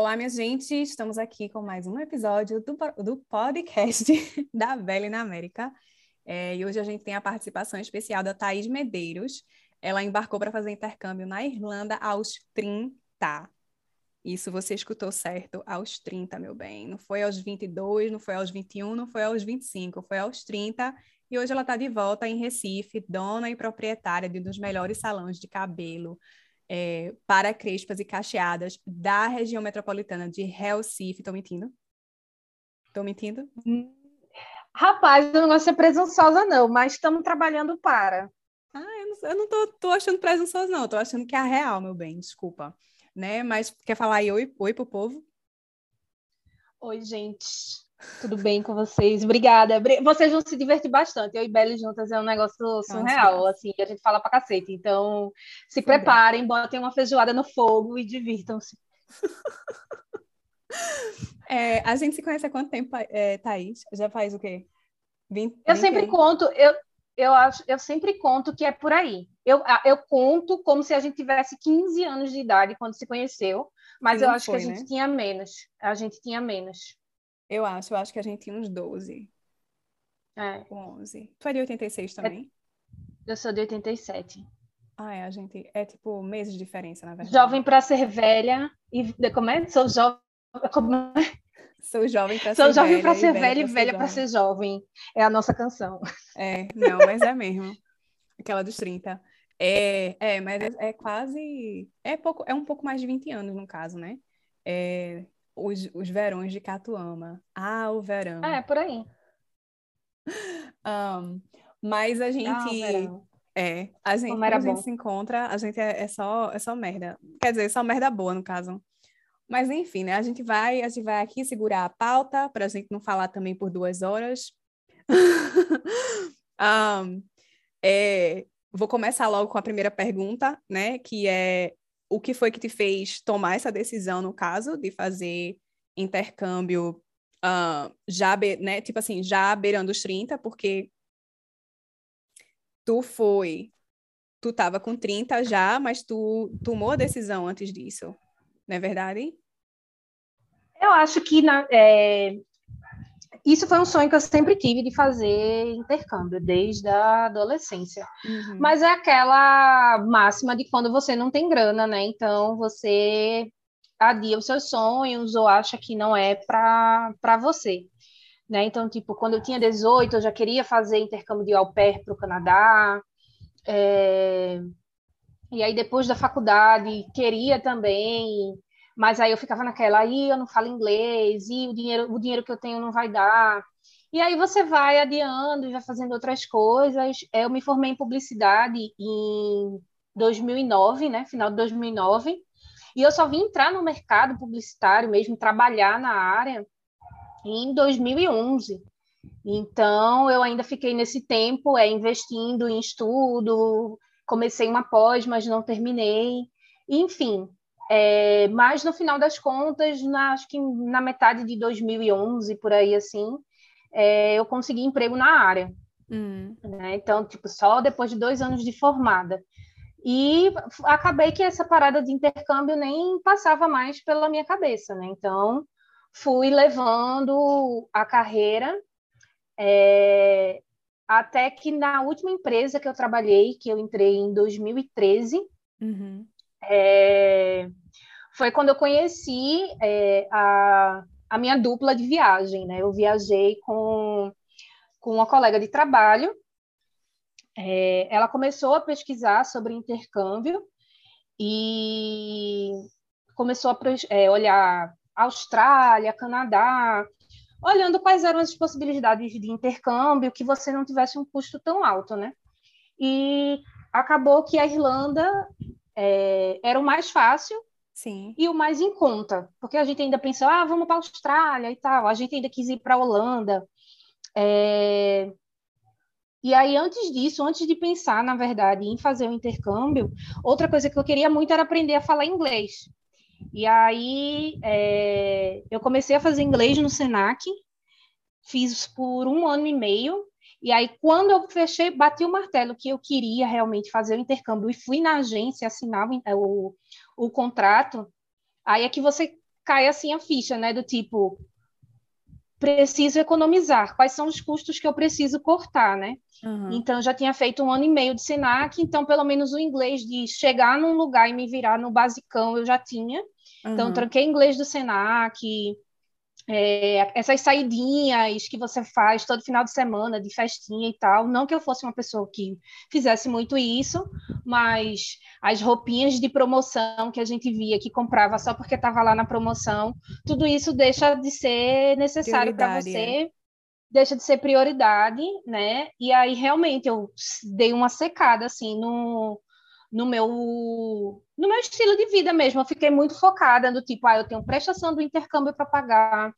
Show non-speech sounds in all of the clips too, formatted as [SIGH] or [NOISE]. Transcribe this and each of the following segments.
Olá, minha gente, estamos aqui com mais um episódio do, do podcast [LAUGHS] da Velha na América. É, e hoje a gente tem a participação especial da Thaís Medeiros. Ela embarcou para fazer intercâmbio na Irlanda aos 30. Isso você escutou certo, aos 30, meu bem. Não foi aos 22, não foi aos 21, não foi aos 25, foi aos 30. E hoje ela está de volta em Recife, dona e proprietária de um dos melhores salões de cabelo é, para crespas e cacheadas da região metropolitana de Recife. Estou mentindo? Estou mentindo? Rapaz, eu não gosto de ser presunçosa, não, mas estamos trabalhando para. Ah, eu não, tô achando presunçosa, não. Estou achando que é a real, meu bem, desculpa né? Mas quer falar aí oi, oi pro povo? Oi, gente. Tudo bem com vocês? Obrigada. Vocês vão se divertir bastante. Eu e Belle juntas é um negócio surreal, assim, a gente fala pra cacete. Então, se preparem, botem uma feijoada no fogo e divirtam-se. [LAUGHS] É, a gente se conhece há quanto tempo, é, Thaís? Já faz o quê? 20, eu sempre conto, eu, eu, acho, eu sempre conto que é por aí. Eu, eu conto como se a gente tivesse 15 anos de idade quando se conheceu, mas eu acho foi, que a gente né? tinha menos. A gente tinha menos. Eu acho, eu acho que a gente tinha uns 12. É. 11. Tu é de 86 também? É, eu sou de 87. Ah, é, a gente. É tipo meses de diferença, na verdade. Jovem para ser velha. E como é? Sou jovem. Como é? Sou jovem para ser, jovem para ser velha e velha para ser jovem. É a nossa canção. É, não, mas é mesmo. Aquela dos 30. É, é mas é, é, quase. É, pouco, é um pouco mais de 20 anos, no caso, né? É, os, os verões de Catuama. Ah, o verão. É, por aí. Um, mas a gente. Ah, é, a gente, quando a gente se encontra, a gente é, é, só, é só merda. Quer dizer, só merda boa, no caso. Mas enfim, né? A gente vai, a gente vai aqui segurar a pauta para a gente não falar também por duas horas. [LAUGHS] um, é, vou começar logo com a primeira pergunta, né? Que é o que foi que te fez tomar essa decisão, no caso, de fazer intercâmbio uh, já, né? Tipo assim, já beirando os 30, porque tu foi, tu estava com 30 já, mas tu tomou a decisão antes disso, não é verdade? Eu acho que na, é, isso foi um sonho que eu sempre tive de fazer intercâmbio, desde a adolescência. Uhum. Mas é aquela máxima de quando você não tem grana, né? Então você adia os seus sonhos ou acha que não é para você. Né? Então, tipo, quando eu tinha 18, eu já queria fazer intercâmbio de au pair para o Canadá. É... E aí, depois da faculdade, queria também mas aí eu ficava naquela, aí eu não falo inglês, e o dinheiro, o dinheiro que eu tenho não vai dar. E aí você vai adiando e vai fazendo outras coisas. Eu me formei em publicidade em 2009, né, final de 2009, e eu só vim entrar no mercado publicitário mesmo, trabalhar na área em 2011. Então, eu ainda fiquei nesse tempo é, investindo em estudo, comecei uma pós, mas não terminei. Enfim, é, mas no final das contas, na, acho que na metade de 2011, por aí assim, é, eu consegui emprego na área. Hum. Né? Então, tipo, só depois de dois anos de formada. E acabei que essa parada de intercâmbio nem passava mais pela minha cabeça, né? Então, fui levando a carreira é, até que na última empresa que eu trabalhei, que eu entrei em 2013, uhum. é, foi quando eu conheci é, a, a minha dupla de viagem, né? Eu viajei com, com uma colega de trabalho. É, ela começou a pesquisar sobre intercâmbio e começou a é, olhar Austrália, Canadá, olhando quais eram as possibilidades de intercâmbio que você não tivesse um custo tão alto, né? E acabou que a Irlanda é, era o mais fácil Sim. e o mais em conta, porque a gente ainda pensou, ah, vamos para a Austrália e tal, a gente ainda quis ir para a Holanda. É... E aí, antes disso, antes de pensar, na verdade, em fazer o um intercâmbio, outra coisa que eu queria muito era aprender a falar inglês. E aí, é... eu comecei a fazer inglês no Senac, fiz por um ano e meio, e aí, quando eu fechei, bati o martelo que eu queria realmente fazer o intercâmbio e fui na agência, assinava o, o contrato, aí é que você cai assim a ficha, né? Do tipo, preciso economizar, quais são os custos que eu preciso cortar, né? Uhum. Então, eu já tinha feito um ano e meio de SENAC, então, pelo menos o inglês de chegar num lugar e me virar no basicão eu já tinha. Uhum. Então, tranquei inglês do SENAC, é, essas saidinhas que você faz todo final de semana, de festinha e tal. Não que eu fosse uma pessoa que fizesse muito isso, mas as roupinhas de promoção que a gente via, que comprava só porque estava lá na promoção, tudo isso deixa de ser necessário para você. É. Deixa de ser prioridade, né? E aí realmente eu dei uma secada assim no, no meu no meu estilo de vida mesmo. Eu fiquei muito focada no tipo, ah, eu tenho prestação do intercâmbio para pagar,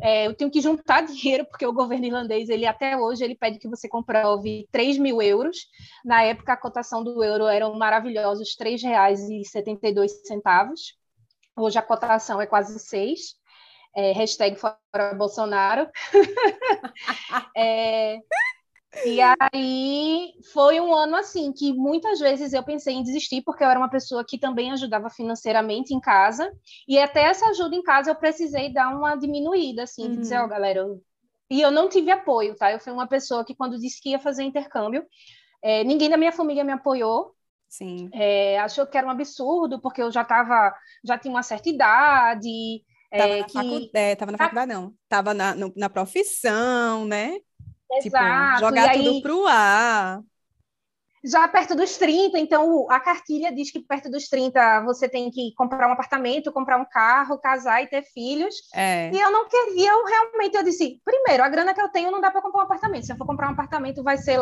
é, eu tenho que juntar [LAUGHS] dinheiro, porque o governo irlandês, ele até hoje, ele pede que você comprove 3 mil euros. Na época, a cotação do euro era maravilhosos R$ 3,72. Hoje a cotação é quase 6. É, hashtag fora Bolsonaro. [LAUGHS] é, e aí foi um ano assim que muitas vezes eu pensei em desistir porque eu era uma pessoa que também ajudava financeiramente em casa e até essa ajuda em casa eu precisei dar uma diminuída assim, uhum. de dizer, ó, oh, galera, eu... e eu não tive apoio, tá? Eu fui uma pessoa que quando disse que ia fazer intercâmbio, é, ninguém da minha família me apoiou. Sim. É, achou que era um absurdo porque eu já estava já tinha uma certa idade, Tava, é, na, que... facu... é, tava na faculdade, não. Tava na, no, na profissão, né? Tipo, Exato. Tipo, jogar tudo pro ar. Já perto dos 30, então a cartilha diz que perto dos 30 você tem que comprar um apartamento, comprar um carro, casar e ter filhos. É. E eu não queria, eu realmente eu disse, primeiro, a grana que eu tenho não dá para comprar um apartamento. Se eu for comprar um apartamento, vai ser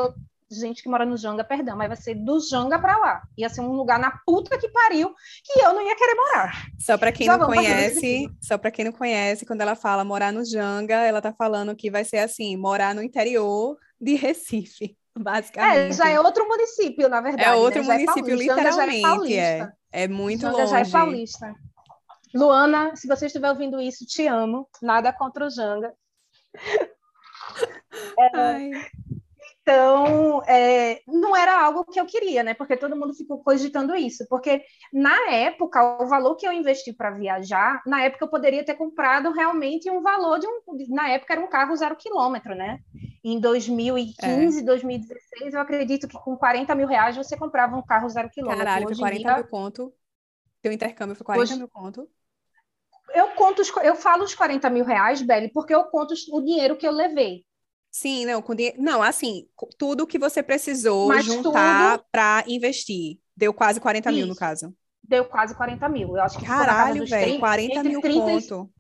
gente que mora no Janga, perdão, mas vai ser do Janga para lá. Ia ser um lugar na puta que pariu que eu não ia querer morar. Só para quem Já não conhece, só para quem não conhece, quando ela fala morar no Janga, ela tá falando que vai ser assim, morar no interior de Recife, [LAUGHS] basicamente. É, já é outro município, na verdade. É outro né? município, é literalmente, é, é. muito Janga longe. já é paulista. Luana, se você estiver ouvindo isso, te amo. Nada contra o Janga. [LAUGHS] É, então, é, não era algo que eu queria, né? Porque todo mundo ficou cogitando isso. Porque, na época, o valor que eu investi para viajar, na época eu poderia ter comprado realmente um valor de um. Na época era um carro zero quilômetro, né? Em 2015, é. 2016, eu acredito que com 40 mil reais você comprava um carro zero quilômetro. Caralho, foi 40 dia... mil conto. Teu intercâmbio foi 40 Hoje... mil conto. Eu conto, os... eu falo os 40 mil reais, Beli, porque eu conto o dinheiro que eu levei. Sim, não, com dinheiro. Não, assim, tudo que você precisou Mas juntar tudo... para investir. Deu quase 40 Isso. mil, no caso. Deu quase 40 mil. Eu acho que Caralho, velho, 40 mil 30, conto.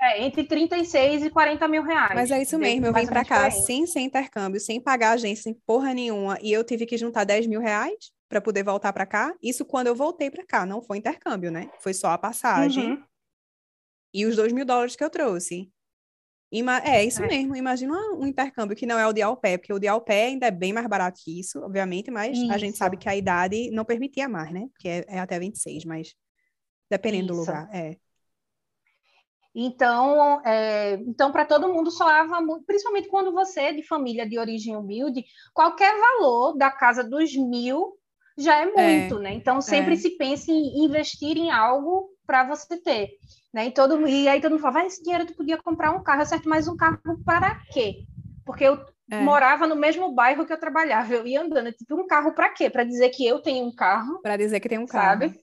É, entre 36 e 40 mil reais. Mas é isso mesmo, eu vim para cá sem, sem intercâmbio, sem pagar agência, sem porra nenhuma, e eu tive que juntar 10 mil reais para poder voltar para cá. Isso quando eu voltei para cá, não foi intercâmbio, né? Foi só a passagem. Uhum. E os 2 mil dólares que eu trouxe. Ima é isso é. mesmo, imagina um intercâmbio que não é o de au pair, porque o de au pair ainda é bem mais barato que isso, obviamente, mas isso. a gente sabe que a idade não permitia mais, né? Porque é, é até 26, mas dependendo isso. do lugar, é. Então, é, então para todo mundo soava muito, principalmente quando você é de família de origem humilde, qualquer valor da casa dos mil já é muito, é, né? Então sempre é. se pensa em investir em algo para você ter. Né? E, todo, e aí todo mundo fala, vai, esse dinheiro tu podia comprar um carro, certo? Mas um carro para quê? Porque eu é. morava no mesmo bairro que eu trabalhava, eu ia andando, tipo, um carro para quê? Para dizer que eu tenho um carro. Para dizer que tem um carro. Sabe?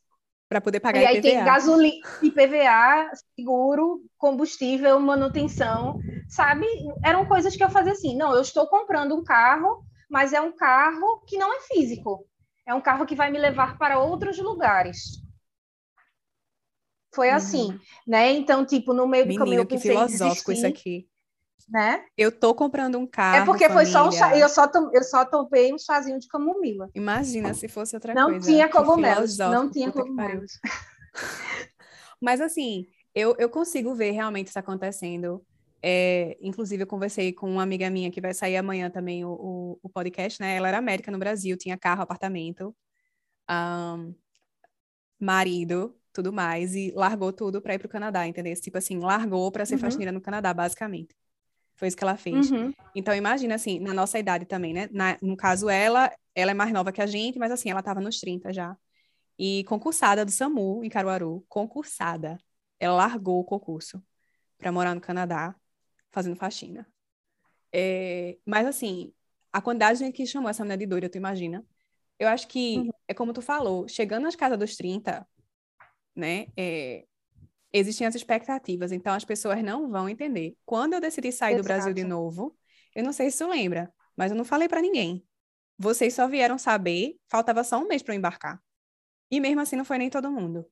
Para poder pagar e IPVA. aí tem gasolina, IPVA, seguro, combustível, manutenção, sabe? Eram coisas que eu fazia assim, não, eu estou comprando um carro, mas é um carro que não é físico. É um carro que vai me levar para outros lugares. Foi uhum. assim, né? Então, tipo, no meio do Menino, caminho eu que filosófico isso aqui. Né? Eu tô comprando um carro. É porque família. foi só um chá, eu só, tom, eu só tomei um chazinho de camomila. Imagina se fosse outra não coisa. Tinha cogumelos, não tinha cogumelos. [LAUGHS] Mas assim, eu, eu consigo ver realmente isso acontecendo. É, inclusive, eu conversei com uma amiga minha que vai sair amanhã também o, o, o podcast, né? Ela era médica no Brasil, tinha carro, apartamento, um, marido, tudo mais, e largou tudo para ir para o Canadá, entendeu? Tipo assim, largou para ser uhum. faxineira no Canadá, basicamente. Foi isso que ela fez. Uhum. Então, imagina, assim, na nossa idade também, né? Na, no caso, ela, ela é mais nova que a gente, mas assim, ela estava nos 30 já. E concursada do SAMU, em Caruaru, concursada. ela largou o concurso para morar no Canadá, fazendo faxina. É, mas, assim, a quantidade de gente que chamou essa mulher de doida, tu imagina? Eu acho que, uhum. é como tu falou, chegando nas casas dos 30, né, é, existem as expectativas, então as pessoas não vão entender. Quando eu decidi sair Exato. do Brasil de novo, eu não sei se tu lembra, mas eu não falei para ninguém. Vocês só vieram saber, faltava só um mês para eu embarcar. E mesmo assim não foi nem todo mundo.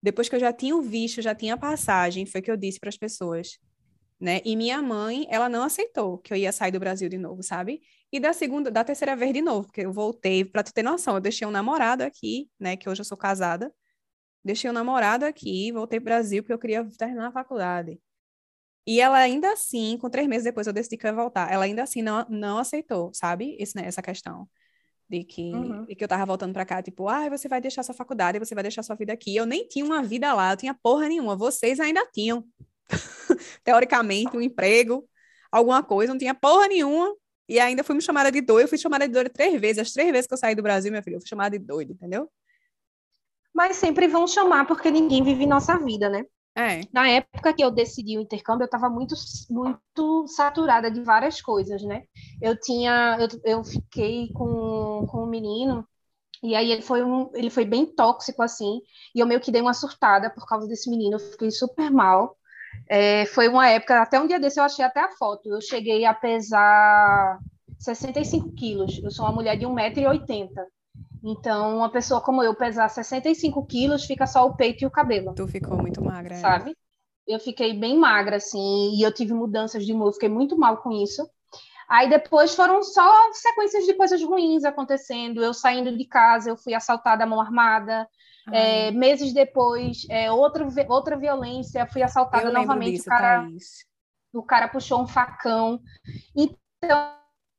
Depois que eu já tinha o visto, já tinha a passagem, foi que eu disse para as pessoas, né? E minha mãe, ela não aceitou que eu ia sair do Brasil de novo, sabe? E da segunda, da terceira vez de novo, porque eu voltei, para tu ter noção, eu deixei um namorado aqui, né, que hoje eu sou casada. Deixei um namorado aqui, voltei para o Brasil porque eu queria terminar a faculdade. E ela ainda assim, com três meses depois eu decidi que eu ia voltar, ela ainda assim não, não aceitou, sabe? Esse, né, essa questão de que, uhum. de que eu tava voltando para cá, tipo, ah, você vai deixar sua faculdade, você vai deixar sua vida aqui. Eu nem tinha uma vida lá, eu tinha porra nenhuma. Vocês ainda tinham, [LAUGHS] teoricamente, um emprego, alguma coisa, não tinha porra nenhuma. E ainda fui me chamada de doida. Eu fui chamada de doida três vezes. As três vezes que eu saí do Brasil, minha filha, eu fui chamada de doida, entendeu? Mas sempre vão chamar porque ninguém vive nossa vida, né? É. Na época que eu decidi o intercâmbio, eu estava muito, muito saturada de várias coisas, né? Eu tinha, eu, eu fiquei com, com um menino e aí ele foi um, ele foi bem tóxico assim, e eu meio que dei uma surtada por causa desse menino, eu fiquei super mal. É, foi uma época, até um dia desse eu achei até a foto. Eu cheguei a pesar 65 quilos. Eu sou uma mulher de 1,80m. Então, uma pessoa como eu pesar 65 quilos, fica só o peito e o cabelo. Tu ficou muito magra, é. sabe? É. Eu fiquei bem magra, assim, e eu tive mudanças de humor, fiquei muito mal com isso. Aí depois foram só sequências de coisas ruins acontecendo. Eu saindo de casa, eu fui assaltada à mão armada. É, meses depois, é, outra, outra violência, fui assaltada novamente. Disso, o, cara, o cara puxou um facão. Então,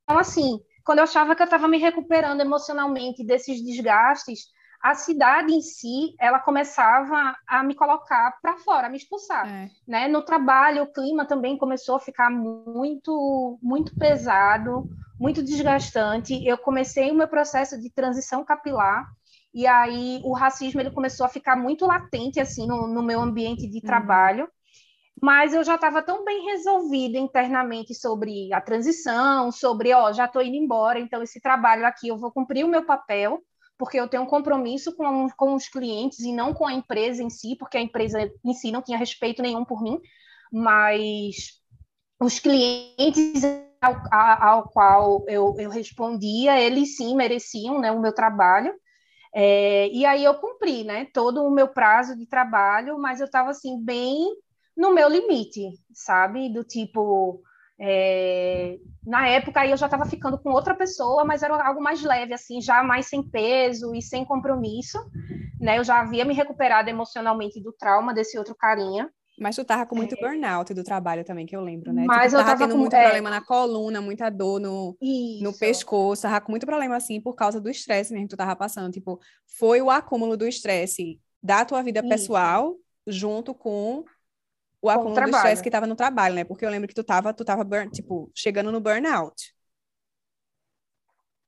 assim, quando eu achava que eu estava me recuperando emocionalmente desses desgastes, a cidade em si, ela começava a me colocar para fora, a me expulsar, é. né? No trabalho, o clima também começou a ficar muito, muito pesado, muito desgastante. Eu comecei o meu processo de transição capilar e aí o racismo ele começou a ficar muito latente assim no, no meu ambiente de uhum. Mas eu já estava tão bem resolvida internamente sobre a transição, sobre, ó, já estou indo embora, então esse trabalho aqui eu vou cumprir o meu papel, porque eu tenho um compromisso com, com os clientes e não com a empresa em si, porque a empresa em si não tinha respeito nenhum por mim, mas os clientes ao, ao qual eu, eu respondia, eles sim mereciam né, o meu trabalho, é, e aí eu cumpri, né, todo o meu prazo de trabalho, mas eu estava assim bem no meu limite, sabe? Do tipo, é... na época aí eu já estava ficando com outra pessoa, mas era algo mais leve, assim, já mais sem peso e sem compromisso, né? Eu já havia me recuperado emocionalmente do trauma desse outro carinha. Mas tu tava com muito é... burnout do trabalho também, que eu lembro, né? Mas tipo, eu tava tendo com... muito é... problema na coluna, muita dor no, no pescoço, tava com muito problema, assim, por causa do estresse mesmo que tu tava passando. Tipo, foi o acúmulo do estresse da tua vida Isso. pessoal junto com o acúmulo do estresse que estava no trabalho, né? Porque eu lembro que tu tava, tu tava burn, tipo, chegando no burnout.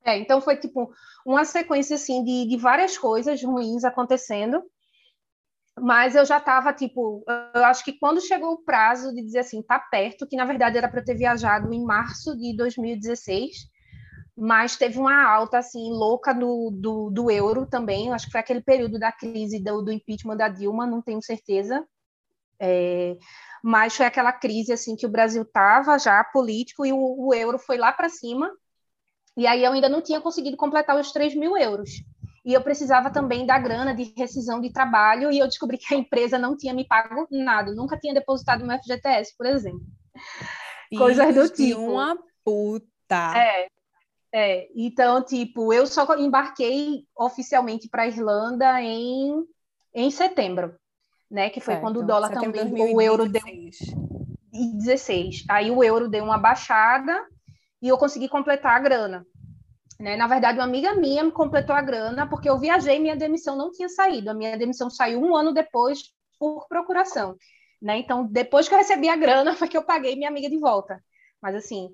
É, então foi tipo uma sequência assim de, de várias coisas ruins acontecendo. Mas eu já estava tipo, eu acho que quando chegou o prazo de dizer assim, tá perto, que na verdade era para ter viajado em março de 2016, mas teve uma alta assim louca do, do, do euro também. Acho que foi aquele período da crise do, do impeachment da Dilma, não tenho certeza. É, mas foi aquela crise assim que o Brasil estava já político e o, o euro foi lá para cima. E aí eu ainda não tinha conseguido completar os 3 mil euros. E eu precisava também da grana de rescisão de trabalho e eu descobri que a empresa não tinha me pago nada, nunca tinha depositado no FGTS, por exemplo. Coisas do tipo. uma puta. É, é, então, tipo, eu só embarquei oficialmente para a Irlanda em, em setembro né? Que foi certo. quando o dólar Setembro também, o euro deu 16. Aí o euro deu uma baixada e eu consegui completar a grana. Né? Na verdade, uma amiga minha me completou a grana porque eu viajei e minha demissão não tinha saído. A minha demissão saiu um ano depois por procuração. Né? Então, depois que eu recebi a grana, [LAUGHS] foi que eu paguei minha amiga de volta. Mas, assim,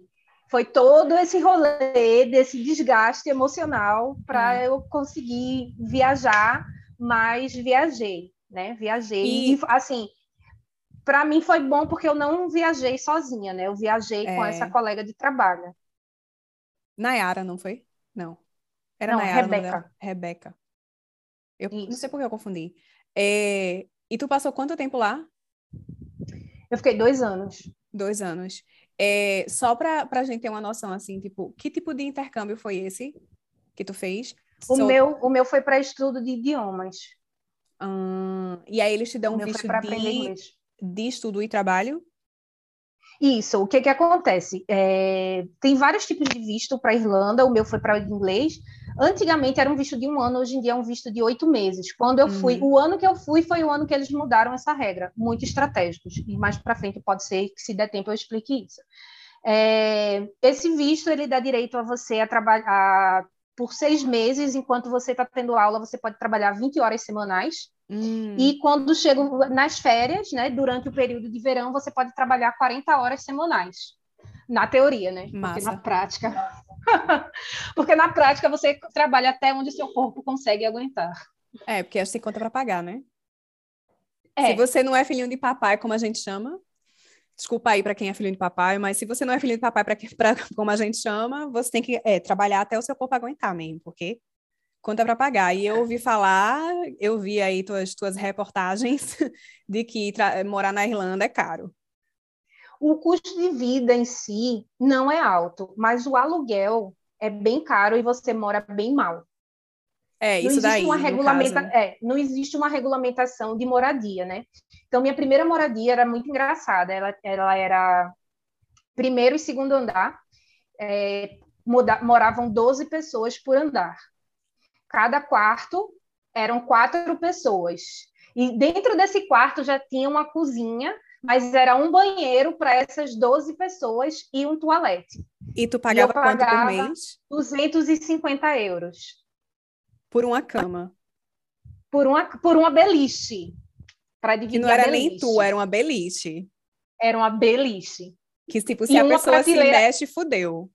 foi todo esse rolê, desse desgaste emocional para hum. eu conseguir viajar, mas viajei né? Viajei. E, e assim, para mim foi bom porque eu não viajei sozinha, né? Eu viajei é... com essa colega de trabalho. Nayara, não foi? Não. Era não, Nayara. Rebeca. Rebeca. Eu Isso. não sei por que eu confundi. É... E tu passou quanto tempo lá? Eu fiquei dois anos. Dois anos. É... Só para a gente ter uma noção, assim, tipo, que tipo de intercâmbio foi esse que tu fez? O, so... meu, o meu foi para estudo de idiomas. Hum... E aí eles te dão um visto de... de estudo e trabalho? Isso, o que que acontece? É, tem vários tipos de visto para Irlanda, o meu foi para inglês. Antigamente era um visto de um ano, hoje em dia é um visto de oito meses. Quando eu fui, uhum. o ano que eu fui foi o ano que eles mudaram essa regra, muito estratégicos. E mais para frente pode ser que, se der tempo, eu explique isso. É, esse visto ele dá direito a você a trabalhar por seis meses, enquanto você está tendo aula, você pode trabalhar 20 horas semanais. Hum. E quando chega nas férias, né, durante o período de verão, você pode trabalhar 40 horas semanais. Na teoria, né? Massa. Porque na prática. [LAUGHS] porque na prática você trabalha até onde seu corpo consegue aguentar. É, porque acho que tem conta para pagar, né? É. Se você não é filhinho de papai, como a gente chama, desculpa aí para quem é filhinho de papai, mas se você não é filhinho de papai, para como a gente chama, você tem que é, trabalhar até o seu corpo aguentar mesmo, porque conta para pagar. E eu ouvi falar, eu vi aí tuas, tuas reportagens [LAUGHS] de que morar na Irlanda é caro. O custo de vida em si não é alto, mas o aluguel é bem caro e você mora bem mal. É, isso não daí. Uma regulamenta... é, não existe uma regulamentação de moradia, né? Então, minha primeira moradia era muito engraçada. Ela, ela era primeiro e segundo andar. É, moravam 12 pessoas por andar cada quarto eram quatro pessoas. E dentro desse quarto já tinha uma cozinha, mas era um banheiro para essas 12 pessoas e um toalete. E tu pagava, e quanto por mês? 250 euros. Por uma cama? Por uma, por uma beliche. Para dividir que não era nem tu, era uma beliche. Era uma beliche. Que, tipo, se e a pessoa prateleira... se mexe, fudeu.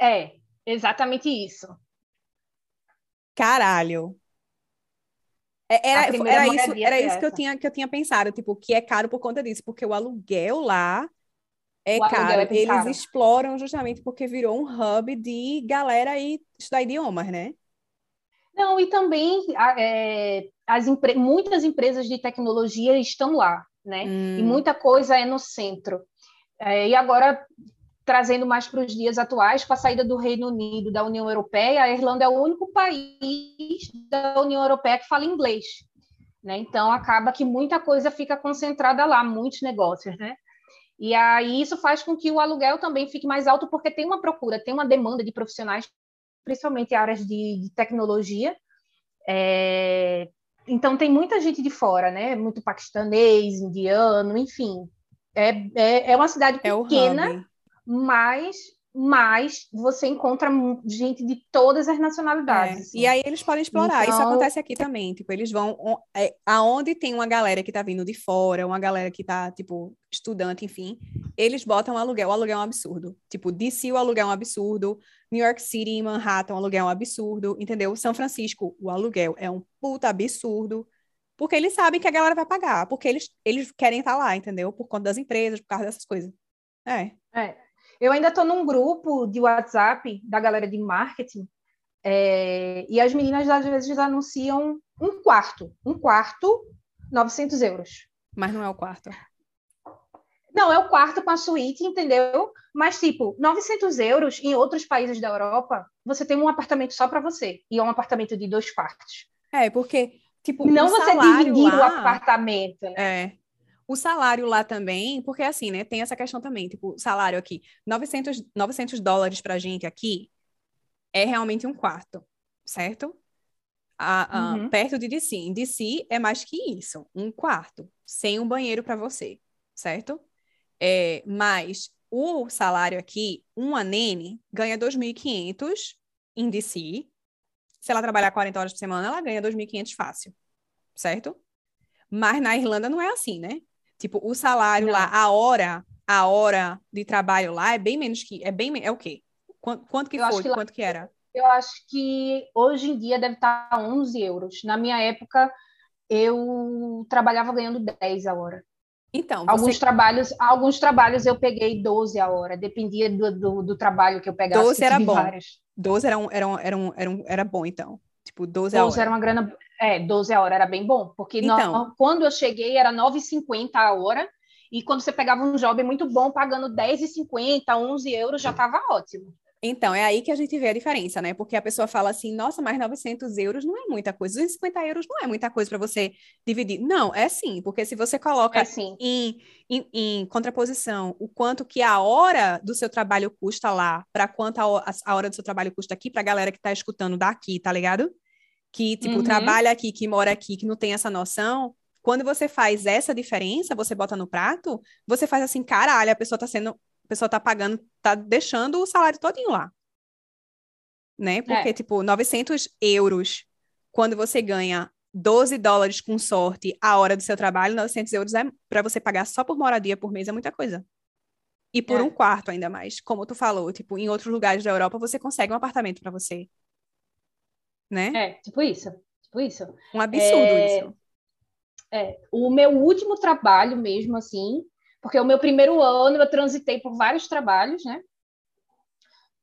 É, exatamente isso. Caralho. É, era, era isso, era isso que eu, tinha, que eu tinha pensado, tipo, que é caro por conta disso, porque o aluguel lá é o caro. É Eles caro. exploram justamente porque virou um hub de galera aí estudar idiomas, né? Não, e também é, as empre muitas empresas de tecnologia estão lá, né? Hum. E muita coisa é no centro. É, e agora trazendo mais para os dias atuais, com a saída do Reino Unido da União Europeia, a Irlanda é o único país da União Europeia que fala inglês. Né? Então, acaba que muita coisa fica concentrada lá, muitos negócios. Né? E aí isso faz com que o aluguel também fique mais alto, porque tem uma procura, tem uma demanda de profissionais, principalmente em áreas de, de tecnologia. É... Então, tem muita gente de fora, né? muito paquistanês, indiano, enfim. É, é, é uma cidade é pequena mas mas você encontra gente de todas as nacionalidades. É. Assim. E aí eles podem explorar. Então... Isso acontece aqui também. Tipo, eles vão é, aonde tem uma galera que está vindo de fora, uma galera que está tipo estudante, enfim, eles botam aluguel. O aluguel é um absurdo. Tipo, DC o aluguel é um absurdo, New York City, Manhattan, o aluguel é um absurdo, entendeu? São Francisco, o aluguel é um puta absurdo. Porque eles sabem que a galera vai pagar, porque eles, eles querem estar tá lá, entendeu? Por conta das empresas, por causa dessas coisas. É. É, eu ainda estou num grupo de WhatsApp da galera de marketing é, e as meninas às vezes anunciam um quarto, um quarto, 900 euros. Mas não é o quarto. Não, é o quarto com a suíte, entendeu? Mas, tipo, 900 euros em outros países da Europa, você tem um apartamento só para você. E é um apartamento de dois quartos. É, porque, tipo, não você dividir lá... o apartamento, né? É. O salário lá também, porque assim, né? Tem essa questão também, tipo, salário aqui, 900, 900 dólares pra gente aqui é realmente um quarto, certo? A, a, uhum. Perto de DC. Em DC é mais que isso, um quarto, sem um banheiro para você, certo? É, mas o salário aqui, uma nene ganha 2.500 em DC. Se ela trabalhar 40 horas por semana, ela ganha 2.500 fácil, certo? Mas na Irlanda não é assim, né? Tipo, o salário não. lá, a hora, a hora de trabalho lá é bem menos que. É bem é o quê? Quanto, quanto que eu foi? Que lá, quanto que era? Eu acho que hoje em dia deve estar 11 euros. Na minha época eu trabalhava ganhando 10 a hora. Então, você... alguns trabalhos, alguns trabalhos eu peguei 12 a hora, dependia do, do, do trabalho que eu pegava. 12 era bom. Várias. 12 era, um, era, um, era, um, era, um, era bom, então. Tipo, 12 a hora. 12 era uma grana. É, 12 a hora era bem bom. Porque então, quando eu cheguei era 9,50 a hora. E quando você pegava um job muito bom, pagando 10,50, 11 euros, já estava ótimo. Então, é aí que a gente vê a diferença, né? Porque a pessoa fala assim, nossa, mas 900 euros não é muita coisa, 250 euros não é muita coisa para você dividir. Não, é sim, porque se você coloca é em, em, em, contraposição o quanto que a hora do seu trabalho custa lá, para quanto a, a, hora do seu trabalho custa aqui, para a galera que está escutando daqui, tá ligado? Que, tipo, uhum. trabalha aqui, que mora aqui, que não tem essa noção, quando você faz essa diferença, você bota no prato, você faz assim, caralho, a pessoa está sendo a pessoa tá pagando, tá deixando o salário todinho lá. Né? Porque, é. tipo, 900 euros, quando você ganha 12 dólares com sorte a hora do seu trabalho, 900 euros é para você pagar só por moradia por mês é muita coisa. E por é. um quarto ainda mais. Como tu falou, tipo, em outros lugares da Europa você consegue um apartamento para você. Né? É, tipo isso. Tipo isso. Um absurdo é... isso. É, o meu último trabalho mesmo, assim, porque o meu primeiro ano eu transitei por vários trabalhos, né?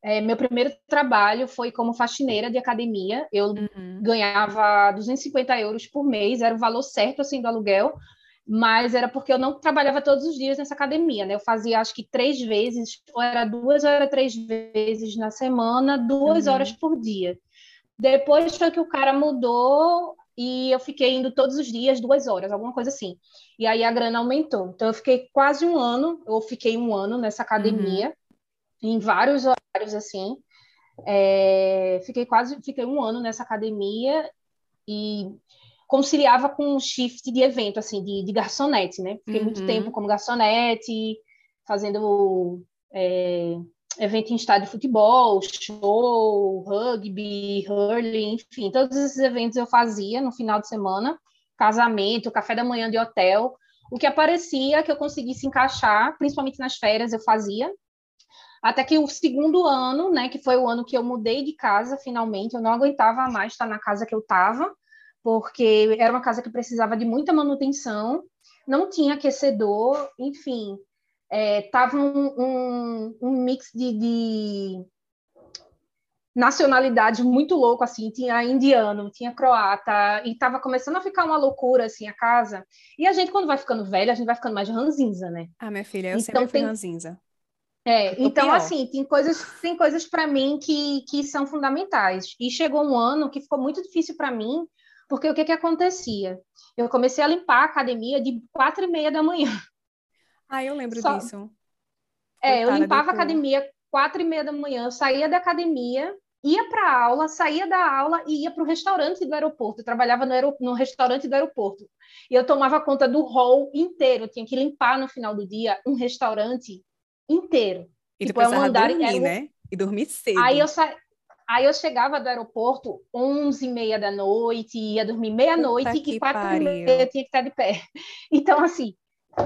É, meu primeiro trabalho foi como faxineira de academia. Eu uhum. ganhava 250 euros por mês, era o valor certo assim do aluguel, mas era porque eu não trabalhava todos os dias nessa academia, né? Eu fazia acho que três vezes, ou era duas ou era três vezes na semana, duas uhum. horas por dia. Depois foi que o cara mudou e eu fiquei indo todos os dias, duas horas, alguma coisa assim. E aí a grana aumentou. Então eu fiquei quase um ano, eu fiquei um ano nessa academia, uhum. em vários horários assim. É, fiquei quase, fiquei um ano nessa academia e conciliava com um shift de evento, assim, de, de garçonete, né? Fiquei uhum. muito tempo como garçonete, fazendo é, evento em estádio de futebol, show, rugby, hurling, enfim, todos esses eventos eu fazia no final de semana, casamento, café da manhã de hotel, o que aparecia que eu conseguisse encaixar, principalmente nas férias eu fazia, até que o segundo ano, né, que foi o ano que eu mudei de casa, finalmente, eu não aguentava mais estar na casa que eu estava, porque era uma casa que precisava de muita manutenção, não tinha aquecedor, enfim, é, tava um, um, um mix de, de nacionalidades muito louco, assim, tinha indiano, tinha croata, e tava começando a ficar uma loucura, assim, a casa. E a gente, quando vai ficando velha, a gente vai ficando mais ranzinza, né? Ah, minha filha, eu então, sempre fui tem... ranzinza. É, então, pior. assim, tem coisas, tem coisas para mim que, que são fundamentais. E chegou um ano que ficou muito difícil para mim, porque o que que acontecia? Eu comecei a limpar a academia de quatro e meia da manhã. Ah, eu lembro Só... disso. É, eu limpava a academia quatro e meia da manhã, saía da academia, ia para a aula, saía da aula e ia para o restaurante do aeroporto. Eu trabalhava no, aer... no restaurante do aeroporto. E eu tomava conta do hall inteiro. Eu tinha que limpar no final do dia um restaurante inteiro. E tipo, é um andar dormir, né? E dormir cedo. Aí eu, sa... Aí eu chegava do aeroporto onze e meia da noite, ia dormir meia-noite e quatro e meia eu tinha que estar de pé. [LAUGHS] Então, assim,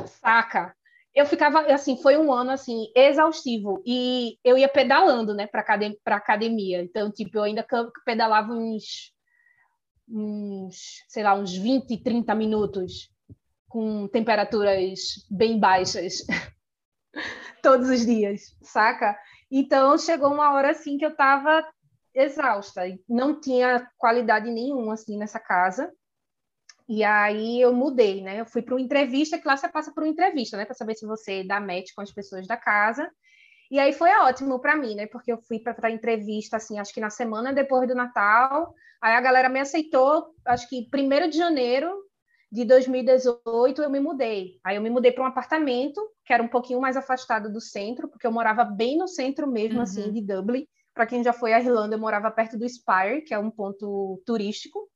saca? Eu ficava assim, foi um ano assim exaustivo e eu ia pedalando, né, para academia, academia. Então, tipo, eu ainda pedalava uns uns, sei lá, uns 20, 30 minutos com temperaturas bem baixas [LAUGHS] todos os dias, saca? Então, chegou uma hora assim que eu estava exausta, não tinha qualidade nenhuma assim nessa casa. E aí eu mudei, né? Eu fui para uma entrevista, que lá você passa por uma entrevista, né? Para saber se você dá match com as pessoas da casa. E aí foi ótimo para mim, né? Porque eu fui para a entrevista, assim, acho que na semana depois do Natal. Aí a galera me aceitou, acho que primeiro de janeiro de 2018 eu me mudei. Aí eu me mudei para um apartamento que era um pouquinho mais afastado do centro, porque eu morava bem no centro mesmo, assim, uhum. assim, de Dublin. Para quem já foi à Irlanda, eu morava perto do Spire, que é um ponto turístico.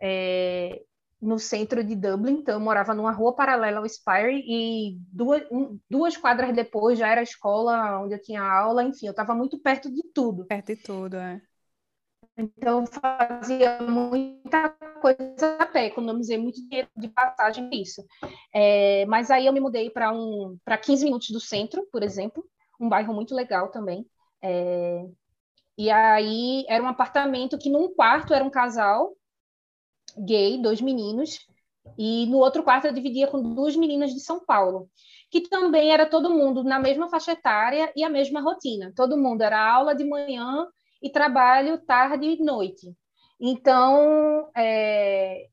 É, no centro de Dublin, então eu morava numa rua paralela ao Spire e duas, um, duas quadras depois já era a escola onde eu tinha aula, enfim, eu estava muito perto de tudo. Perto de tudo, é. Então eu fazia muita coisa a pé, economizei muito dinheiro de passagem nisso. É, mas aí eu me mudei para um, para 15 minutos do centro, por exemplo, um bairro muito legal também. É, e aí era um apartamento que num quarto era um casal gay, dois meninos, e no outro quarto eu dividia com duas meninas de São Paulo, que também era todo mundo na mesma faixa etária e a mesma rotina. Todo mundo era aula de manhã e trabalho tarde e noite. Então, é,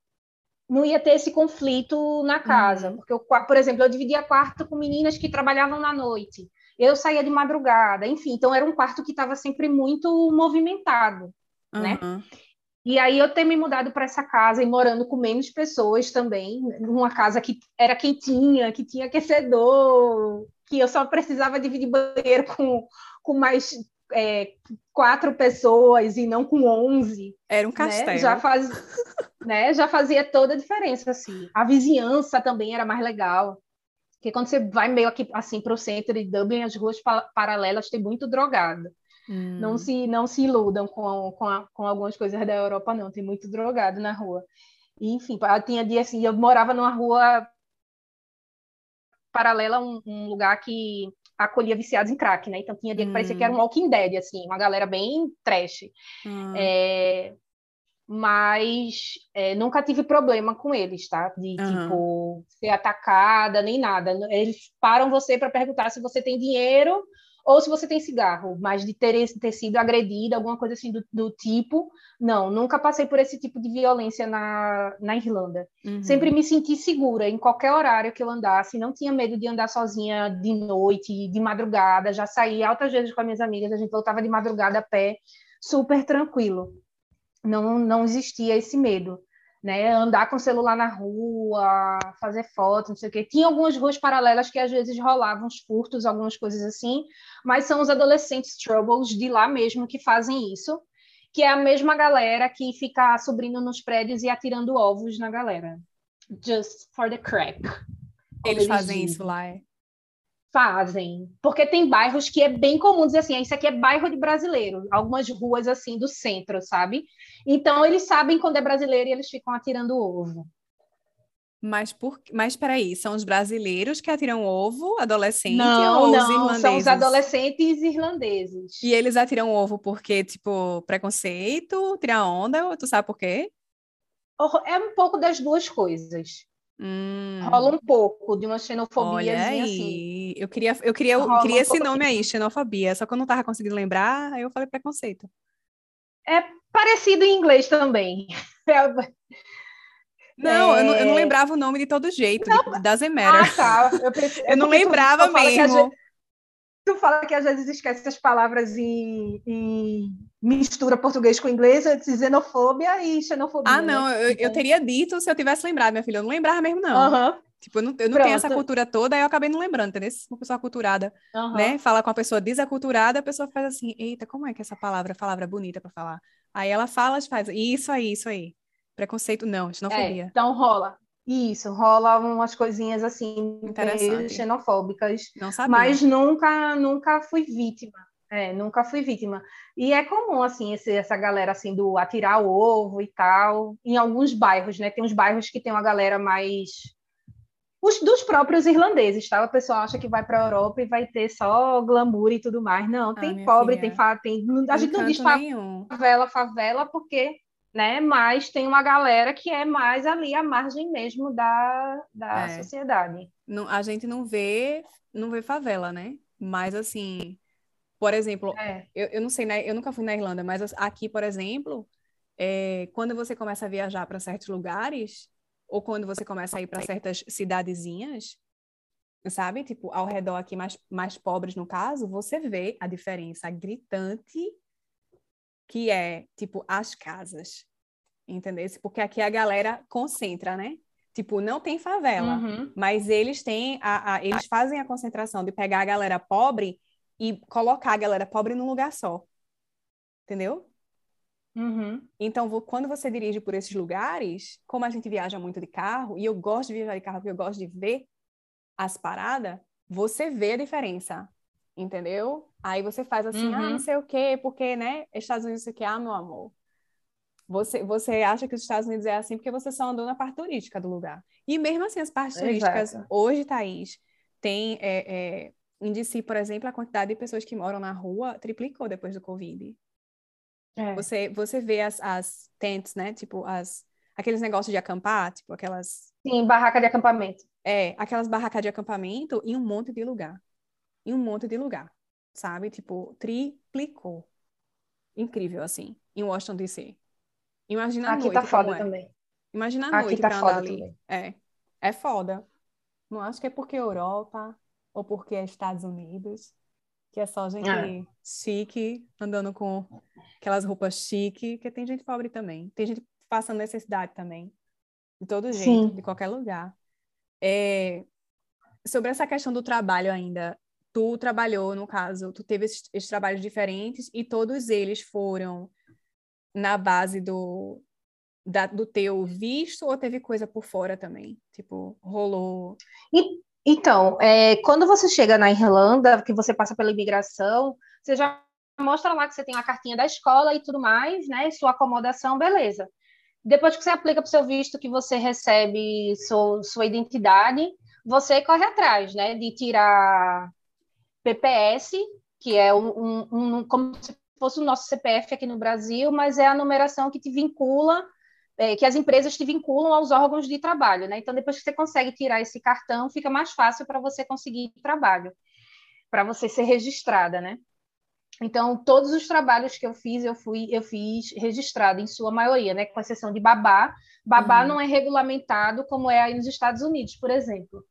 não ia ter esse conflito na casa, uhum. porque, eu, por exemplo, eu dividia quarto com meninas que trabalhavam na noite, eu saía de madrugada, enfim, então era um quarto que estava sempre muito movimentado, uhum. né? E aí eu ter me mudado para essa casa e morando com menos pessoas também, numa casa que era quentinha, que tinha aquecedor, que eu só precisava dividir banheiro com, com mais é, quatro pessoas e não com onze. Era um castelo. Né? Já, faz, né? Já fazia toda a diferença, assim. A vizinhança também era mais legal. Porque quando você vai meio aqui assim para o centro de Dublin, as ruas paralelas tem muito drogado. Hum. Não se não se iludam com, com, a, com algumas coisas da Europa, não. Tem muito drogado na rua. E, enfim, tinha dia assim, eu morava numa rua paralela a um, um lugar que acolhia viciados em crack, né? Então tinha dia que parecia que era um hum. Walking Dead, assim, uma galera bem trash. Hum. É, mas é, nunca tive problema com eles, tá? De, uhum. tipo, ser atacada, nem nada. Eles param você para perguntar se você tem dinheiro ou se você tem cigarro, mas de ter, ter sido agredida, alguma coisa assim do, do, tipo, não, nunca passei por esse tipo de violência na, na Irlanda. Uhum. Sempre me senti segura em qualquer horário que eu andasse, não tinha medo de andar sozinha de noite, de madrugada, já saí altas vezes com as minhas amigas, a gente voltava de madrugada a pé, super tranquilo. Não, não existia esse medo né? Andar com o celular na rua, fazer foto, não sei o quê. Tinha algumas ruas paralelas que às vezes rolavam uns furtos, algumas coisas assim, mas são os adolescentes troubles de lá mesmo que fazem isso, que é a mesma galera que fica subindo nos prédios e atirando ovos na galera. Just for the crack. Eles, eles fazem dizem. isso lá, é? Fazem, porque tem bairros que é bem comum dizer assim, ah, isso aqui é bairro de brasileiro, algumas ruas assim do centro, sabe? Então eles sabem quando é brasileiro e eles ficam atirando ovo. Mas por, mas peraí, são os brasileiros que atiram ovo, adolescente não, ou não, os irlandeses? São os adolescentes irlandeses. E eles atiram ovo porque, tipo, preconceito, tirar onda, tu sabe por quê? É um pouco das duas coisas. Hum. Rola um pouco de uma xenofobia assim. Eu queria, eu queria, eu queria esse nome aí, xenofobia, só que eu não tava conseguindo lembrar, aí eu falei preconceito. É parecido em inglês também. [LAUGHS] Não, é... eu não, eu não, é. lembrava o nome de todo jeito, não... das Matter. Ah, tá. Eu, eu não lembrava mesmo tu fala que às vezes esquece as palavras e, e mistura português com inglês, eu disse xenofobia e xenofobia. Ah, não, né? eu, então... eu, teria dito se eu tivesse lembrado, minha filha. Eu não lembrava mesmo, não. Uhum. Tipo, eu não, eu não tenho essa cultura toda, aí eu acabei não lembrando, entendeu? Uma pessoa aculturada, uhum. né? Fala com uma pessoa desaculturada, a pessoa faz assim, eita, como é que essa palavra, palavra bonita para falar? Aí ela fala, faz, isso aí, isso aí. Preconceito, não, xenofobia. É, então rola. Isso, rola umas coisinhas assim, xenofóbicas. Não sabia. Mas nunca, nunca fui vítima. É, nunca fui vítima. E é comum, assim, esse, essa galera, assim, do atirar o ovo e tal, em alguns bairros, né? Tem uns bairros que tem uma galera mais... Os, dos próprios irlandeses, tá? O pessoal acha que vai para a Europa e vai ter só glamour e tudo mais. Não, ah, tem pobre, filha. tem... tem a gente não diz favela, favela, porque né? Mas tem uma galera que é mais ali à margem mesmo da, da é. sociedade. Não, a gente não vê, não vê favela, né? Mas assim, por exemplo, é. eu, eu não sei, né? Eu nunca fui na Irlanda, mas aqui, por exemplo, é, quando você começa a viajar para certos lugares, ou quando você começa a ir para certas cidadezinhas, sabe? Tipo, ao redor aqui, mais, mais pobres no caso, você vê a diferença gritante que é, tipo, as casas, entendeu? Porque aqui a galera concentra, né? Tipo, não tem favela, uhum. mas eles têm, a, a, eles fazem a concentração de pegar a galera pobre e colocar a galera pobre num lugar só, entendeu? Uhum. Então, quando você dirige por esses lugares, como a gente viaja muito de carro, e eu gosto de viajar de carro porque eu gosto de ver as paradas, você vê a diferença entendeu? Aí você faz assim, uhum. ah, não uhum. sei o quê, porque, né, Estados Unidos, isso aqui, ah, meu amor. Você, você acha que os Estados Unidos é assim porque você só andou na parte turística do lugar. E mesmo assim, as partes Exato. turísticas, hoje, Thaís, tem, é, é, em DC, por exemplo, a quantidade de pessoas que moram na rua triplicou depois do Covid. É. Você, você vê as, as tents, né, tipo, as, aqueles negócios de acampar, tipo aquelas. Sim, barraca de acampamento. É, aquelas barracas de acampamento em um monte de lugar. Em um monte de lugar, sabe? Tipo, triplicou. Incrível, assim, em Washington, D.C. Imagina a Aqui noite tá foda é. também. Imagina a Aqui noite tá pra foda ali. também. É, é foda. Não acho que é porque é Europa ou porque é Estados Unidos, que é só gente É. chique, andando com aquelas roupas chique, que tem gente pobre também. Tem gente passando necessidade também. De todo jeito, Sim. de qualquer lugar. É, sobre essa questão do trabalho ainda, tu trabalhou, no caso, tu teve esses, esses trabalhos diferentes e todos eles foram na base do, da- do teu visto ou teve coisa por fora também? Tipo, rolou. E- Então, é, quando você chega na Irlanda, que você passa pela imigração, você já mostra lá que você tem a cartinha da escola e tudo mais, né? Sua acomodação, beleza. Depois que você aplica para o seu visto, que você recebe seu- sua identidade, você corre atrás, né? De tirar PPS, que é um, um- um- como se fosse o nosso CPF aqui no Brasil, mas é a numeração que te vincula é, que as empresas te vinculam aos órgãos de trabalho, né? Então, depois que você consegue tirar esse cartão, fica mais fácil para você conseguir trabalho, para você ser registrada, né? Então, todos os trabalhos que eu fiz, eu fui, eu fiz registrado em sua maioria, né? Com exceção de babá. Babá Uhum. não é regulamentado como é aí nos Estados Unidos, por exemplo.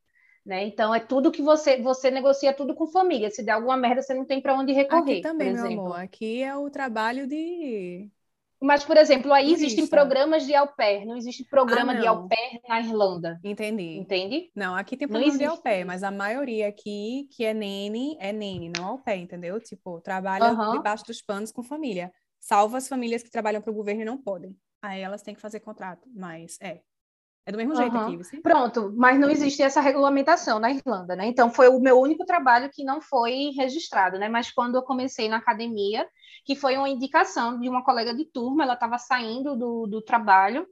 Né? Então, é tudo que você você negocia tudo com família. Se der alguma merda, você não tem para onde recorrer, Aqui também, meu amor. Aqui é o trabalho de. Mas, por exemplo, aí existem programas de au pair, não existe programa Ah, de não. au pair na Irlanda, Entendi. entende? Não, aqui tem programa de au pair, mas a maioria aqui que é nene, é nene, não au pair, entendeu? Tipo, trabalha debaixo dos panos com família. Salvo as famílias que trabalham para o governo e não podem. Aí elas têm que fazer contrato, mas é. É do mesmo jeito Aham. aqui, você? Pronto, mas não existe essa regulamentação na Irlanda, né? Então foi o meu único trabalho que não foi registrado, né? Mas quando eu comecei na academia, que foi uma indicação de uma colega de turma, ela estava saindo do, do trabalho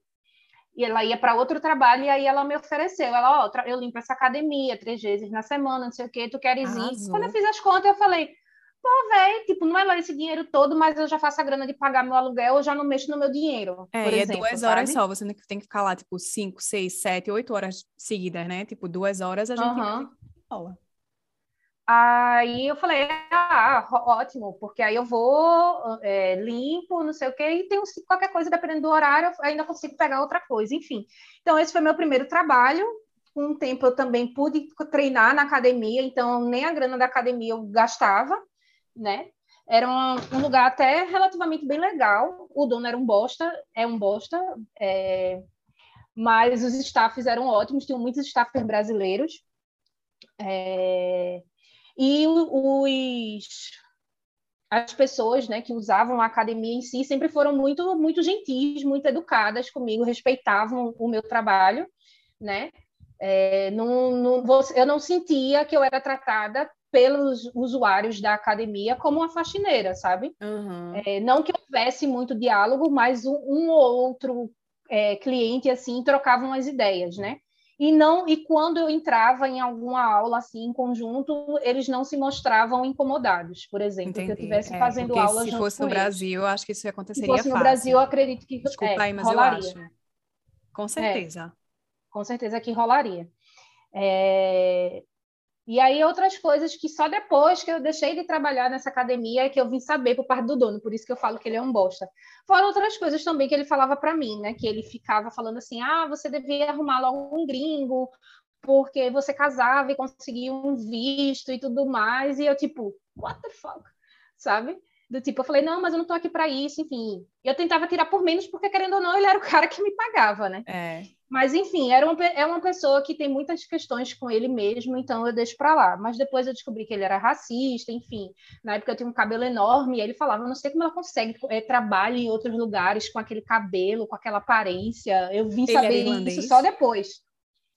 e ela ia para outro trabalho e aí ela me ofereceu, ela, ó, tra- eu limpo essa academia três vezes na semana, não sei o quê, tu queres ir? Arrasou. Quando eu fiz as contas, eu falei, pô, velho, tipo, não é lá esse dinheiro todo, mas eu já faço a grana de pagar meu aluguel, eu já não mexo no meu dinheiro, É, por e é exemplo, duas horas sabe? só, você tem que ficar lá, tipo, cinco, seis, sete, oito horas seguidas, né? Tipo, duas horas a gente Aham. aula. Aí eu falei, ah, ótimo, porque aí eu vou, é, limpo, não sei o quê, e tem qualquer coisa, dependendo do horário, eu ainda consigo pegar outra coisa, enfim. Então, esse foi meu primeiro trabalho. Com um tempo eu também pude treinar na academia, então nem a grana da academia eu gastava, né? Era um, um lugar até relativamente bem legal. O dono era um bosta, é um bosta, é, mas os staffs eram ótimos, tinham muitos staffers brasileiros. É, e os, as pessoas né, que usavam a academia em si sempre foram muito, muito gentis, muito educadas comigo, respeitavam o meu trabalho, né? É, não, não, eu não sentia que eu era tratada pelos usuários da academia como uma faxineira, sabe? Aham. É, não que houvesse muito diálogo, mas um, um ou outro é, cliente assim trocavam as ideias, né? E não e quando eu entrava em alguma aula assim em conjunto, eles não se mostravam incomodados, por exemplo, que eu Entendi. estivesse É, fazendo aula se fosse no eles. Brasil, eu acho que isso Se aconteceria fosse no fácil. Brasil, eu acredito que Desculpa é, aí, mas eu rolaria. acho. Com certeza. com certeza que rolaria. É, E aí outras coisas que só depois que eu deixei de trabalhar nessa academia é que eu vim saber por parte do dono, por isso que eu falo que ele é um bosta. Foram outras coisas também que ele falava para mim, né? Que ele ficava falando assim: "Ah, você devia arrumar logo um gringo, porque você casava e conseguia um visto e tudo mais". E eu tipo, what the fuck? Sabe? Do tipo, eu falei: "Não, mas eu não tô aqui para isso", enfim. Eu tentava tirar por menos porque querendo ou não, ele era o cara que me pagava, né? É. Mas, enfim, era uma, é uma pessoa que tem muitas questões com ele mesmo, então eu deixo para lá. Mas depois eu descobri que ele era racista, enfim. Na época eu tinha um cabelo enorme, e ele falava: não sei como ela consegue é, trabalhar em outros lugares com aquele cabelo, com aquela aparência. Eu vim Ele saber isso só depois.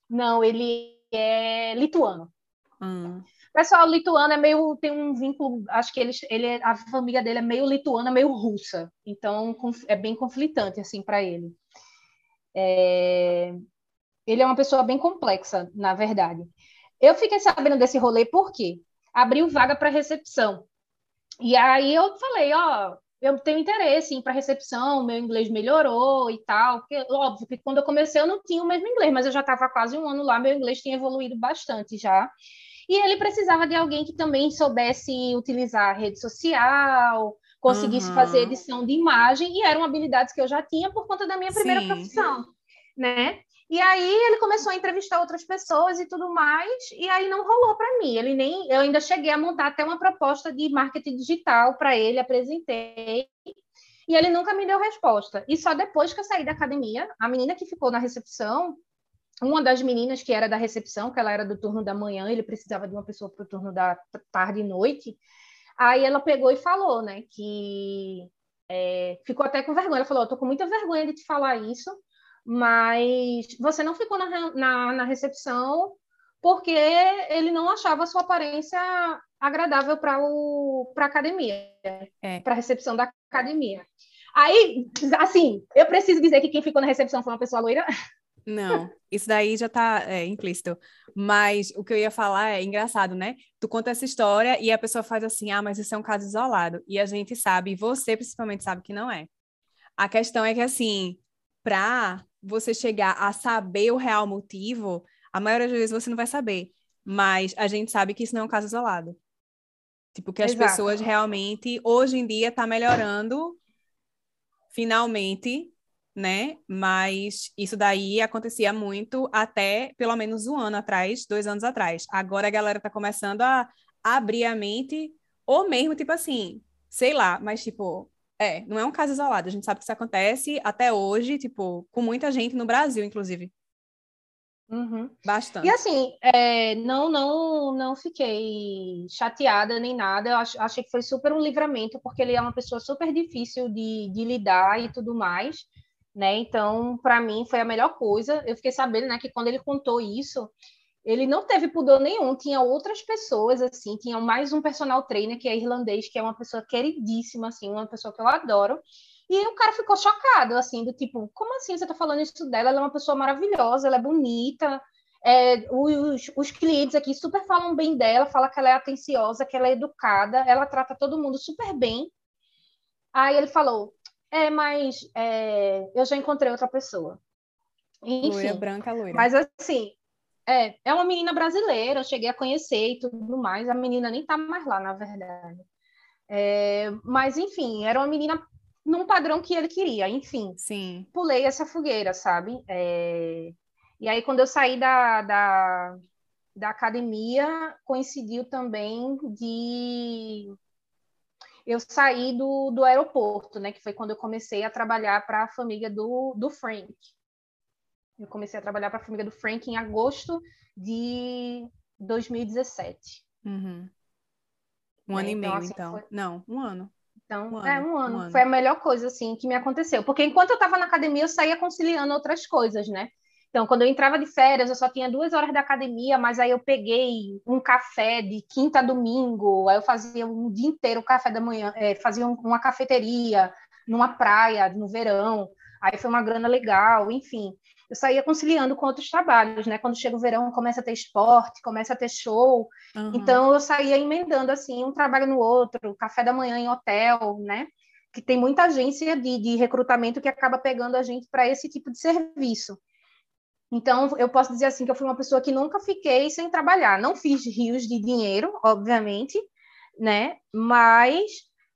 Não, ele é lituano. Hum. Pessoal, lituano é meio. tem um vínculo. Acho que ele, ele é- a família dele é meio lituana, meio russa. Então é bem conflitante, assim, para ele. É, ele é uma pessoa bem complexa, na verdade. Eu fiquei sabendo desse rolê porque abriu vaga para recepção. E aí eu falei, ó, eu tenho interesse em ir para recepção, meu inglês melhorou e tal, porque óbvio que quando eu comecei eu não tinha o mesmo inglês, mas eu já estava quase um ano lá, meu inglês tinha evoluído bastante já. E ele precisava de alguém que também soubesse utilizar a rede social, conseguisse uhum. fazer edição de imagem, e eram habilidades que eu já tinha por conta da minha primeira Sim. profissão, né? E aí ele começou a entrevistar outras pessoas e tudo mais, e aí não rolou para mim. Ele nem, eu ainda cheguei a montar até uma proposta de marketing digital para ele, apresentei, e ele nunca me deu resposta. E só depois que eu saí da academia, a menina que ficou na recepção, uma das meninas que era da recepção, que ela era do turno da manhã, ele precisava de uma pessoa para o turno da tarde e noite. Aí ela pegou e falou, né, que é, ficou até com vergonha. Ela falou: "Eu tô com muita vergonha de te falar isso, mas você não ficou na, na, na recepção porque ele não achava a sua aparência agradável para a academia, é. para a recepção da academia. Aí, assim, eu preciso dizer que quem ficou na recepção foi uma pessoa loira. Não, isso daí já tá é, implícito. Mas o que eu ia falar é engraçado, né? Tu conta essa história e a pessoa faz assim, ah, mas isso é um caso isolado. E a gente sabe, e você principalmente sabe que não é. A questão é que, assim, para você chegar a saber o real motivo, a maioria das vezes você não vai saber. Mas a gente sabe que isso não é um caso isolado. Tipo, que as Exato. pessoas realmente, hoje em dia, tá melhorando, finalmente, né? Mas isso daí acontecia muito até pelo menos um ano atrás, dois anos atrás. Agora a galera tá começando a abrir a mente, ou mesmo, tipo assim, sei lá, mas tipo, é, não é um caso isolado. A gente sabe que isso acontece até hoje, tipo, com muita gente no Brasil, inclusive. Uhum. Bastante. E assim, é, não, não, não fiquei chateada nem nada. Eu ach, achei que foi super um livramento, porque ele é uma pessoa super difícil de, de lidar e tudo mais, né? Então, para mim, foi a melhor coisa. Eu fiquei sabendo, né, que quando ele contou isso, ele não teve pudor nenhum, tinha outras pessoas, assim, tinha mais um personal trainer, que é irlandês, que é uma pessoa queridíssima, assim, uma pessoa que eu adoro, e o cara ficou chocado, assim, do tipo, como assim você tá falando isso dela? Ela é uma pessoa maravilhosa, ela é bonita, é, os, os clientes aqui super falam bem dela, fala que ela é atenciosa, que ela é educada, ela trata todo mundo super bem. Aí ele falou, é, mas é, eu já encontrei outra pessoa. Enfim, loira, branca, loira. Mas assim, é, é uma menina brasileira, eu cheguei a conhecer e tudo mais. A menina nem tá mais lá, na verdade. É, mas, enfim, era uma menina num padrão que ele queria, enfim. Sim. Pulei essa fogueira, sabe? É, e aí, quando eu saí da, da, da academia, coincidiu também de eu saí do, do aeroporto, né? Que foi quando eu comecei a trabalhar para a família do, do Frank. Eu comecei a trabalhar para a família do Frank em agosto de 2017. Uhum. Um ano é, e então, meio, assim, então. Foi... Não, um ano. Então, um é, ano, um, ano. um ano. Foi a melhor coisa, assim, que me aconteceu. Porque enquanto eu estava na academia, eu saía conciliando outras coisas, né? Então, quando eu entrava de férias, eu só tinha duas horas da academia, mas aí eu peguei um café de quinta a domingo, aí eu fazia um dia inteiro café da manhã, é, fazia uma cafeteria numa praia no verão, aí foi uma grana legal, enfim eu saía conciliando com outros trabalhos, né? Quando chega o verão, começa a ter esporte, começa a ter show. Uhum. Então, eu saía emendando, assim, um trabalho no outro, café da manhã em hotel, né? Que tem muita agência de, de recrutamento que acaba pegando a gente para esse tipo de serviço. Então, eu posso dizer assim que eu fui uma pessoa que nunca fiquei sem trabalhar. Não fiz rios de dinheiro, obviamente, né? Mas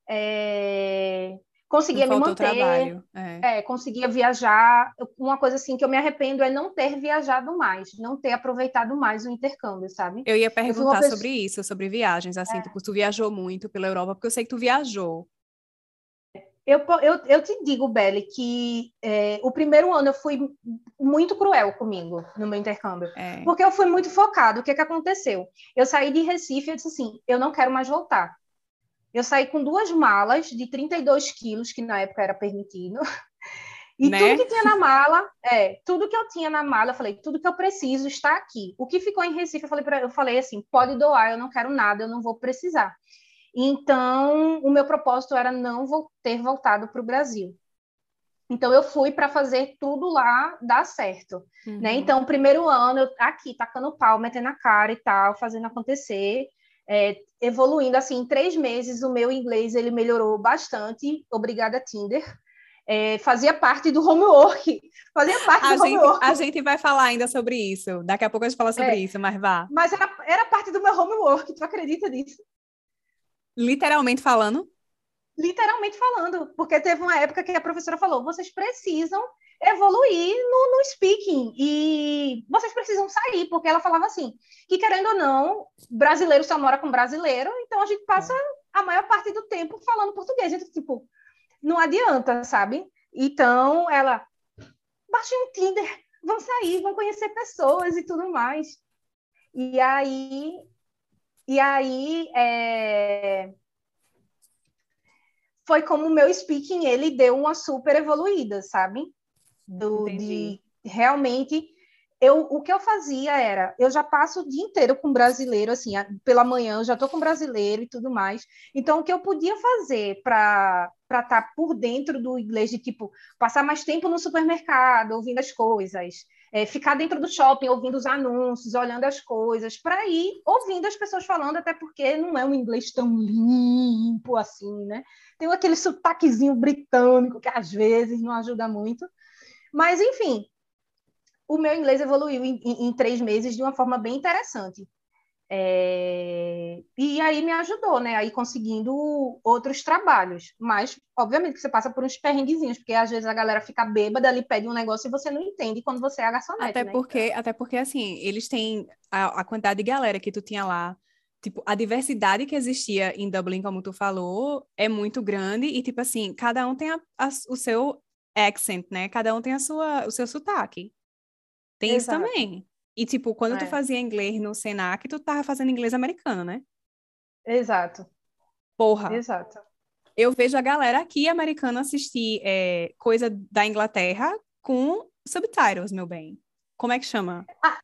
é, conseguia me manter, trabalho. É. é. conseguia viajar. Uma coisa assim que eu me arrependo é não ter viajado mais, não ter aproveitado mais o intercâmbio, sabe? Eu ia perguntar eu sobre isso, sobre viagens, assim, é. tipo, tu viajou muito pela Europa, porque eu sei que tu viajou. Eu, eu, eu te digo, Belle, que é, o primeiro ano eu fui muito cruel comigo no meu intercâmbio, é. porque eu fui muito focado. O que, que aconteceu? Eu saí de Recife e disse assim: eu não quero mais voltar. Eu saí com duas malas de 32 quilos, que na época era permitido. [LAUGHS] E né? tudo que tinha na mala, é, tudo que eu tinha na mala, eu falei, tudo que eu preciso está aqui. O que ficou em Recife, eu falei, pra, eu falei assim, pode doar, eu não quero nada, eu não vou precisar. Então, o meu propósito era não vou ter voltado para o Brasil. Então, eu fui para fazer tudo lá dar certo. Né? Uhum. Né? Então, primeiro ano, eu aqui, tacando pau, metendo a cara e tal, fazendo acontecer é, evoluindo assim, em três meses o meu inglês ele melhorou bastante, obrigada Tinder. É, fazia parte do homework, [LAUGHS] fazia parte a do gente, homework. A gente vai falar ainda sobre isso, daqui a pouco a gente fala sobre é, isso, mas vá. Mas era, era parte do meu homework, tu acredita nisso? Literalmente falando? Literalmente falando, porque teve uma época que a professora falou: vocês precisam evoluir no, no, speaking e vocês precisam sair, porque ela falava assim, que querendo ou não, brasileiro só mora com brasileiro, então a gente passa a maior parte do tempo falando português, então, tipo, não adianta, sabe? Então, ela, baixe um Tinder, vão sair, vão conhecer pessoas e tudo mais. E aí, e aí, é... foi como o meu speaking, ele deu uma super evoluída, sabe? do, de realmente eu, o que eu fazia era, eu já passo o dia inteiro com brasileiro, assim, pela manhã eu já estou com brasileiro e tudo mais. Então, o que eu podia fazer para estar tá por dentro do inglês, de tipo, passar mais tempo no supermercado, ouvindo as coisas, é, ficar dentro do shopping, ouvindo os anúncios, olhando as coisas, para ir ouvindo as pessoas falando, até porque não é um inglês tão limpo assim, né? Tem aquele sotaquezinho britânico que às vezes não ajuda muito. Mas, enfim, o meu inglês evoluiu em, em, em três meses de uma forma bem interessante. É... E aí me ajudou, né? Aí conseguindo outros trabalhos. Mas, obviamente, que você passa por uns perrenguezinhos, porque às vezes a galera fica bêbada ali, pede um negócio e você não entende quando você é a garçonete, até né? Porque, até porque, assim, eles têm a, a quantidade de galera que tu tinha lá tipo, a diversidade que existia em Dublin, como tu falou, é muito grande e, tipo assim, cada um tem a, a, o seu accent, né? Cada um tem a sua, o seu sotaque. Tem Exato. isso também. E, tipo, quando é. tu fazia inglês no Senac, tu tava fazendo inglês americano, né? Exato. Porra. Exato. Eu vejo a galera aqui americana assistir é, coisa da Inglaterra com subtitles, meu bem. Como é que chama? Ah,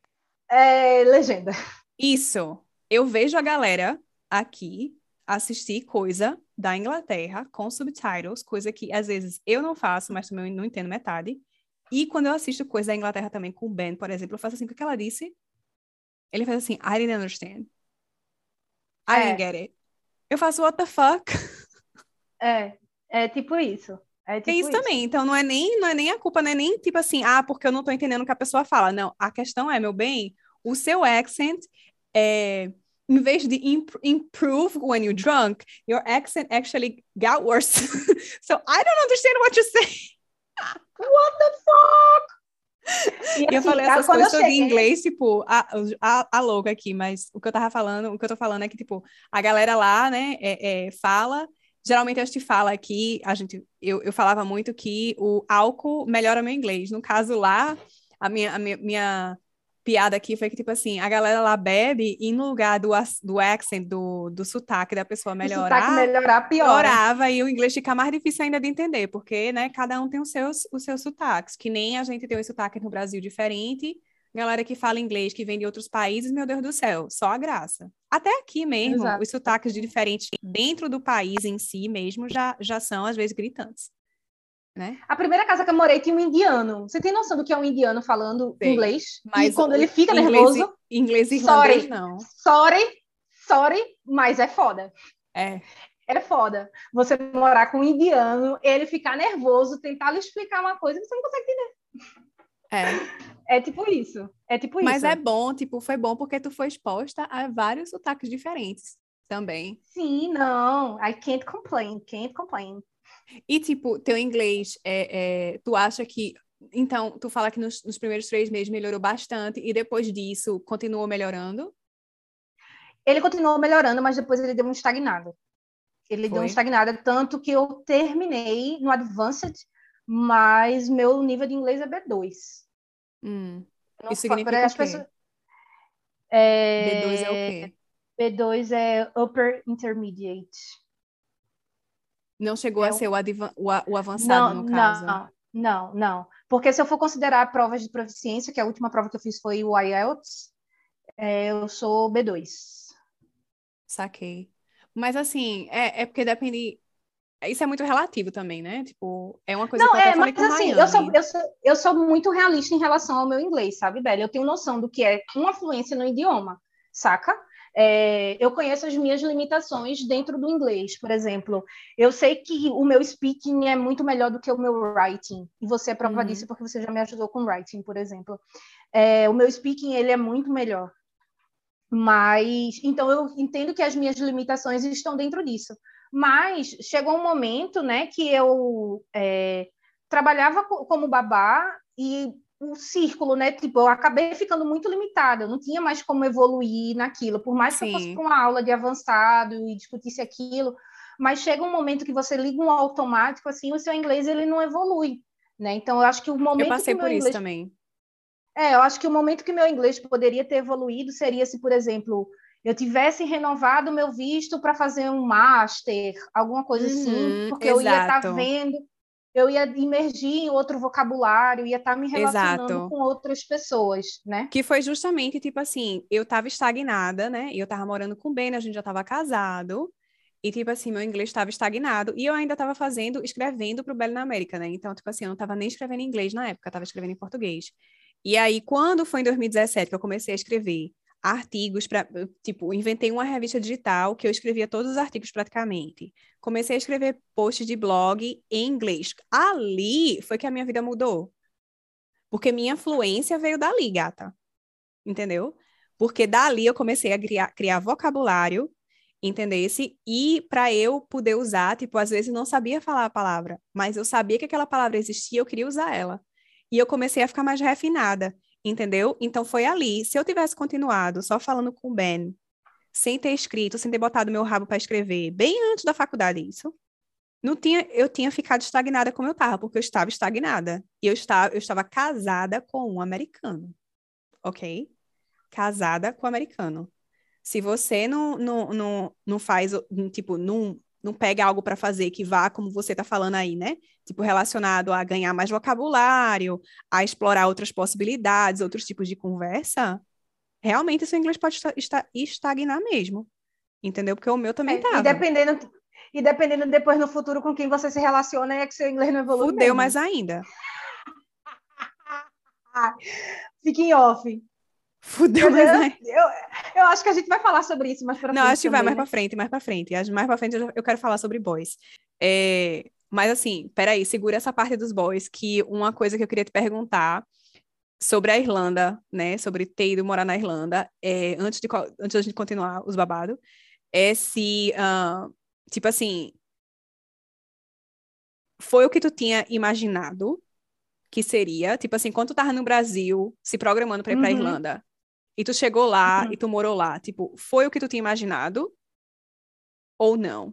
é, legenda. Isso. Eu vejo a galera aqui assistir coisa da Inglaterra com subtitles, coisa que às vezes eu não faço, mas também não entendo metade. E quando eu assisto coisa da Inglaterra também com o Ben, por exemplo, eu faço assim, o que ela disse? Ele faz assim, I didn't understand. I é. didn't get it. Eu faço, what the fuck? É, é tipo isso. É, tipo é isso, isso, também. Então não é nem não é nem a culpa, não é nem tipo assim, ah, porque eu não tô entendendo o que a pessoa fala. Não, a questão é, meu bem, o seu accent é em vez de imp improve when you're drunk, your accent actually got worse. [LAUGHS] so I don't understand what you say. What the fuck? E, e eu assim, falei essas coisas cheguei... em inglês, tipo, a, a, a louca aqui, mas o que eu tava falando, o que eu tô falando é que, tipo, a galera lá, né, é, é, fala, geralmente a gente fala aqui, a gente, eu, eu falava muito que o álcool melhora meu inglês. No caso lá, a minha, a minha, minha piada aqui foi que, tipo assim, a galera lá bebe e no lugar do, do accent, do, do sotaque da pessoa melhorar, o sotaque melhorar, piora. piorava e o inglês fica mais difícil ainda de entender, porque, né, cada um tem os seus, os seus sotaques, que nem a gente tem os sotaques no Brasil diferente, galera que fala inglês, que vem de outros países, meu Deus do céu, só a graça. Até aqui mesmo, Exato. os sotaques de diferentes dentro do país em si mesmo já, já são, às vezes, gritantes. Né? A primeira casa que eu morei tinha um indiano. Você tem noção do que é um indiano falando Sim, inglês? Mas e quando ele fica inglês, nervoso. Inglês e irlandês, sorry, não. Sorry, sorry, mas é foda. É. É foda. Você morar com um indiano, ele ficar nervoso, tentar lhe explicar uma coisa que você não consegue entender. É. É tipo isso. É tipo Mas isso. é bom, tipo, foi bom porque tu foi exposta a vários sotaques diferentes também. Sim, não. I can't complain, can't complain. E, tipo, teu inglês, é, é, tu acha que. Então, tu fala que nos, nos, primeiros três meses melhorou bastante e depois disso continuou melhorando? Ele continuou melhorando, mas depois ele deu uma estagnada. Ele Foi? deu uma estagnada, tanto que eu terminei no Advanced, mas meu nível de inglês é B2. Hum. Isso significa quê? Pessoas... É... B2 é o quê? B2 é Upper Intermediate. Não chegou é a ser o, o, o avançado, não, no caso. Não, não, não. Porque se eu for considerar provas de proficiência, que a última prova que eu fiz foi o IELTS, é, eu sou B2. Saquei. Mas assim, é, é porque depende. Isso é muito relativo também, né? Tipo, é uma coisa não, que eu é, mas assim, eu sou, eu, sou, eu sou muito realista em relação ao meu inglês, sabe, Bela? Eu tenho noção do que é uma fluência no idioma, saca? É, eu conheço as minhas limitações dentro do inglês, por exemplo. Eu sei que o meu speaking é muito melhor do que o meu writing, e você é prova uhum. disso porque você já me ajudou com writing, por exemplo. É, o meu speaking ele é muito melhor. Mas, então, eu entendo que as minhas limitações estão dentro disso. Mas chegou um momento, né, que eu é, trabalhava como babá e o círculo, né? Tipo, eu acabei ficando muito limitada, eu não tinha mais como evoluir naquilo, por mais Sim. que eu fosse para uma aula de avançado e discutisse aquilo, mas chega um momento que você liga um automático, assim, o seu inglês ele não evolui, né? Então, eu acho que o momento Eu passei por inglês... isso também. É, eu acho que o momento que meu inglês poderia ter evoluído seria se, por exemplo, eu tivesse renovado meu visto para fazer um master, alguma coisa assim, uhum, assim, porque exato. eu ia estar tá vendo eu ia imergir em outro vocabulário, ia estar tá me relacionando Exato. com outras pessoas, né? Que foi justamente, tipo assim, eu estava estagnada, né? E eu estava morando com o Ben, a gente já estava casado, e, tipo assim, meu inglês estava estagnado, e eu ainda estava fazendo, escrevendo para o Belo na América, né? Então, tipo assim, eu não estava nem escrevendo em inglês na época, estava escrevendo em português. E aí, quando foi em 2017 que eu comecei a escrever artigos para, tipo, inventei uma revista digital que eu escrevia todos os artigos praticamente. Comecei a escrever posts de blog em inglês. Ali foi que a minha vida mudou. Porque minha fluência veio dali, gata. Entendeu? Porque dali eu comecei a criar, criar vocabulário, entendesse? E para eu poder usar, tipo, às vezes não sabia falar a palavra, mas eu sabia que aquela palavra existia, eu queria usar ela. E eu comecei a ficar mais refinada entendeu? Então foi ali. Se eu tivesse continuado só falando com o Ben, sem ter escrito, sem ter botado meu rabo para escrever, bem antes da faculdade isso, não tinha, eu tinha ficado estagnada como eu estava, porque eu estava estagnada. E eu estava, eu estava casada com um americano. OK? Casada com um americano. Se você não, não, não, não faz, tipo, não, não pega algo para fazer que vá, como você está falando aí, né? Tipo, relacionado a ganhar mais vocabulário, a explorar outras possibilidades, outros tipos de conversa, realmente seu inglês pode estar, estagnar mesmo. Entendeu? Porque o meu também é, E dependendo, e dependendo depois no futuro com quem você se relaciona, é que seu inglês não evolui. Fudeu mesmo. mais ainda. [LAUGHS] Fique em off. Fudeu, mas eu, é. eu, eu, acho que a gente vai falar sobre isso mais pra frente. Não, acho que vai mais né? pra frente, mais pra frente. Mais pra frente eu, quero falar sobre boys. É, mas assim, peraí, segura essa parte dos boys, que uma coisa que eu queria te perguntar sobre a Irlanda, né? Sobre ter ido morar na Irlanda, é, antes, de, antes da gente continuar os babados, é se, uh, tipo assim, foi o que tu tinha imaginado que seria? Tipo assim, quando tu tava no Brasil, se programando para ir pra uhum. Irlanda, e tu chegou lá uhum. e tu morou lá, tipo, foi o que tu tinha imaginado? Ou não?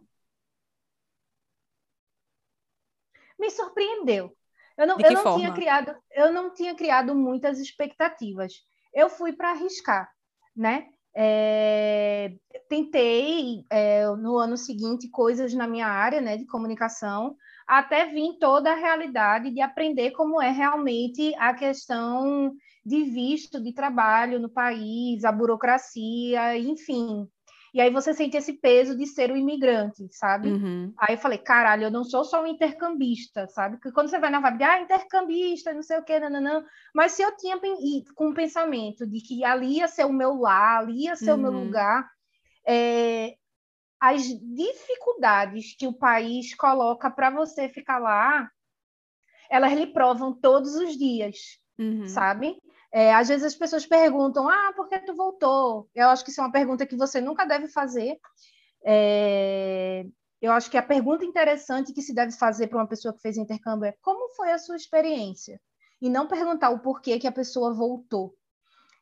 Me surpreendeu. Eu não, eu não forma? tinha criado, eu não tinha criado muitas expectativas. Eu fui para arriscar, né? É, tentei é, no ano seguinte coisas na minha área, né, de comunicação, até vir toda a realidade de aprender como é realmente a questão de visto de trabalho no país, a burocracia, enfim. E aí você sente esse peso de ser um imigrante, sabe? Uhum. Aí eu falei, caralho, eu não sou só um intercambista, sabe? Porque quando você vai na vibe, ah, intercambista, não sei o quê, não, não. Mas se eu tinha com o pensamento de que ali ia ser o meu lar, ali ia ser uhum. o meu uhum. lugar, é, as dificuldades que o país coloca para você ficar lá, elas lhe provam todos os dias, uhum. sabe? É, às vezes as pessoas perguntam: ah, por que tu voltou? Eu acho que isso é uma pergunta que você nunca deve fazer. É, eu acho que a pergunta interessante que se deve fazer para uma pessoa que fez intercâmbio é: como foi a sua experiência? E não perguntar o porquê que a pessoa voltou,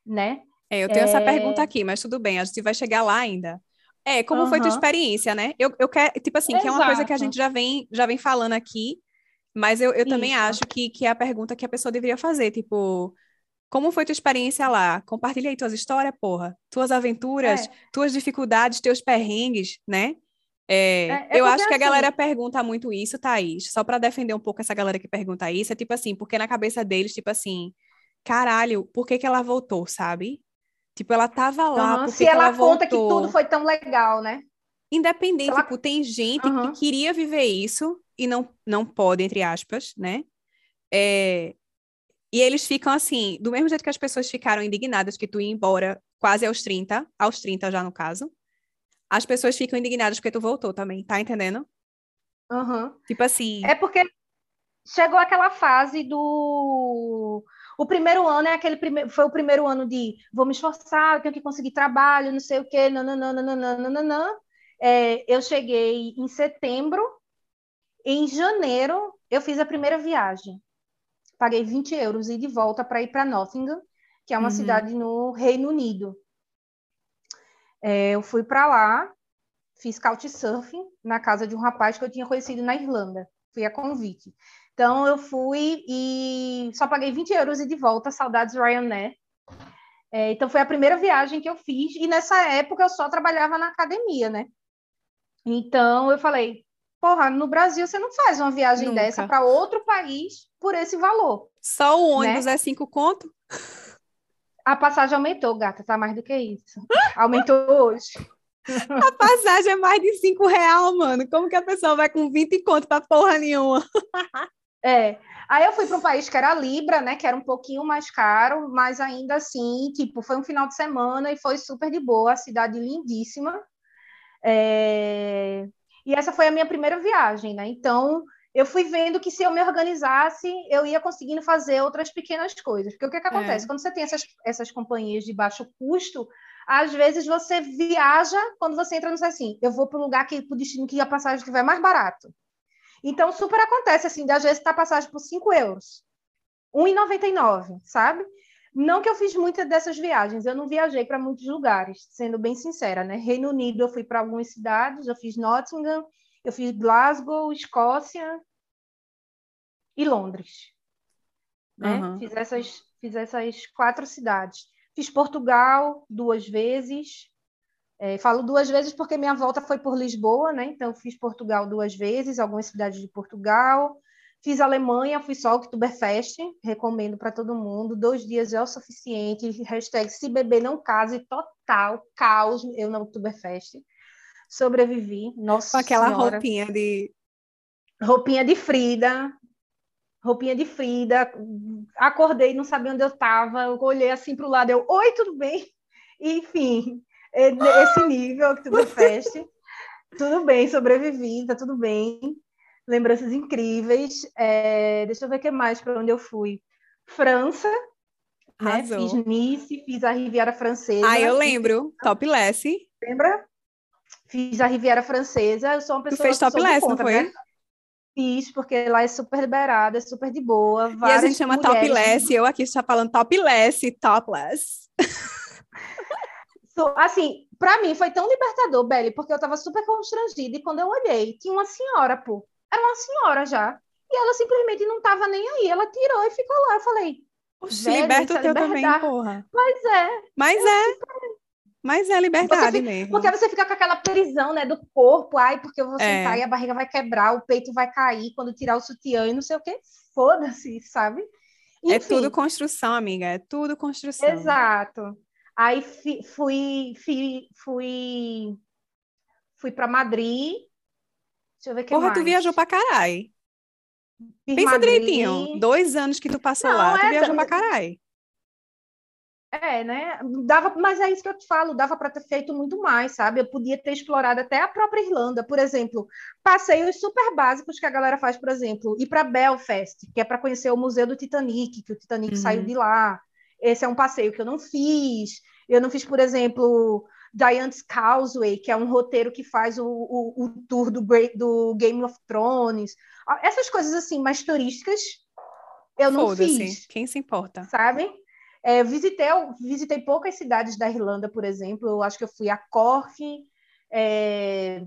né? É, eu tenho é... essa pergunta aqui, mas tudo bem, a gente vai chegar lá ainda. É, como uhum. foi tua experiência, né? Eu, eu quero, tipo assim, Exato. que é uma coisa que a gente já vem, já vem falando aqui, mas eu, eu também acho que, que é a pergunta que a pessoa deveria fazer, tipo, como foi tua experiência lá? Compartilha aí tuas histórias, porra. Tuas aventuras, é. tuas dificuldades, teus perrengues, né? É, é, é eu acho que assim... a galera pergunta muito isso, Thaís. Só para defender um pouco essa galera que pergunta isso, é tipo assim, porque na cabeça deles, tipo assim, caralho, por que que ela voltou, sabe? Tipo, ela tava lá, uhum, Se ela, ela conta que tudo foi tão legal, né? Independente, ela... tipo, tem gente uhum. que queria viver isso e não, não pode, entre aspas, né? É, e eles ficam assim, do mesmo jeito que as pessoas ficaram indignadas que tu ia embora quase aos 30, aos 30 já no caso, as pessoas ficam indignadas porque tu voltou também, tá entendendo? Uhum. Tipo assim. É porque chegou aquela fase do. O primeiro ano é aquele primeiro, foi o primeiro ano de vou me esforçar, tenho que conseguir trabalho, não sei o quê, nananana. É, eu cheguei em setembro, em janeiro eu fiz a primeira viagem. Paguei 20 euros e de volta para ir para Nottingham, que é uma uhum. cidade no Reino Unido. É, eu fui para lá, fiz couchsurfing na casa de um rapaz que eu tinha conhecido na Irlanda. Fui a convite. Então, eu fui e só paguei 20 euros e de volta, saudades Ryanair. É, então, foi a primeira viagem que eu fiz. E nessa época, eu só trabalhava na academia, né? Então, eu falei, porra, no Brasil você não faz uma viagem Nunca. dessa para outro país por esse valor. Só o ônibus né? é cinco conto? A passagem aumentou, gata, tá mais do que isso. Aumentou hoje. [LAUGHS] A passagem é mais de cinco real, mano. Como que a pessoa vai com 20 conto pra porra nenhuma? [LAUGHS] É. Aí eu fui para um país que era Libra, né? Que era um pouquinho mais caro, mas ainda assim, tipo, foi um final de semana e foi super de boa, a cidade lindíssima. É... E essa foi a minha primeira viagem, né? Então, eu fui vendo que se eu me organizasse, eu ia conseguindo fazer outras pequenas coisas. Porque o que, que acontece? É. Quando você tem essas, essas companhias de baixo custo, às vezes você viaja, quando você entra no assim, eu vou para o lugar que o destino que a passagem estiver mais barato. Então, super acontece assim, de às vezes tá passagem por 5 euros, 1,99, sabe? Não que eu fiz muitas dessas viagens, eu não viajei para muitos lugares, sendo bem sincera, né? Reino Unido eu fui para algumas cidades, eu fiz Nottingham, eu fiz Glasgow, Escócia e Londres. Né? Uhum. Fiz, essas, fiz essas quatro cidades. Fiz Portugal duas vezes. É, falo duas vezes porque minha volta foi por Lisboa, né? Então, fiz Portugal duas vezes, algumas cidades de Portugal. Fiz Alemanha, fui só Oktoberfest, recomendo para todo mundo. Dois dias é o suficiente. Hashtag se beber não case, total, caos, eu no Oktoberfest. Sobrevivi, nossa Com aquela senhora. roupinha de... Roupinha de Frida, roupinha de Frida. Acordei, não sabia onde eu estava. Eu olhei assim para o lado, eu, oi, tudo bem? Enfim, é esse nível Oktoberfest. [LAUGHS] tudo bem, sobrevivi, tá tudo bem lembranças incríveis. É, deixa eu ver o que mais para onde eu fui. França, né? Fiz Nice, fiz a Riviera Francesa. Ah, eu lembro. Topless. Lembra? Fiz a Riviera Francesa. Eu sou uma pessoa. Tu fez topless, não foi? Né? Fiz, porque lá é super liberada, é super de boa. E a gente chama mulheres... topless, eu aqui estou falando topless, topless. [LAUGHS] assim, para mim foi tão libertador, Belly, porque eu estava super constrangida e quando eu olhei, tinha uma senhora, pô, era uma senhora já. E ela simplesmente não estava nem aí. Ela tirou e ficou lá. Eu falei. Oxi, liberta o teu também, porra. Mas é. Mas é. Mas é liberdade fica, mesmo. Porque você fica com aquela prisão, né, do corpo, ai, porque eu vou é. sentar e a barriga vai quebrar, o peito vai cair quando tirar o sutiã e não sei o quê. Foda-se, sabe? É Enfim. É tudo construção, amiga, é tudo construção. Exato. Aí fui, fui, fui, fui para Madrid, Deixa eu ver que Porra, mais. tu viajou pra caralho. Pensa Madrid. direitinho. Dois anos que tu passou Não, lá, tu é, viajou pra caralho. É, né? Dava, mas é isso que eu te falo, dava para ter feito muito mais, sabe? Eu podia ter explorado até a própria Irlanda, por exemplo, passeios super básicos que a galera faz, por exemplo, ir para Belfast, que é para conhecer o Museu do Titanic, que o Titanic uhum. saiu de lá. Esse é um passeio que eu não fiz. Eu não fiz, por exemplo, Giant's Causeway, que é um roteiro que faz o, o, o tour do, do, Game of Thrones. Essas coisas assim, mais turísticas, eu não fiz. Quem se importa? Sabe? É, visitei, visitei poucas cidades da Irlanda, por exemplo. Eu acho que eu fui a Cork, é,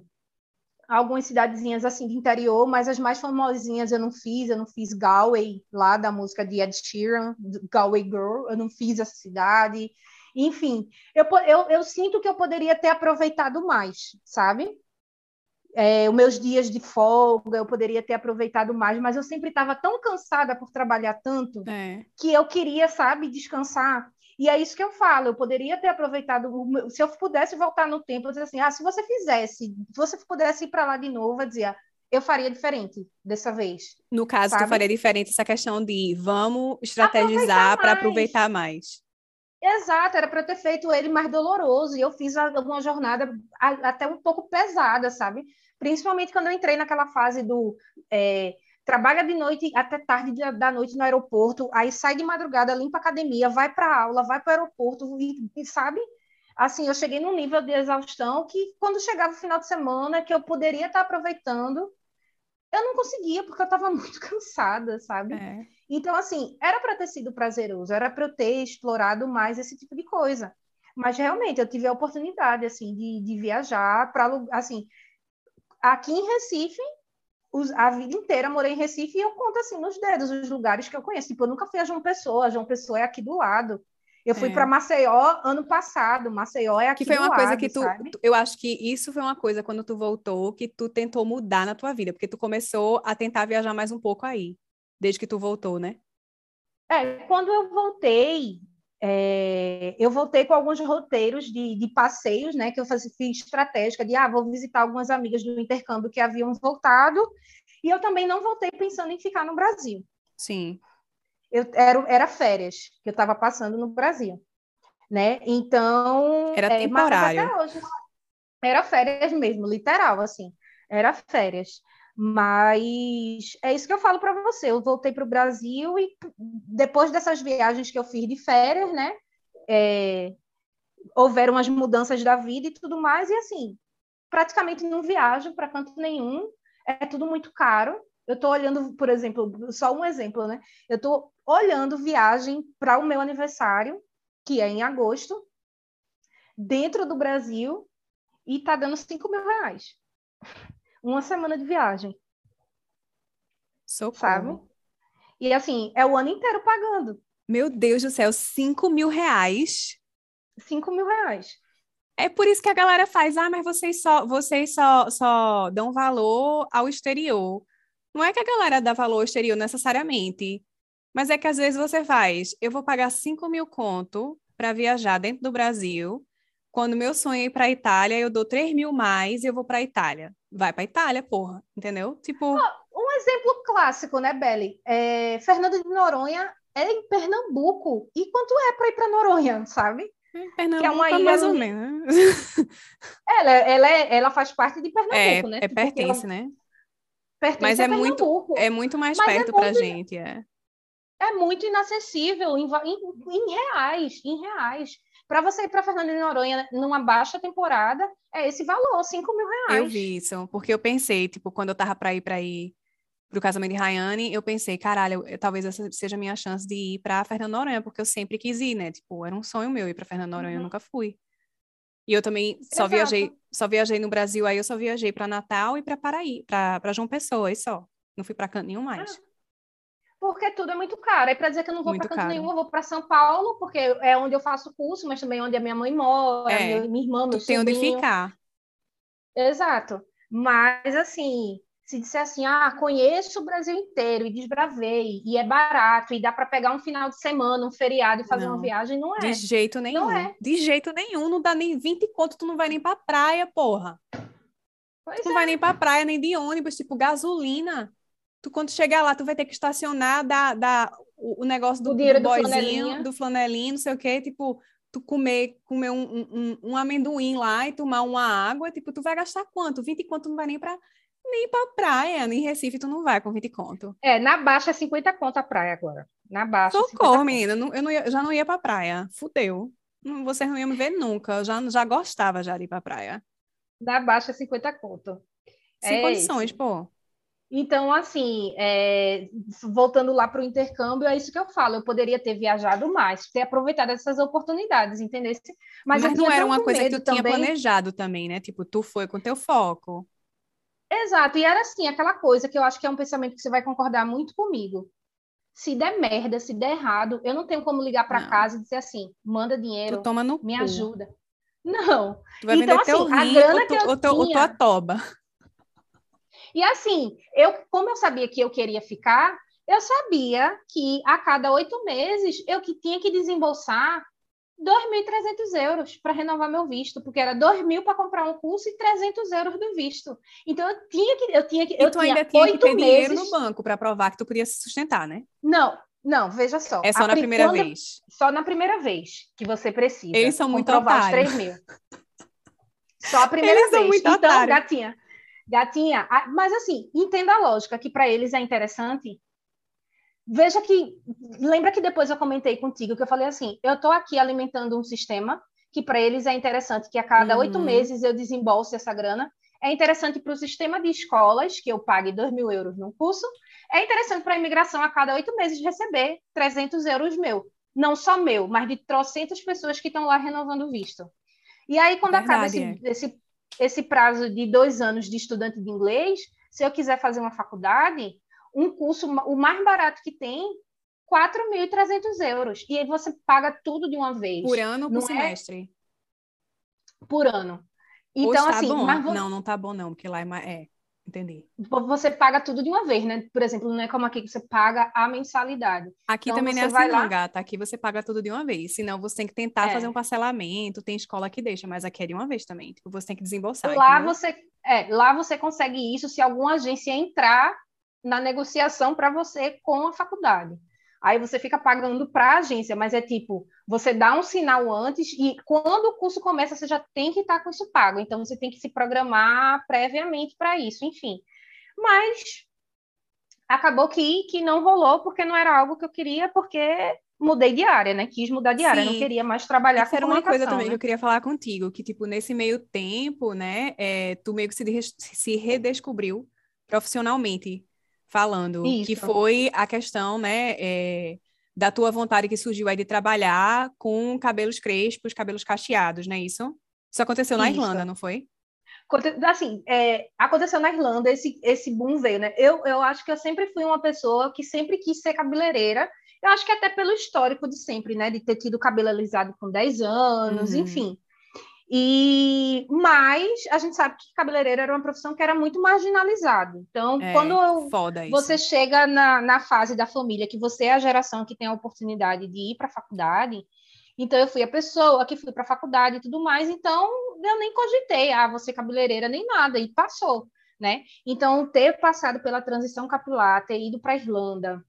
algumas cidadezinhas assim de interior, mas as mais famosinhas eu não fiz. Eu não fiz Galway, lá da música de Ed Sheeran, Galway Girl. Eu não fiz essa cidade. Enfim, eu, eu, eu sinto que eu poderia ter aproveitado mais, sabe? É, os meus dias de folga, eu poderia ter aproveitado mais, mas eu sempre estava tão cansada por trabalhar tanto é. que eu queria, sabe, descansar. E é isso que eu falo, eu poderia ter aproveitado, se eu pudesse voltar no tempo, eu dizer assim, ah, se você fizesse, se você pudesse ir para lá de novo, eu dizia, eu faria diferente dessa vez. No caso, sabe? tu faria diferente essa questão de vamos estrategizar para aproveitar mais. Exato, era para ter feito ele mais doloroso. E eu fiz uma jornada até um pouco pesada, sabe? Principalmente quando eu entrei naquela fase do é, trabalha de noite até tarde da noite no aeroporto, aí sai de madrugada, limpa a academia, vai para aula, vai para o aeroporto e, e, sabe? Assim, eu cheguei num nível de exaustão que quando chegava o final de semana, que eu poderia estar aproveitando, eu não conseguia porque eu estava [LAUGHS] muito cansada, sabe? É. Então, assim, era para ter sido prazeroso, era para eu ter explorado mais esse tipo de coisa. Mas realmente eu tive a oportunidade assim de, de viajar para assim aqui em Recife a vida inteira morei em Recife e eu conto assim nos dedos os lugares que eu conheço. Tipo, eu nunca fui a João Pessoa, a João Pessoa é aqui do lado. Eu fui é. para Maceió ano passado. Maceió é aqui que foi uma coisa lado, que tu, sabe? eu acho que isso foi uma coisa quando tu voltou que tu tentou mudar na tua vida, porque tu começou a tentar viajar mais um pouco aí, desde que tu voltou, né? É, quando eu voltei, é, eu voltei com alguns roteiros de, de passeios, né, que eu fiz estratégica de, ah, vou visitar algumas amigas do intercâmbio que haviam voltado, e eu também não voltei pensando em ficar no Brasil. Sim. Eu era, era férias que eu estava passando no Brasil, né? Então era é, temporário. até hoje era férias mesmo, literal, assim, era férias. Mas é isso que eu falo para você. Eu voltei para o Brasil e depois dessas viagens que eu fiz de férias, né? É, houveram as mudanças da vida e tudo mais, e assim, praticamente não viajo para canto nenhum, é tudo muito caro. Eu estou olhando, por exemplo, só um exemplo, né? Eu estou olhando viagem para o meu aniversário, que é em agosto, dentro do Brasil, e está dando 5 mil reais uma semana de viagem. Socorro. Sabe? E assim, é o ano inteiro pagando. Meu Deus do céu, 5 mil reais? 5 mil reais. É por isso que a galera faz, ah, mas vocês só, vocês só, só dão valor ao exterior. Não é que a galera dá valor ao exterior necessariamente, mas é que às vezes você faz, eu vou pagar 5 mil conto para viajar dentro do Brasil, quando meu sonho é ir para a Itália, eu dou 3 mil mais e eu vou para a Itália vai para Itália, porra, entendeu? Tipo. Um exemplo clássico, né, Belly? É, Fernando de Noronha é em Pernambuco. E quanto é para ir para Noronha, sabe? Pernambuco é uma ilha mais ou menos. ela, ela, é, ela faz parte de Pernambuco, é, né? É tipo, pertence, ela... né? Pertence Mas é muito, é muito mais Mas é perto é para gente, é. É muito inacessível em, em, em reais, em reais. Para você ir para Fernando de Noronha numa baixa temporada, é esse valor, 5 mil reais. Eu vi isso, porque eu pensei, tipo, quando eu tava para ir para ir pro casamento de Rayane, eu pensei, caralho, eu, talvez essa seja a minha chance de ir para Fernando de Noronha, porque eu sempre quis ir, né? Tipo, era um sonho meu ir para Fernando de Noronha, uhum. eu nunca fui. E eu também só Exato. viajei, só viajei no Brasil, aí eu só viajei para Natal e para Paraí, para João Pessoa, e só. Não fui para canto nenhum mais. Ah porque tudo é muito caro. Aí para dizer que eu não vou para canto caro. nenhum, eu vou para São Paulo, porque é onde eu faço curso, mas também é onde a minha mãe mora, é, minha irmã, meu tu tem onde ficar. Exato. Mas assim, se disser assim, ah, conheço o Brasil inteiro e desbravei, e é barato, e dá para pegar um final de semana, um feriado e fazer não, uma viagem, não é. De jeito nenhum. Não é. De jeito nenhum, não dá nem 20 conto, tu não vai nem pra praia, porra. Pois tu não vai é. nem pra praia, nem de ônibus, tipo, gasolina tu quando chegar lá, tu vai ter que estacionar, dar, dar o, o negócio do, o do, do boizinho, do flanelinho, não sei o quê, tipo, tu comer, comer um, um, um, amendoim lá e tomar uma água, tipo, tu vai gastar quanto? 20 quanto não vai nem pra, nem pra praia, nem Recife tu não vai com 20 conto. É, na baixa é 50 conto a praia agora. Na baixa. Socorro, menina, não, eu não ia, já não ia pra praia. Fudeu. Vocês não iam me ver nunca. Eu já, já gostava já de ir pra praia. Na baixa é 50 conto. Sem é condições, esse. pô. Então, assim, é, voltando lá para o intercâmbio, é isso que eu falo. Eu poderia ter viajado mais, ter aproveitado essas oportunidades, entendeu? Mas, Mas não era uma coisa que tu também... tinha planejado também, né? Tipo, tu foi com teu foco. Exato, e era assim, aquela coisa que eu acho que é um pensamento que você vai concordar muito comigo. Se der merda, se der errado, eu não tenho como ligar para casa e dizer assim, manda dinheiro, tu toma no me cu. ajuda. Não. Tu vai então, vender assim, teu rim, a grana ou, tu, que eu ou, tinha... ou tua toba. E assim, eu, como eu sabia que eu queria ficar, eu sabia que a cada oito meses eu que tinha que desembolsar 2.300 euros para renovar meu visto, porque era 2.000 para comprar um curso e 300 euros do visto. Então eu tinha que, eu tinha que, eu e tu ainda tinha que ter meses... dinheiro no banco para provar que tu queria se sustentar, né? Não, Não, veja só. É só na primeira quando... vez. Só na primeira vez que você precisa. Eles são muito otários. os 3 mil. Só a primeira eles vez. São muito então, otários. gatinha. Gatinha, mas assim, entenda a lógica, que para eles é interessante. Veja que. Lembra que depois eu comentei contigo que eu falei assim: eu estou aqui alimentando um sistema que para eles é interessante que a cada oito uhum. meses eu desembolse essa grana. É interessante para o sistema de escolas que eu pague 2 mil euros num curso. É interessante para a imigração a cada oito meses receber 300 euros meu. Não só meu, mas de trocentas pessoas que estão lá renovando o visto. E aí, quando Verdade, acaba esse, é. esse, esse prazo de dois anos de estudante de inglês, se eu quiser fazer uma faculdade, um curso, o mais barato que tem, 4.300 euros. E aí você paga tudo de uma vez. Por ano ou por é semestre? É... Por ano. Então, tá assim. Bom. Mas... Não, não tá bom, não, porque lá é. Entendi. Você paga tudo de uma vez, né? Por exemplo, não é como aqui que você paga a mensalidade. Aqui então, também não é assim, não, lá... gata. Aqui você paga tudo de uma vez. Senão você tem que tentar é. fazer um parcelamento. Tem escola que deixa, mas aqui é de uma vez também. Tipo, você tem que desembolsar. Lá você, é, lá você consegue isso se alguma agência entrar na negociação para você com a faculdade. Aí você fica pagando para a agência, mas é tipo, você dá um sinal antes e quando o curso começa, você já tem que estar tá com isso pago. Então você tem que se programar previamente para isso, enfim. Mas acabou que, que não rolou porque não era algo que eu queria, porque mudei de área, né? Quis mudar de área, não queria mais trabalhar Isso com era uma coisa também né? que eu queria falar contigo, que tipo nesse meio tempo, né, é, tu meio que se, se redescobriu profissionalmente falando, Isso. que foi a questão, né, é, da tua vontade que surgiu aí de trabalhar com cabelos crespos, cabelos cacheados, não é isso? Isso aconteceu na Isso. Irlanda, não foi? Assim, é, aconteceu na Irlanda, esse, esse boom veio, né? Eu, eu acho que eu sempre fui uma pessoa que sempre quis ser cabeleireira, eu acho que até pelo histórico de sempre, né? De ter tido cabelo alisado com 10 anos, uhum. enfim. E mas a gente sabe que cabeleireiro era uma profissão que era muito marginalizada. Então, é, quando você chega na, na fase da família que você é a geração que tem a oportunidade de ir para a faculdade, então eu fui a pessoa que fui para a faculdade e tudo mais, então eu nem cogitei, ah, você cabeleireira nem nada, e passou, né? Então, ter passado pela transição capilar, ter ido para a Irlanda,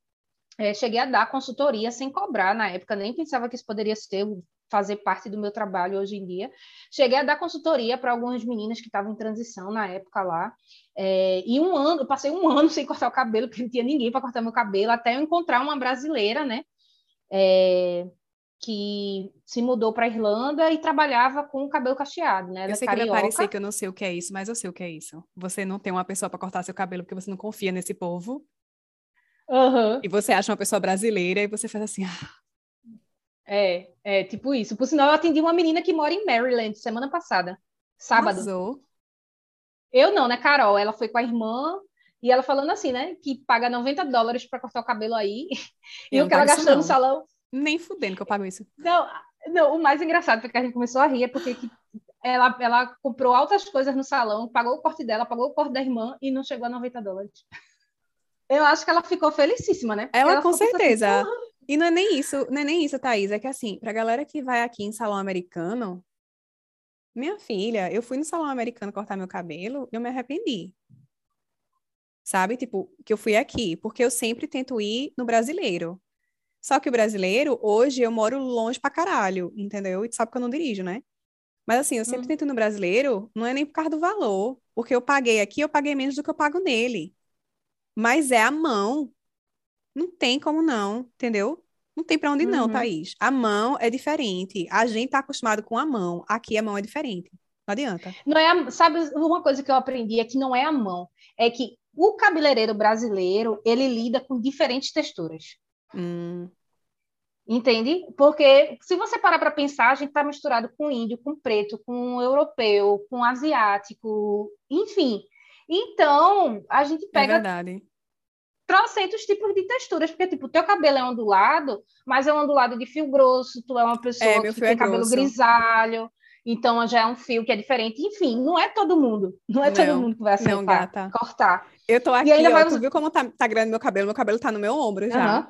é, cheguei a dar consultoria sem cobrar na época, nem pensava que isso poderia ser fazer parte do meu trabalho hoje em dia. Cheguei a dar consultoria para algumas meninas que estavam em transição na época lá. É, e um ano, passei um [LAUGHS] ano sem cortar o cabelo, porque não tinha ninguém para cortar meu cabelo, até eu encontrar uma brasileira, né? É, que se mudou para a Irlanda e trabalhava com o cabelo cacheado, né? Ela eu é sei que vai parecer que eu não sei o que é isso, mas eu sei o que é isso. Você não tem uma pessoa para cortar seu cabelo porque você não confia nesse povo. Uhum. E você acha uma pessoa brasileira e você faz assim, ah, é, é tipo isso. Por sinal, eu atendi uma menina que mora em Maryland semana passada, sábado. Arrasou. Eu não, né, Carol? Ela foi com a irmã e ela falando assim, né, que paga 90 dólares para cortar o cabelo aí. e o que ela gastou no salão. Nem fudendo que eu pago isso. Não, não, o mais engraçado foi que a gente começou a rir, é porque ela, ela comprou altas coisas no salão, pagou o corte dela, pagou o corte da irmã e não chegou a 90 dólares. Eu acho que ela ficou felicíssima, né? ela, ela com assim, certeza. Assim, e não é nem isso, não é nem isso, Thaís. É que assim, pra galera que vai aqui em salão americano, minha filha, eu fui no salão americano cortar meu cabelo e eu me arrependi. Sabe? Tipo, que eu fui aqui, porque eu sempre tento ir no brasileiro. Só que o brasileiro, hoje eu moro longe pra caralho, entendeu? E tu sabe que eu não dirijo, né? Mas assim, eu sempre hum. tento ir no brasileiro, não é nem por causa do valor, porque eu paguei aqui, eu paguei menos do que eu pago nele. Mas é a mão, não tem como não, entendeu? Não tem para onde não, uhum. Thaís. A mão é diferente. A gente tá acostumado com a mão. Aqui a mão é diferente. Não adianta. Não é a, sabe uma coisa que eu aprendi é que não é a mão, é que o cabeleireiro brasileiro ele lida com diferentes texturas. Hum. Entende? Porque se você parar para pensar, a gente está misturado com índio, com preto, com europeu, com asiático, enfim. Então, a gente é pega é trocentos tipos de texturas, porque, tipo, teu cabelo é ondulado, mas é um ondulado de fio grosso, tu é uma pessoa é, que tem é cabelo grosso. grisalho, então já é um fio que é diferente. Enfim, não é todo mundo, não é não, todo mundo que vai acertar, não, gata. cortar. Eu tô aqui, ó, vai... tu viu como tá, tá grande meu cabelo? Meu cabelo tá no meu ombro já. Uhum.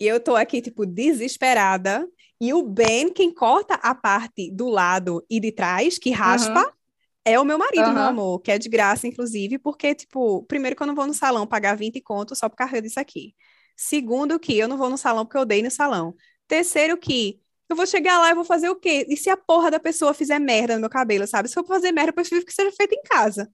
E eu tô aqui, tipo, desesperada. E o Ben, quem corta a parte do lado e de trás, que raspa, uhum. É o meu marido, uhum. meu amor, que é de graça, inclusive, porque, tipo, primeiro que eu não vou no salão pagar 20 contos só por causa disso aqui. Segundo, que eu não vou no salão porque eu odeio no salão. Terceiro, que eu vou chegar lá e vou fazer o quê? E se a porra da pessoa fizer merda no meu cabelo, sabe? Se eu fazer merda, eu prefiro que seja feito em casa.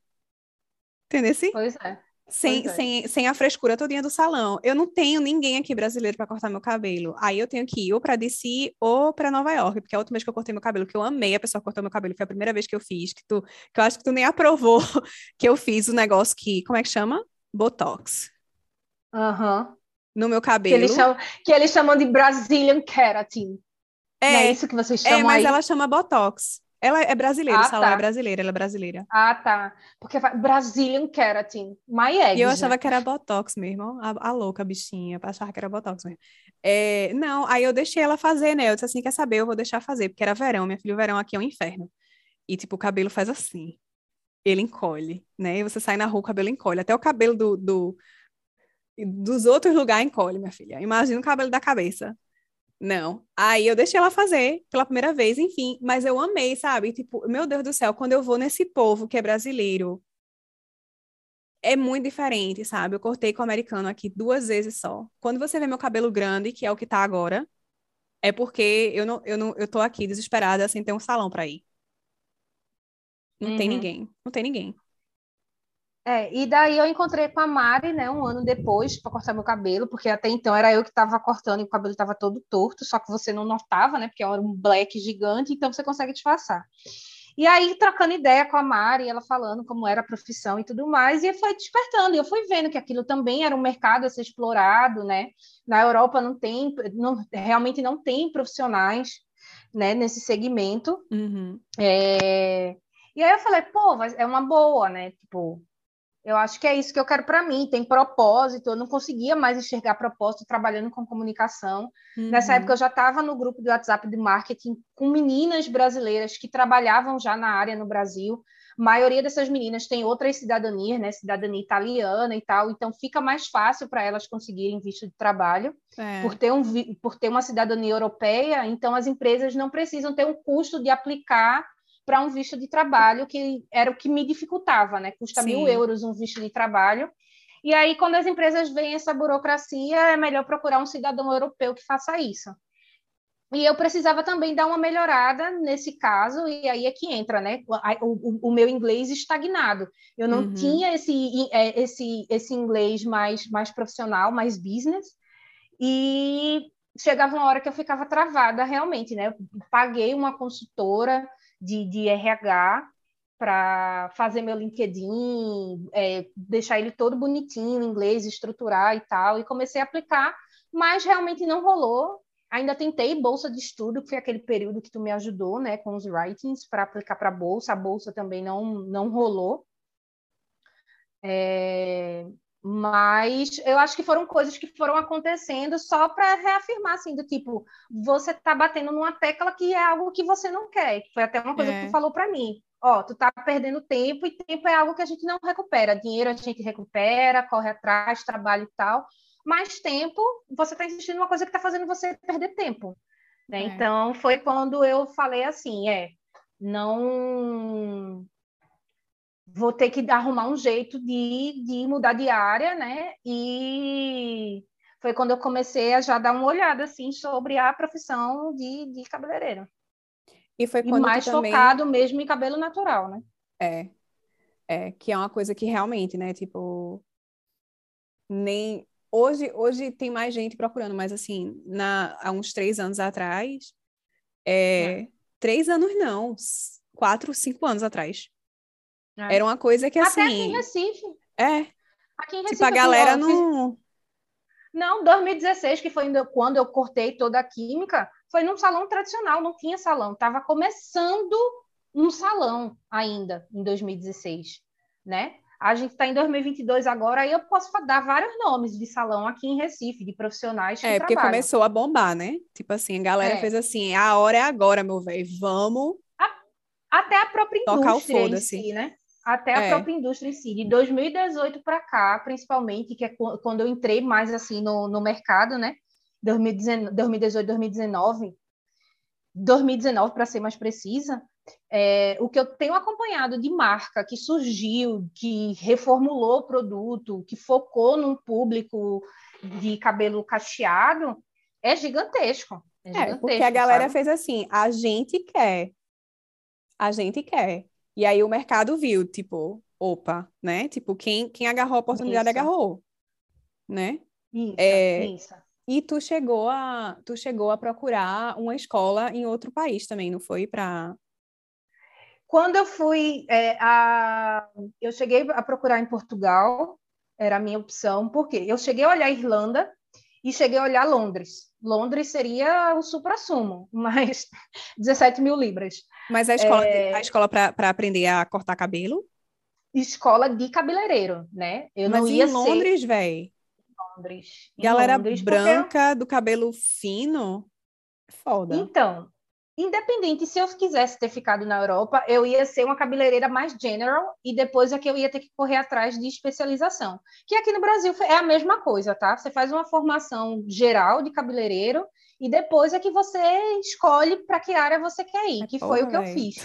Entendeu? Pois é. Sem, é. sem, sem a frescura todinha do salão. Eu não tenho ninguém aqui brasileiro para cortar meu cabelo. Aí eu tenho que ir ou para DC ou para Nova York, porque a última vez que eu cortei meu cabelo, que eu amei a pessoa cortou meu cabelo, foi a primeira vez que eu fiz, que tu, que eu acho que tu nem aprovou [LAUGHS] que eu fiz o negócio que, como é que chama? Botox. Aham. Uhum. No meu cabelo. Que eles, chamam, que eles chamam de Brazilian Keratin. É, é isso que vocês chamam É, mas aí? ela chama Botox. Ela é brasileira, ah, o salão é tá. é brasileira, ela é brasileira. Ah, tá. Porque Brazilian Keratin, my eggs. E eu achava que era Botox mesmo, a, a louca bichinha, achava que era Botox mesmo. É, não, aí eu deixei ela fazer, né? Eu disse assim, quer saber, eu vou deixar fazer, porque era verão, minha filha, o verão aqui é um inferno. E, tipo, o cabelo faz assim, ele encolhe, né? E você sai na rua, o cabelo encolhe. Até o cabelo do, do dos outros lugares encolhe, minha filha. Imagina o cabelo da cabeça. Não. Aí eu deixei ela fazer pela primeira vez, enfim, mas eu amei, sabe? Tipo, meu Deus do céu, quando eu vou nesse povo que é brasileiro, é muito diferente, sabe? Eu cortei com o americano aqui duas vezes só. Quando você vê meu cabelo grande, que é o que tá agora, é porque eu não, eu não, eu tô aqui desesperada sem ter um salão para ir. Não uhum. tem ninguém, não tem ninguém. É, e daí eu encontrei com a Mari, né, um ano depois, para cortar meu cabelo, porque até então era eu que estava cortando e o cabelo estava todo torto, só que você não notava, né, porque era um black gigante, então você consegue disfarçar. E aí, trocando ideia com a Mari, ela falando como era a profissão e tudo mais, e foi despertando, e eu fui vendo que aquilo também era um mercado a ser explorado, né? Na Europa não tem, não, realmente não tem profissionais, né, nesse segmento. Uhum. É... E aí eu falei, pô, é uma boa, né? Tipo, eu acho que é isso que eu quero para mim, tem propósito. Eu não conseguia mais enxergar propósito trabalhando com comunicação. Uhum. Nessa época eu já estava no grupo do WhatsApp de marketing com meninas brasileiras que trabalhavam já na área no Brasil. A maioria dessas meninas tem outras cidadanias, né? Cidadania italiana e tal, então fica mais fácil para elas conseguirem visto de trabalho é. por, ter um, por ter uma cidadania europeia. Então as empresas não precisam ter um custo de aplicar para um visto de trabalho, que era o que me dificultava, né? Custa Sim. mil euros um visto de trabalho. E aí, quando as empresas veem essa burocracia, é melhor procurar um cidadão europeu que faça isso. E eu precisava também dar uma melhorada nesse caso, e aí é que entra, né? O, o, o meu inglês estagnado. Eu não uhum. tinha esse, é, esse, esse inglês mais, mais profissional, mais business, e chegava uma hora que eu ficava travada realmente, né? Eu paguei uma consultora de, de RH para fazer meu LinkedIn, é, deixar ele todo bonitinho, inglês, estruturar e tal, e comecei a aplicar, mas realmente não rolou. Ainda tentei bolsa de estudo, que foi aquele período que tu me ajudou, né, com os writings para aplicar para bolsa. A bolsa também não não rolou. É, mas eu acho que foram coisas que foram acontecendo só para reafirmar, assim, do tipo, você tá batendo numa tecla que é algo que você não quer. Foi até uma coisa é. que tu falou para mim. Ó, tu tá perdendo tempo e tempo é algo que a gente não recupera. Dinheiro a gente recupera, corre atrás, trabalho e tal. Mas tempo, você tá insistindo numa coisa que tá fazendo você perder tempo. Né? É. Então, foi quando eu falei assim, é, não vou ter que arrumar um jeito de, de mudar de área, né? E foi quando eu comecei a já dar uma olhada assim sobre a profissão de, de cabeleireiro. E foi quando e mais também... focado mesmo em cabelo natural, né? É. É, que é uma coisa que realmente, né, tipo, nem hoje hoje tem mais gente procurando, mas assim, na, há uns três anos atrás, é, é. três anos não, quatro, cinco anos atrás, é. Era uma coisa que assim. Até aqui em Recife. É. Aqui em Recife. Tipo, a galera não. Não, 2016, que foi quando eu cortei toda a química, foi num salão tradicional, não tinha salão. Estava começando um salão ainda, em 2016, né? A gente está em 2022 agora, aí eu posso dar vários nomes de salão aqui em Recife, de profissionais que É, porque trabalham. começou a bombar, né? Tipo assim, a galera é. fez assim, a hora é agora, meu velho, vamos... até a própria indústria em si, né? Até a é. própria indústria em si. De 2018 para cá, principalmente, que é quando eu entrei mais assim no, no mercado, né? 2018, 2019, 2019 para ser mais precisa, é, o que eu tenho acompanhado de marca que surgiu, que reformulou o produto, que focou num público de cabelo cacheado é gigantesco. É, é porque a galera sabe? fez assim, a gente quer, a gente quer. E aí o mercado viu, tipo, opa, né? Tipo, quem, quem agarrou a oportunidade isso. agarrou, né? Isso, é, isso. E tu chegou a tu chegou a procurar uma escola em outro país também, não foi para quando eu fui é, a eu cheguei a procurar em Portugal era a minha opção porque eu cheguei a olhar Irlanda e cheguei a olhar Londres Londres seria o supra-sumo, [LAUGHS] mas 17 mil libras. Mas a escola, é... a escola para aprender a cortar cabelo? Escola de cabeleireiro, né? Eu mas não ia em Londres, ser... velho. Londres. Galera Londres, branca, do cabelo fino, foda. Então, independente se eu quisesse ter ficado na Europa, eu ia ser uma cabeleireira mais general e depois é que eu ia ter que correr atrás de especialização. Que aqui no Brasil é a mesma coisa, tá? Você faz uma formação geral de cabeleireiro e depois é que você escolhe para que área você quer ir, que foi o que eu fiz,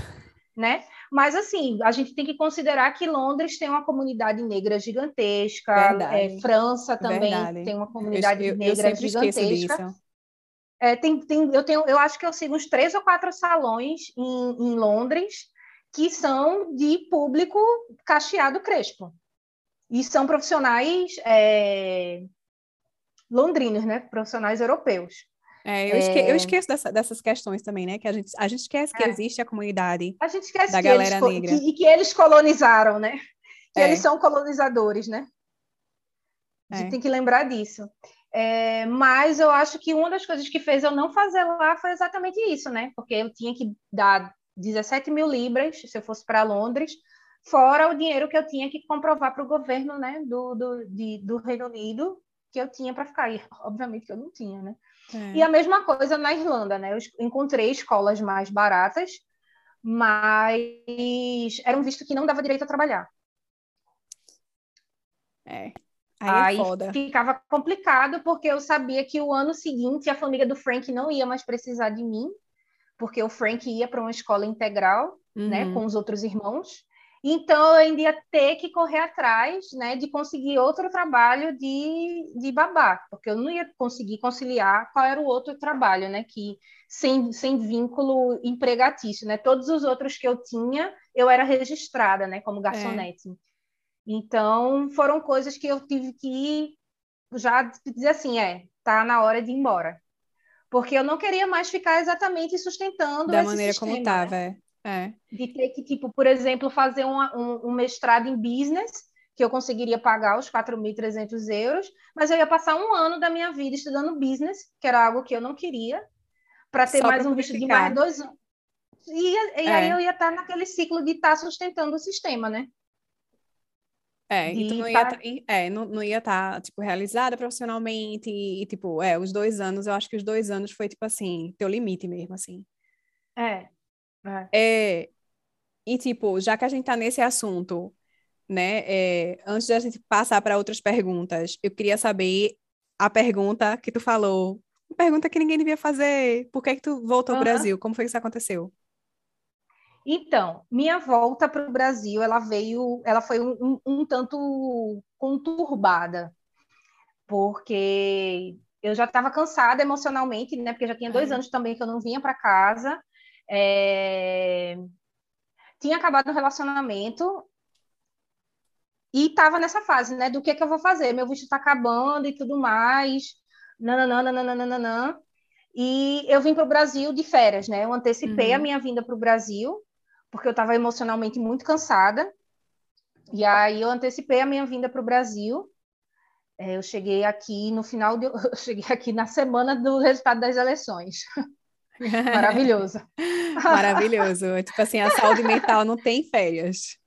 né? Mas assim, a gente tem que considerar que Londres tem uma comunidade negra gigantesca, é, França também Verdade. tem uma comunidade eu, negra eu gigantesca. É, tem, tem, eu, tenho, eu acho que eu sigo uns três ou quatro salões em, em Londres que são de público cacheado crespo. E são profissionais é, londrinos, né? Profissionais europeus. É, eu, esque, eu é. esqueço dessa, dessas questões também, né? Que a gente, a gente esquece que é. existe a comunidade a gente esquece da que galera eles, negra. Que, e que eles colonizaram, né? Que é. eles são colonizadores, né? A gente tem que lembrar disso. É, mas eu acho que uma das coisas que fez eu não fazer lá foi exatamente isso, né? Porque eu tinha que dar 17 mil libras se eu fosse para Londres, fora o dinheiro que eu tinha que comprovar para o governo né, do, do, de, do Reino Unido que eu tinha para ficar. E, obviamente que eu não tinha, né? É. E a mesma coisa na Irlanda, né? Eu encontrei escolas mais baratas, mas era um visto que não dava direito a trabalhar. É. Aí, é Aí ficava complicado, porque eu sabia que o ano seguinte a família do Frank não ia mais precisar de mim, porque o Frank ia para uma escola integral, né, uhum. né, com os outros irmãos. Então, eu ainda ia ter que correr atrás né, de conseguir outro trabalho de, de babá, porque eu não ia conseguir conciliar qual era o outro trabalho, né, que sem, sem vínculo empregatício. Né? Todos os outros que eu tinha, eu era registrada né, como garçonete. É. Então, foram coisas que eu tive que já dizer assim, é, tá na hora de ir embora. Porque eu não queria mais ficar exatamente sustentando da maneira sistema, como estava, né? é. De ter que, tipo, por exemplo, fazer uma, um, um mestrado em business, que eu conseguiria pagar os 4.300 euros, mas eu ia passar um ano da minha vida estudando business, que era algo que eu não queria, para ter Só mais um visto de mais dois anos. E, e é. aí eu ia estar naquele ciclo de estar sustentando o sistema, né? É, e tu não ia, tá, é, não, não ia estar, tá, tipo, realizada profissionalmente e, e, tipo, é, os dois anos, eu acho que os dois anos foi, tipo assim, teu limite mesmo, assim. É. É. é e, tipo, já que a gente tá nesse assunto, né, é, antes da gente passar para outras perguntas, eu queria saber a pergunta que tu falou, pergunta que ninguém devia fazer, por que que tu voltou ao Brasil? Como foi que isso aconteceu? Então, minha volta para o Brasil, ela veio, ela foi um, um, tanto conturbada, porque eu já estava cansada emocionalmente, né? Porque já tinha dois é. anos também que eu não vinha para casa. É... Tinha acabado o relacionamento e estava nessa fase, né? Do que, que eu vou fazer? Meu visto está acabando e tudo mais. Nananana, nananana. E eu vim para o Brasil de férias, né? Eu antecipei uhum. a minha vinda para o Brasil porque eu estava emocionalmente muito cansada. E aí eu antecipei a minha vinda para o Brasil. É, eu cheguei aqui no final de, [LAUGHS] eu cheguei aqui na semana do resultado das eleições. [LAUGHS] Maravilhoso. Maravilhoso. É tipo assim, a saúde mental não tem férias.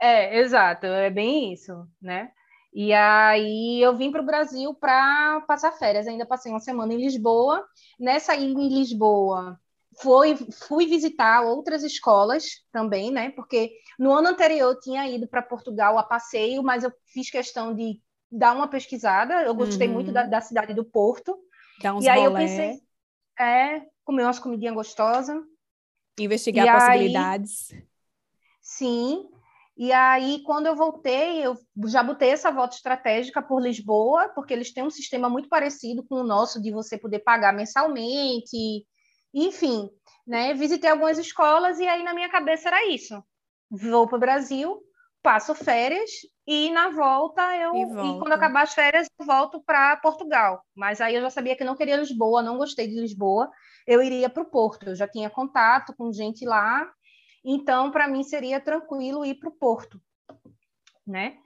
É, exato, é bem isso, né? E aí eu vim para o Brasil para passar férias. Ainda passei uma semana em Lisboa. Nessa em Lisboa, foi, fui visitar outras escolas também, né? Porque no ano anterior eu tinha ido para Portugal a passeio, mas eu fiz questão de dar uma pesquisada. Eu gostei uhum. muito da, da, cidade do Porto. Dá uns e aí bolé. eu pensei, é, comer umas comidinhas gostosas. Investigar e possibilidades. Aí, sim. E aí, quando eu voltei, eu já botei essa volta estratégica por Lisboa, porque eles têm um sistema muito parecido com o nosso, de você poder pagar mensalmente, enfim, né? Visitei algumas escolas e aí na minha cabeça era isso. Vou para o Brasil, passo férias e na volta eu e, e quando acabar as férias eu volto para Portugal. Mas aí eu já sabia que não queria Lisboa, não gostei de Lisboa. Eu iria para o Porto. Eu já tinha contato com gente lá então, para mim, seria tranquilo ir para o Porto, né?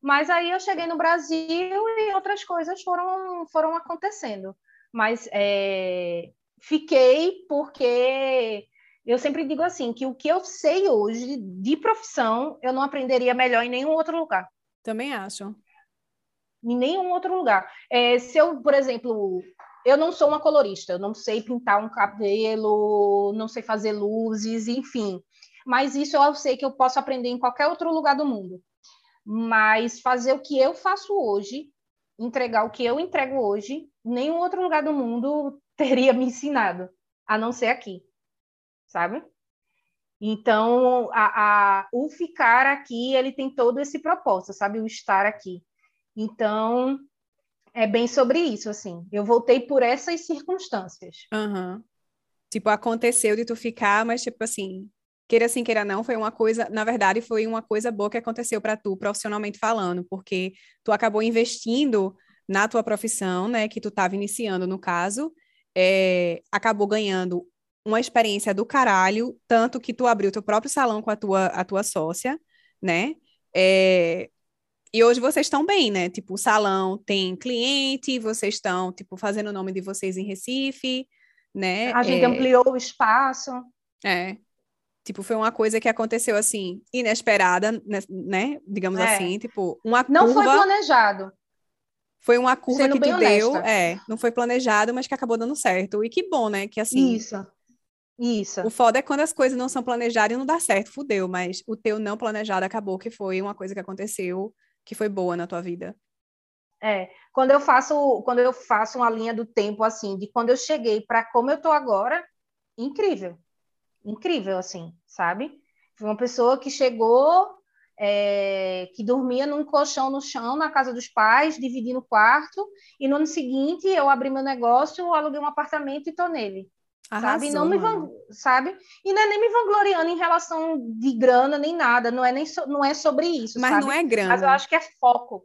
Mas aí eu cheguei no Brasil e outras coisas foram, foram acontecendo. Mas é, fiquei porque eu sempre digo assim, que o que eu sei hoje de profissão, eu não aprenderia melhor em nenhum outro lugar. Também acho. Em nenhum outro lugar. É, se eu, por exemplo, eu não sou uma colorista, eu não sei pintar um cabelo, não sei fazer luzes, enfim mas isso eu sei que eu posso aprender em qualquer outro lugar do mundo. Mas fazer o que eu faço hoje, entregar o que eu entrego hoje, nenhum outro lugar do mundo teria me ensinado, a não ser aqui, sabe? Então, a, a, o ficar aqui, ele tem todo esse propósito, sabe? O estar aqui. Então, é bem sobre isso, assim. Eu voltei por essas circunstâncias. Uhum. Tipo, aconteceu de tu ficar, mas, tipo assim, queira sim, queira não, foi uma coisa, na verdade, foi uma coisa boa que aconteceu para tu, profissionalmente falando, porque tu acabou investindo na tua profissão, né, que tu estava iniciando no caso, é, acabou ganhando uma experiência do caralho, tanto que tu abriu teu próprio salão com a tua, a tua sócia, né, é, e hoje vocês estão bem, né, tipo, o salão tem cliente, vocês estão, tipo, fazendo o nome de vocês em Recife, né. A gente é, ampliou o espaço. É, Tipo, foi uma coisa que aconteceu assim, inesperada, né? Digamos é. assim, tipo, uma não curva. Não foi planejado. Foi uma curva Sendo que tu deu, é, não foi planejado, mas que acabou dando certo. E que bom, né? Que assim. Isso. Isso. O foda é quando as coisas não são planejadas e não dá certo, fudeu, mas o teu não planejado acabou que foi uma coisa que aconteceu que foi boa na tua vida. É, quando eu faço, quando eu faço uma linha do tempo assim, de quando eu cheguei para como eu tô agora, incrível incrível, assim, sabe? Foi uma pessoa que chegou, é, que dormia num colchão no chão, na casa dos pais, dividindo o quarto, e no ano seguinte eu abri meu negócio, aluguei um apartamento e tô nele. Arrasou, sabe? Não me van... sabe? E não é nem me vangloriando em relação de grana nem nada, não é nem so... não é sobre isso, Mas sabe? não é grana. Mas eu acho que é foco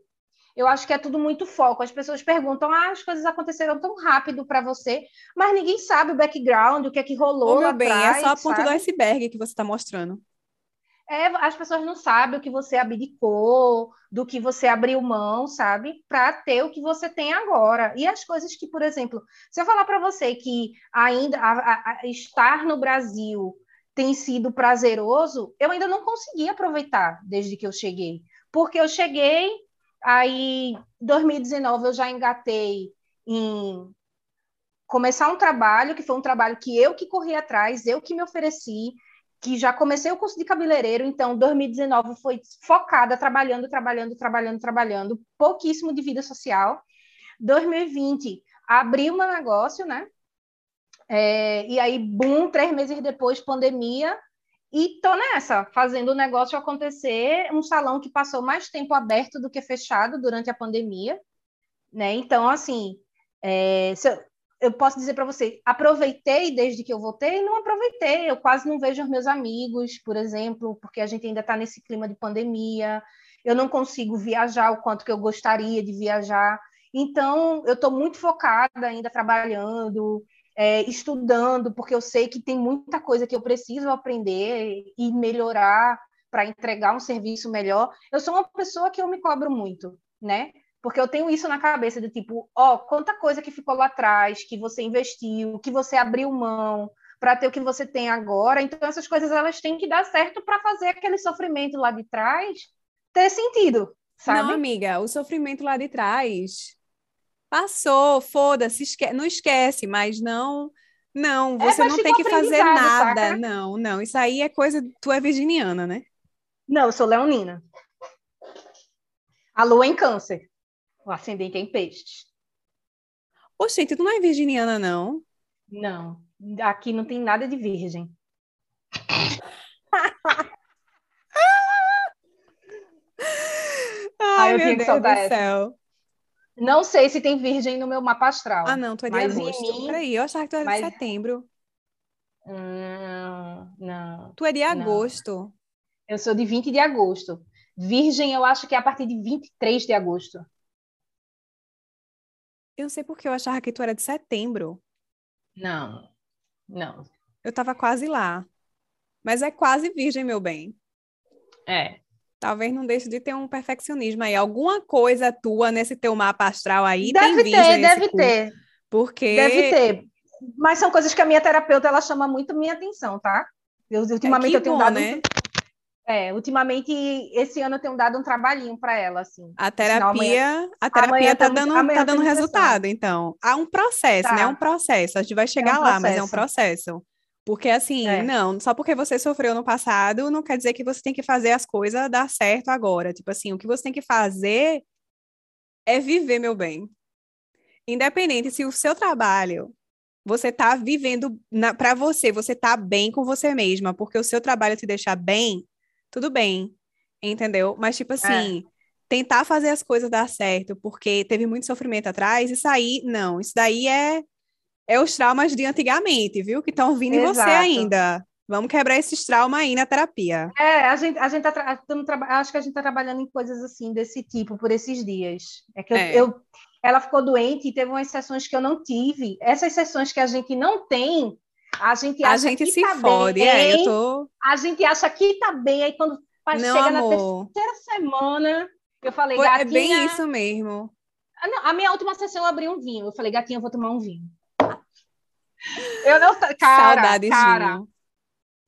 eu acho que é tudo muito foco. As pessoas perguntam, ah, as coisas aconteceram tão rápido para você, mas ninguém sabe o background, o que é que rolou Ô, meu lá bem, atrás, é só a ponta do iceberg que você está mostrando. É, as pessoas não sabem o que você abdicou, do que você abriu mão, sabe? Para ter o que você tem agora. E as coisas que, por exemplo, se eu falar para você que ainda a, a, estar no Brasil tem sido prazeroso, eu ainda não consegui aproveitar desde que eu cheguei. Porque eu cheguei, Aí, 2019, eu já engatei em começar um trabalho, que foi um trabalho que eu que corri atrás, eu que me ofereci, que já comecei o curso de cabeleireiro, então 2019 foi focada, trabalhando, trabalhando, trabalhando, trabalhando, pouquíssimo de vida social. 2020, abri meu negócio, né? É, e aí, boom, três meses depois, pandemia, e tô nessa, fazendo o negócio acontecer, um salão que passou mais tempo aberto do que fechado durante a pandemia, né? Então, assim, é, eu, eu, posso dizer para você, aproveitei desde que eu voltei? Não aproveitei, eu quase não vejo os meus amigos, por exemplo, porque a gente ainda está nesse clima de pandemia, eu não consigo viajar o quanto que eu gostaria de viajar, então eu estou muito focada ainda trabalhando, é, estudando, porque eu sei que tem muita coisa que eu preciso aprender e melhorar para entregar um serviço melhor. Eu sou uma pessoa que eu me cobro muito, né? Porque eu tenho isso na cabeça do tipo, ó, quanta coisa que ficou lá atrás, que você investiu, que você abriu mão para ter o que você tem agora. Então essas coisas elas têm que dar certo para fazer aquele sofrimento lá de trás ter sentido, sabe? Não, amiga, o sofrimento lá de trás Passou, foda-se, esque não esquece, mas não. Não, é, você é, não tem que fazer nada. Saca? Não, não. Isso aí é coisa. Tu é virginiana, né? Não, eu sou leonina. A lua em câncer. O ascendente é em peixes. Oxente, tu não é virginiana, não? Não. Aqui não tem nada de virgem. [LAUGHS] Ai, meu Deus do essa. céu. Não sei se tem virgem no meu mapa astral. Ah, não, tu é de agosto. Mim... Peraí, eu achava que tu era mas... de setembro. Hum, não. Tu é de agosto. Não. Eu sou de 20 de agosto. Virgem, eu acho que é a partir de 23 de agosto. Eu não sei porque eu achava que tu era de setembro. Não, não. Eu tava quase lá. Mas é quase virgem, meu bem. É. Talvez não deixe de ter um perfeccionismo aí. Alguma coisa tua nesse teu mapa astral aí deve tem ter, deve ter. Porque... Deve ter. Mas são coisas que a minha terapeuta, ela chama muito minha atenção, tá? Eu, ultimamente é eu tenho bom, dado... Né? É, ultimamente, esse ano eu tenho dado um trabalhinho para ela, assim. A terapia, amanhã, a terapia tá dando, tá dando resultado, então. Há um processo, tá. né? É um processo. A gente vai chegar é um lá, mas é um processo. Porque assim, é. não, só porque você sofreu no passado, não quer dizer que você tem que fazer as coisas dar certo agora. Tipo assim, o que você tem que fazer é viver, meu bem. Independente se o seu trabalho você tá vivendo para você, você tá bem com você mesma, porque o seu trabalho te deixar bem, tudo bem, entendeu? Mas, tipo assim, é. tentar fazer as coisas dar certo, porque teve muito sofrimento atrás, isso aí, não, isso daí é, é os traumas de antigamente, viu? Que estão vindo Exato. em você ainda. Vamos quebrar esses traumas aí na terapia. É, a gente, a gente tá acho que a gente está trabalhando em coisas assim desse tipo por esses dias. É que eu, é. eu, ela ficou doente e teve umas sessões que eu não tive. Essas sessões que a gente não tem, a gente acha a gente que se tá fode, bem, é, eu tô... a gente acha que tá bem, aí quando não, chega amor. na terceira semana, eu falei, Foi, gatinha... É bem isso mesmo. Ah, não, a minha última sessão eu abri um vinho, eu falei, gatinha, eu vou tomar um vinho. Eu não... Cara, Saudades cara, vinho.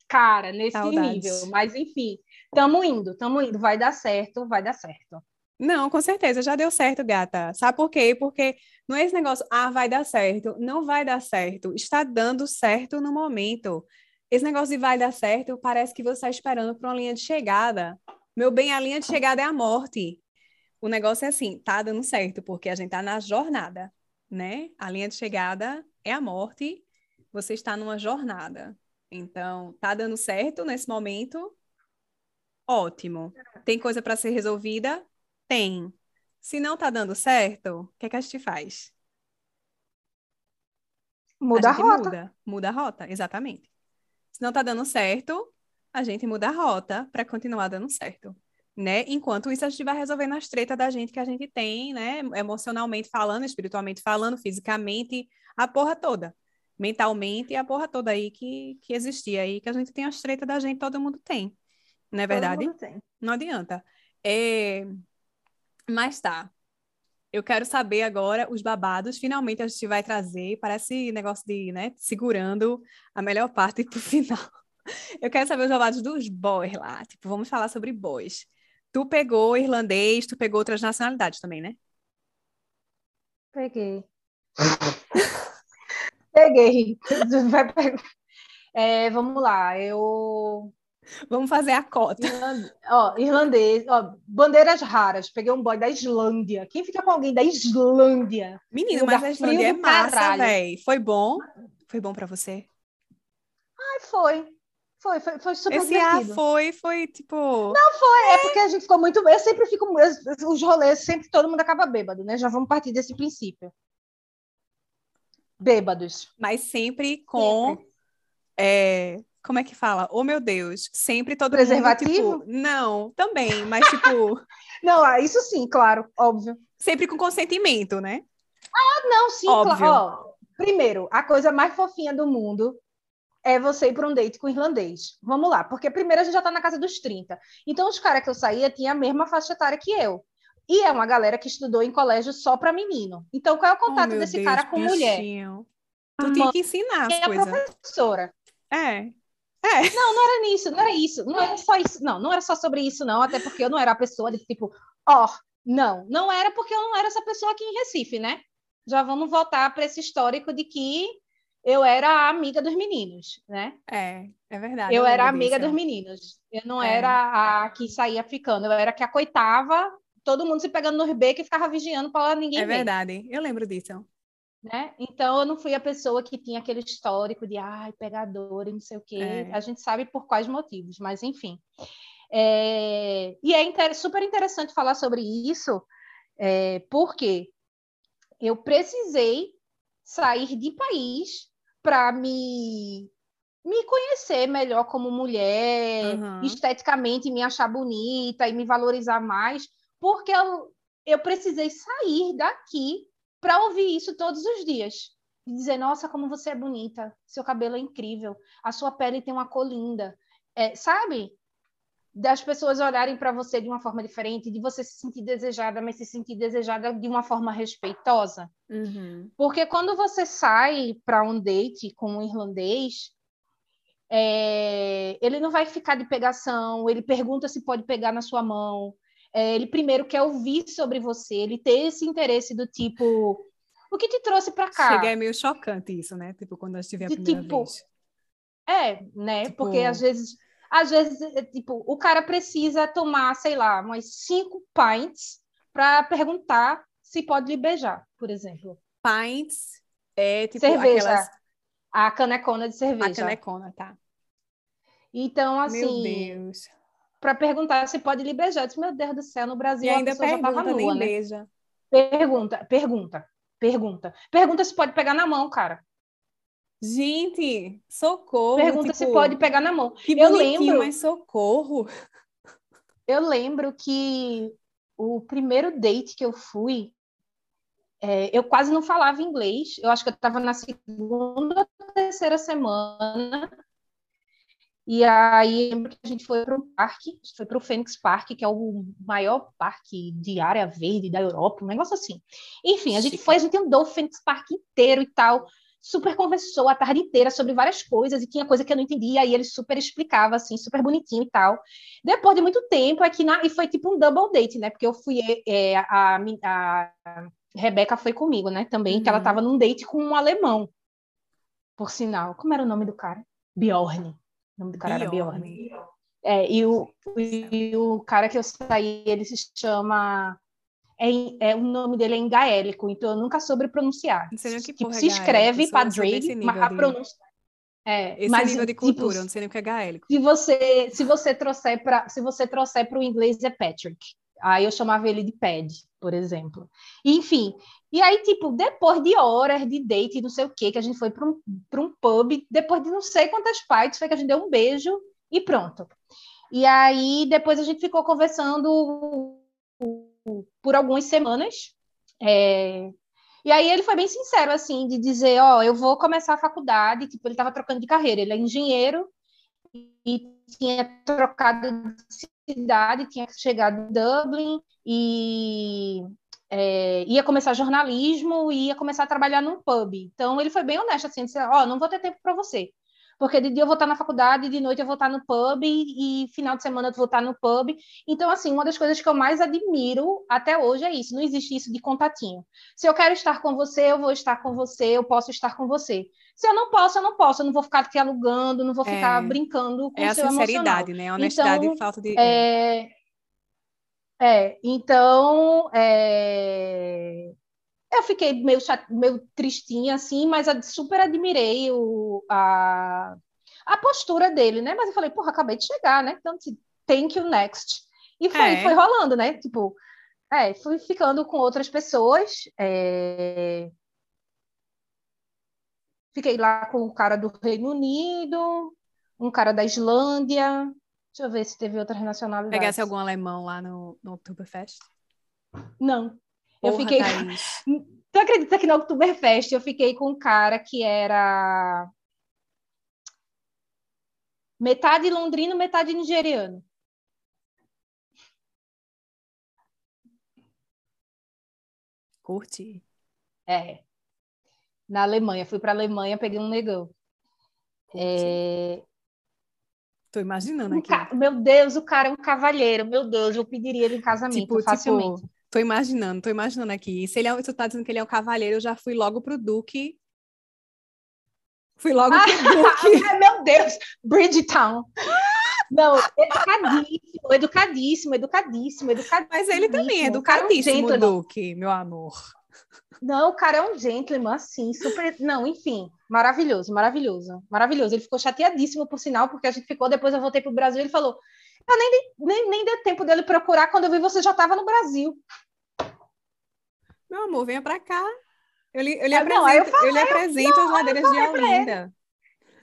cara, nesse Saudades. nível, mas enfim, tamo indo, tamo indo, vai dar certo, vai dar certo. Não, com certeza, já deu certo, gata. Sabe por quê? Porque não é esse negócio, ah, vai dar certo. Não vai dar certo. Está dando certo no momento. Esse negócio de vai dar certo parece que você está esperando para uma linha de chegada. Meu bem, a linha de chegada é a morte. O negócio é assim, tá dando certo, porque a gente está na jornada, né? A linha de chegada é a morte, você está numa jornada. Então, tá dando certo nesse momento? Ótimo. Tem coisa para ser resolvida? Tem. Se não tá dando certo, o que, é que a gente faz? Muda a, a rota. Muda, muda a rota, exatamente. Se não tá dando certo, a gente muda a rota para continuar dando certo. Né? Enquanto isso, a gente vai resolvendo as tretas da gente que a gente tem, né? Emocionalmente falando, espiritualmente falando, fisicamente, a porra toda. Mentalmente, a porra toda aí que, que existia aí, que a gente tem as tretas da gente, todo mundo tem. Não é verdade? Não adianta. É... Mas tá. Eu quero saber agora os babados. Finalmente a gente vai trazer, parece negócio de, né, segurando a melhor parte pro final. [LAUGHS] Eu quero saber os babados dos boys lá. Tipo, vamos falar sobre boys. Tu pegou irlandês, tu pegou outras nacionalidades também, né? Peguei. [LAUGHS] Peguei. [LAUGHS] É, vamos lá, eu Vamos fazer a cota. Irland... Ó, irlandês, ó, bandeiras raras. Peguei um boy da Islândia. Quem fica com alguém da Islândia? Menino, mas a Islândia é massa, velho. Foi bom? Foi bom para você? Ai, foi. Foi, foi, foi super Esse divertido. Ah, foi, foi tipo. Não foi, é... é porque a gente ficou muito. Eu sempre fico. Os rolês, sempre todo mundo acaba bêbado, né? Já vamos partir desse princípio. Bêbados. Mas sempre com. Sempre. É, como é que fala? Oh, meu Deus, sempre todo Preservativo? mundo, tipo, não, também, mas tipo... [LAUGHS] não, ah, isso sim, claro, óbvio. Sempre com consentimento, né? Ah, não, sim, óbvio. claro. Ó, primeiro, a coisa mais fofinha do mundo é você ir para um date com irlandês. Vamos lá, porque primeiro a gente já está na casa dos 30. Então, os caras que eu saía tinham a mesma faixa etária que eu. E é uma galera que estudou em colégio só para menino. Então, qual é o oh, contato oh, desse Deus, cara com bichinho. mulher? Tu tinha que ensinar as coisas. É a professora. É. É. Não, não era nisso, não era isso, não era só isso, não, não era só sobre isso, não, até porque eu não era a pessoa de tipo, ó, oh, não, não era porque eu não era essa pessoa aqui em Recife, né? Já vamos voltar para esse histórico de que eu era a amiga dos meninos, né? É, é verdade. Eu, eu era a amiga disso. dos meninos. Eu não é. era a que saía ficando, eu era a que acoitava, todo mundo se pegando no becos e ficava vigiando para ninguém é ver. É verdade, eu lembro disso. Né? Então, eu não fui a pessoa que tinha aquele histórico de ai, pegador e não sei o quê. É. A gente sabe por quais motivos, mas enfim. É, e é inter super interessante falar sobre isso, é, porque eu precisei sair de país para me me conhecer melhor como mulher, uhum. esteticamente me achar bonita e me valorizar mais, porque eu, eu precisei sair daqui para ouvir isso todos os dias. E dizer, nossa, como você é bonita, seu cabelo é incrível, a sua pele tem uma cor linda. É, sabe? Das pessoas olharem para você de uma forma diferente, de você se sentir desejada, mas se sentir desejada de uma forma respeitosa. Uhum. Porque quando você sai para um date com um irlandês, é, ele não vai ficar de pegação, ele pergunta se pode pegar na sua mão, é, ele primeiro quer ouvir sobre você, ele ter esse interesse do tipo, o que te trouxe para cá? Chega, é meio chocante isso, né? Tipo, quando eu estive a primeira tipo, vez. É, né? Tipo... Porque às vezes, às vezes, é, tipo, o cara precisa tomar, sei lá, umas cinco pints para perguntar se pode lhe beijar, por exemplo. Pints é tipo cerveja. Aquelas... A canecona de cerveja. A canecona, tá. Então, assim. Meu Deus. Para perguntar se pode lhe beijar. Eu disse, meu Deus do céu, no Brasil e ainda a pessoa pergunta, já tava nua, né? beija. Pergunta, pergunta, pergunta. Pergunta se pode pegar na mão, cara. Gente, socorro. Pergunta tipo, se pode pegar na mão. Que eu lembro, mas socorro. [LAUGHS] Eu lembro que o primeiro date que eu fui, é, eu quase não falava inglês. Eu acho que eu estava na segunda ou terceira semana. E aí lembro que a gente foi para um parque, foi para o Phoenix Park, que é o maior parque de área verde da Europa, um negócio assim. Enfim, a gente foi, a gente andou o Phoenix Park inteiro e tal, super conversou a tarde inteira sobre várias coisas e tinha coisa que eu não entendia, e ele super explicava, assim, super bonitinho e tal. Depois de muito tempo, aqui na, e foi tipo um double date, né? Porque eu fui, é, a, a, a Rebeca foi comigo, né? Também, uhum. que ela estava num date com um alemão, por sinal. Como era o nome do cara? Bjorn. O nome do cara Bjorn. era Bjorn. É, e, o, e o cara que eu saí, ele se chama. É, é, o nome dele é em gaélico, então eu nunca soube pronunciar. Não sei nem o que tipo, porra se escreve Padraig, mas a pronúncia. É, esse mas, nível de tipo, cultura, tipo, não sei nem o que é gaélico. Se você, se você trouxer para o inglês é Patrick. Aí eu chamava ele de Pad, por exemplo. Enfim, e aí, tipo, depois de horas de date, não sei o quê, que a gente foi para um, um pub, depois de não sei quantas partes, foi que a gente deu um beijo e pronto. E aí, depois a gente ficou conversando por algumas semanas. É... E aí ele foi bem sincero, assim, de dizer, ó, oh, eu vou começar a faculdade, tipo, ele estava trocando de carreira, ele é engenheiro e tinha trocado de cidade, tinha chegado em Dublin e é, ia começar jornalismo e ia começar a trabalhar num pub. Então ele foi bem honesto assim, disse, ó, oh, não vou ter tempo para você. Porque de dia eu vou estar na faculdade, de noite eu vou estar no pub e, e final de semana eu vou estar no pub. Então assim, uma das coisas que eu mais admiro até hoje é isso, não existe isso de contatinho. Se eu quero estar com você, eu vou estar com você, eu posso estar com você. Se eu não posso, eu não posso, eu não vou ficar te alugando, não vou ficar é, brincando com é o seu É a sinceridade, emocional. né? A honestidade então, e falta de... É, é, então é... eu fiquei meio, chat... meio tristinha assim, mas super admirei o, a... a postura dele, né? Mas eu falei, porra, acabei de chegar, né? Então, thank you next. E foi, é. foi rolando, né? Tipo, é, fui ficando com outras pessoas. É... Fiquei lá com o cara do Reino Unido, um cara da Islândia, Deixa eu ver se teve outras nacionalidades. Pegasse algum alemão lá no, no Oktoberfest? Não. Porra, eu fiquei. [LAUGHS] Tu acredita que no Oktoberfest eu fiquei com um cara que era metade londrino, metade nigeriano. Curti. É. Na Alemanha, fui para a Alemanha, peguei um negão. É, Tô imaginando aqui. Ca... Meu Deus, o cara é um cavalheiro. Meu Deus, eu pediria ele em casamento tipo, facilmente. Tipo, tô imaginando, tô imaginando aqui. Se ele é, tu tá dizendo que ele é um cavalheiro, eu já fui logo pro Duque. Fui logo pro [LAUGHS] Duque. meu Deus, Bridgetown. Não, educadíssimo, educadíssimo, educadíssimo, educadíssimo. Mas ele também é educadíssimo, é um Duque, meu amor. Não, o cara é um gentleman, assim, super. Não, enfim, maravilhoso, maravilhoso, maravilhoso. Ele ficou chateadíssimo, por sinal, porque a gente ficou, depois eu voltei para o Brasil e ele falou: Eu nem, nem, nem deu tempo dele procurar, quando eu vi você já estava no Brasil. Meu amor, venha para cá. Eu lhe, eu lhe apresento, não, eu, falei, eu lhe apresento eu, as ladeiras de Olinda.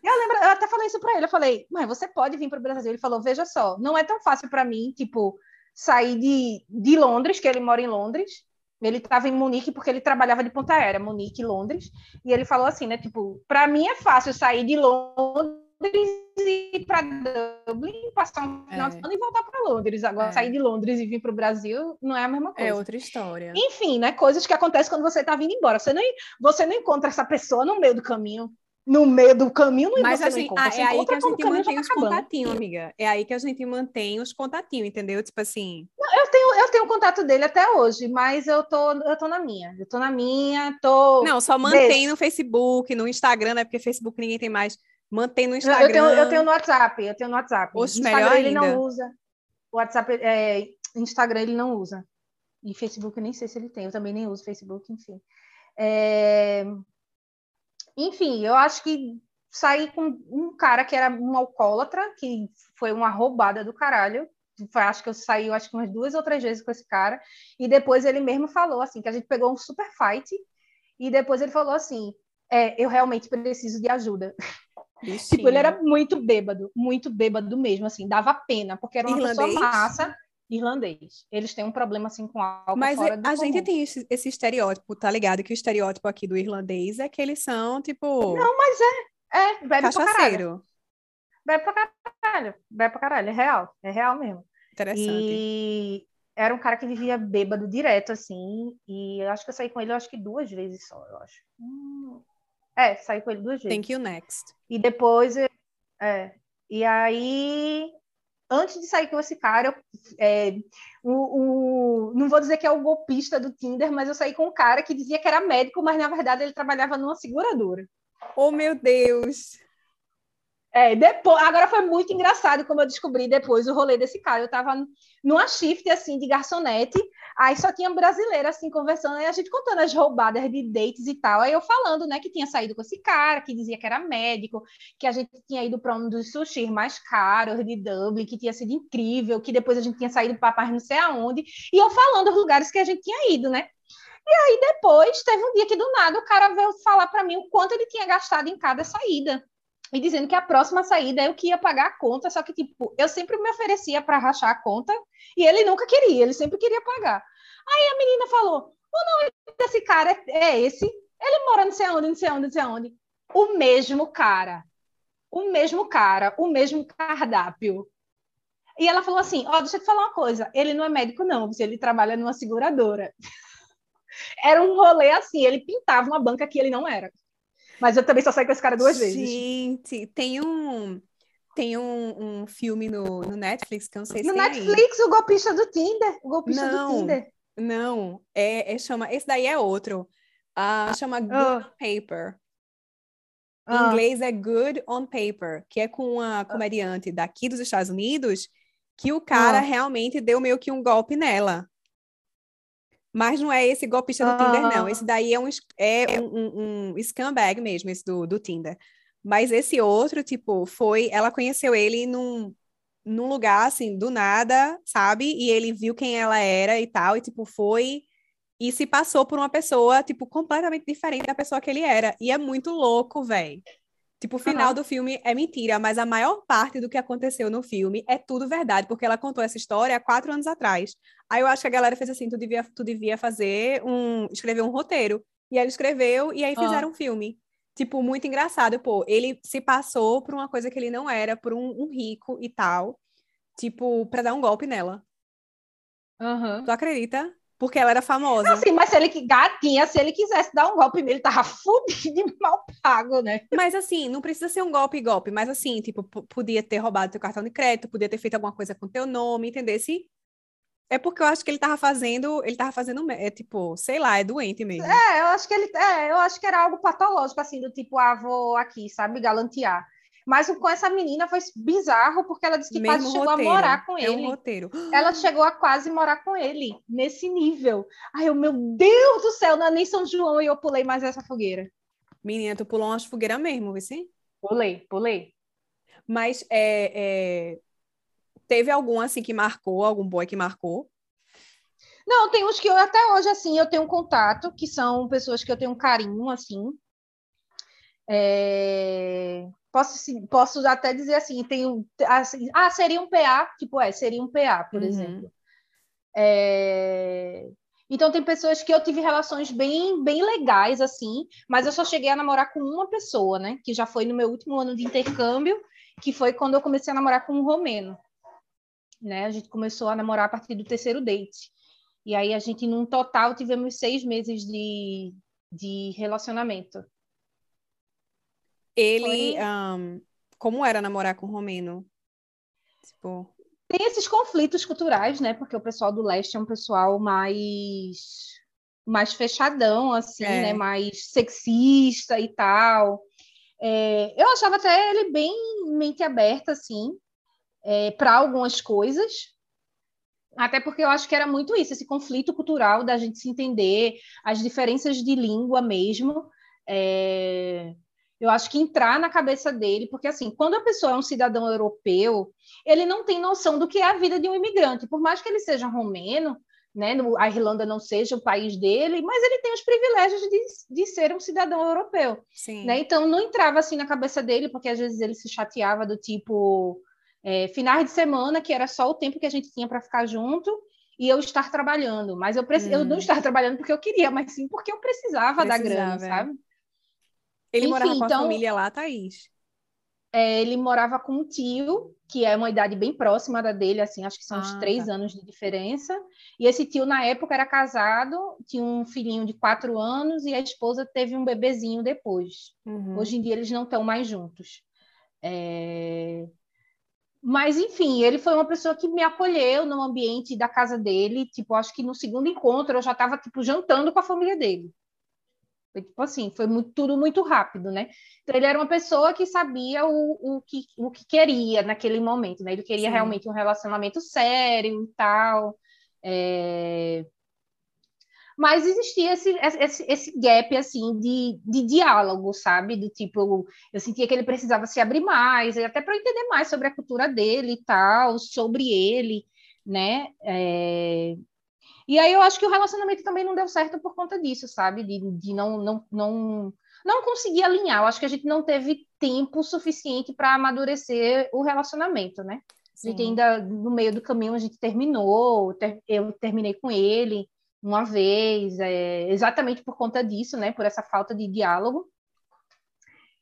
Eu lembro, eu até falei isso para ele. Eu falei, mas você pode vir para o Brasil? Ele falou, veja só, não é tão fácil para mim, tipo, sair de, de Londres, que ele mora em Londres. Ele estava em Munique porque ele trabalhava de ponta aérea, Munique, Londres. E ele falou assim, né? Tipo, para mim é fácil sair de Londres ir para Dublin, passar um final é. de semana e voltar para Londres. Agora, é. sair de Londres e vir para o Brasil não é a mesma é coisa. É outra história. Enfim, né? Coisas que acontecem quando você está vindo embora. Você não, você não encontra essa pessoa no meio do caminho no meio do caminho, não Mas assim, não é aí que a gente mantém os contatinhos, amiga. É aí que a gente mantém os contatinhos, entendeu? Tipo assim. Eu tenho, eu tenho o contato dele até hoje, mas eu tô, eu tô na minha. Eu tô na minha, tô. Não, só mantém no Facebook, no Instagram, né? Porque Facebook ninguém tem mais. Mantém no Instagram. Eu tenho, eu tenho no WhatsApp, eu tenho no WhatsApp. Oxe, Instagram melhor ele ainda. não usa. O WhatsApp, é, Instagram ele não usa. E Facebook eu nem sei se ele tem. Eu também nem uso Facebook, enfim. É... Enfim, eu acho que saí com um cara que era um alcoólatra, que foi uma roubada do caralho. Acho que eu saí, eu acho que umas duas ou três vezes com esse cara. E depois ele mesmo falou assim, que a gente pegou um super fight. E depois ele falou assim: é, eu realmente preciso de ajuda. [LAUGHS] tipo, ele era muito bêbado, muito bêbado mesmo, assim, dava pena, porque era uma Irlandês? pessoa massa irlandês. Eles têm um problema assim com álcool Mas fora a gente tem esse, esse, estereótipo, tá ligado? Que o estereótipo aqui do irlandês é que eles são, tipo... Não, mas é. É, bebe cachaceiro. pra caralho. Bebe pra caralho. Bebe pra caralho. É real. É real mesmo. Interessante. E era um cara que vivia bêbado direto, assim. E eu acho que eu saí com ele, eu acho que duas vezes só, eu acho. Hum... É, saí com ele duas vezes. Thank you, next. E depois... É. E aí antes de sair com esse cara, eu, é, o, o, não vou dizer que é o golpista do Tinder, mas eu saí com um cara que dizia que era médico, mas na verdade ele trabalhava numa seguradora. Oh, meu Deus! É, depois, agora foi muito engraçado como eu descobri depois o rolê desse cara. Eu tava numa shift assim de garçonete, aí só tinha brasileira assim conversando, e a gente contando as roubadas de dates e tal. Aí eu falando, né, que tinha saído com esse cara, que dizia que era médico, que a gente tinha ido para um dos sushis mais caros de Dublin, que tinha sido incrível, que depois a gente tinha saído para não sei aonde, e eu falando os lugares que a gente tinha ido, né? E aí depois teve um dia que do nada o cara veio falar para mim o quanto ele tinha gastado em cada saída e dizendo que a próxima saída eu que ia pagar a conta, só que, tipo, eu sempre me oferecia para rachar a conta e ele nunca queria, ele sempre queria pagar. Aí a menina falou: o nome desse cara é, é esse, ele mora não sei onde, não sei onde, não sei onde. O mesmo cara, o mesmo cara, o mesmo cardápio. E ela falou assim: Ó, oh, deixa eu te falar uma coisa, ele não é médico, não, ele trabalha numa seguradora. [LAUGHS] Era um rolê assim, ele pintava uma banca que ele não era. Mas eu também só saí com esse cara duas Gente, vezes. Gente, tem um. Tem um, um filme no, no Netflix que eu não sei se No Netflix, aí. o golpista do Tinder. O golpista não, do Tinder. Não, é, é, chama. Esse daí é outro. Uh, chama Good oh. on Paper. Em oh. inglês é Good on Paper, que é com uma comediante daqui dos Estados Unidos, que o cara oh. realmente deu meio que um golpe nela. Mas não é esse golpista do Tinder, não. Esse daí é um, é um, um, um scumbag mesmo, esse do, do Tinder. Mas esse outro, tipo, foi. Ela conheceu ele num, num lugar, assim, do nada, sabe? E ele viu quem ela era e tal, e, tipo, foi. E se passou por uma pessoa, tipo, completamente diferente da pessoa que ele era. E é muito louco, velho. Tipo, o final uhum. do filme é mentira, mas a maior parte do que aconteceu no filme é tudo verdade, porque ela contou essa história há quatro anos atrás. Aí eu acho que a galera fez assim, tu devia, tu devia fazer um, escrever um roteiro. E ela escreveu e aí fizeram uhum. um filme. Tipo, muito engraçado, pô. Ele se passou por uma coisa que ele não era, por um, um rico e tal. Tipo, pra dar um golpe nela. Uhum. Tu acredita? Porque ela era famosa. Assim, mas se ele gatinha, se ele quisesse dar um golpe nele, tava fudido de mal pago, né? Mas assim, não precisa ser um golpe golpe, mas assim, tipo, podia ter roubado teu cartão de crédito, podia ter feito alguma coisa com teu nome, entendesse? É porque eu acho que ele tava fazendo, ele tava fazendo, é tipo, sei lá, é doente mesmo. É, eu acho que ele, é, eu acho que era algo patológico, assim, do tipo, ah, vou aqui, sabe, galantear. Mas com essa menina foi bizarro, porque ela disse que Mesmo quase chegou roteiro. a morar com ele. É um roteiro. Ela chegou a quase morar com ele, nesse nível. Ai, eu, meu Deus do céu, não é nem São João e eu pulei mais essa fogueira. Menina, tu pulou umas fogueiras mesmo, viu? Pulei, pulei. Mas é, é, Teve algum assim que marcou, algum boy que marcou? Não, tem uns que eu até hoje assim eu tenho um contato, que são pessoas que eu tenho um carinho assim. É... Posso, posso até dizer assim, tenho assim, ah, seria um PA, tipo, é, seria um PA, por uhum. exemplo. É... Então tem pessoas que eu tive relações bem, bem legais assim, mas eu só cheguei a namorar com uma pessoa, né? Que já foi no meu último ano de intercâmbio, que foi quando eu comecei a namorar com um romeno, né? A gente começou a namorar a partir do terceiro date. E aí a gente, num total, tivemos seis meses de, de relacionamento. Ele, um, como era namorar com o romeno? Tipo... Tem esses conflitos culturais, né? Porque o pessoal do leste é um pessoal mais mais fechadão, assim, é. né? Mais sexista e tal. É, eu achava até ele bem mente aberta, assim, é, para algumas coisas, até porque eu acho que era muito isso, esse conflito cultural da gente se entender, as diferenças de língua mesmo. É... Eu acho que entrar na cabeça dele, porque assim, quando a pessoa é um cidadão europeu, ele não tem noção do que é a vida de um imigrante, por mais que ele seja romeno, né, a Irlanda não seja o país dele, mas ele tem os privilégios de, de ser um cidadão europeu. Né? Então não entrava assim na cabeça dele, porque às vezes ele se chateava do tipo, é, finais de semana, que era só o tempo que a gente tinha para ficar junto, e eu estar trabalhando. Mas eu, preci... Hum. eu não hum. estar trabalhando porque eu queria, mas sim porque eu precisava, precisava da grana, é. sabe? Ele Enfim, morava com então, a família lá, Thaís? É, ele morava com um tio, que é uma idade bem próxima da dele, assim, acho que são ah, uns três tá. anos de diferença. E esse tio, na época, era casado, tinha um filhinho de quatro anos, e a esposa teve um bebezinho depois. Uhum. Hoje em dia, eles não estão mais juntos. É... Mas, enfim, ele foi uma pessoa que me acolheu no ambiente da casa dele. Tipo, acho que no segundo encontro eu já estava, tipo, jantando com a família dele. Foi tipo assim, foi muito, tudo muito rápido, né? Então, ele era uma pessoa que sabia o, o, que, o que queria naquele momento, né? Ele queria Sim. realmente um relacionamento sério e tal. É mas existia esse, esse, esse gap, assim, de, de diálogo, sabe? Do tipo, eu sentia que ele precisava se abrir mais, até para entender mais sobre a cultura dele e tal, sobre ele, né? É... E aí eu acho que o relacionamento também não deu certo por conta disso, sabe? De, de não, não, não, não conseguir alinhar. Eu acho que a gente não teve tempo suficiente para amadurecer o relacionamento, né? Sim. A gente ainda, no meio do caminho, a gente terminou, eu terminei com ele, uma vez, é, exatamente por conta disso, né? Por essa falta de diálogo.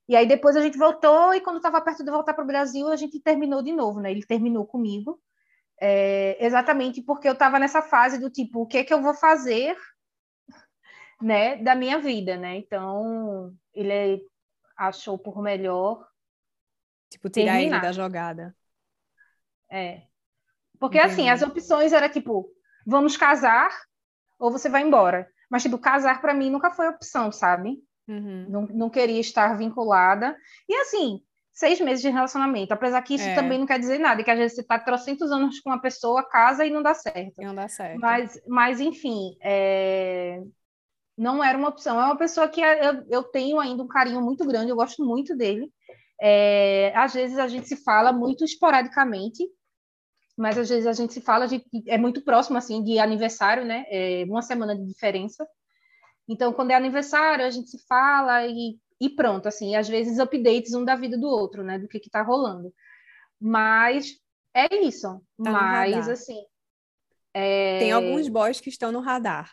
E aí depois a gente voltou e quando estava perto de voltar para o Brasil a gente terminou de novo, né? Ele terminou comigo, é, exatamente porque eu estava nessa fase do tipo, o que é que eu vou fazer, né? Da minha vida, né? Então ele achou por melhor tipo tirar terminar. ele da jogada. É, porque Entendi. assim as opções era tipo, vamos casar ou você vai embora. Mas, tipo, casar para mim nunca foi opção, sabe? Uhum. Não, não queria estar vinculada. E, assim, seis meses de relacionamento. Apesar que isso é. também não quer dizer nada, que às vezes você está trocentos anos com uma pessoa, casa e não dá certo. Não dá certo. Mas, mas enfim, é... não era uma opção. É uma pessoa que eu, eu tenho ainda um carinho muito grande, eu gosto muito dele. É... Às vezes a gente se fala muito esporadicamente, mas às vezes a gente se fala, gente é muito próximo assim de aniversário, né? É uma semana de diferença. Então, quando é aniversário, a gente se fala e, e pronto, assim, às vezes updates um da vida do outro, né? Do que está rolando. Mas é isso. Tá Mas assim. É... Tem alguns boys que estão no radar.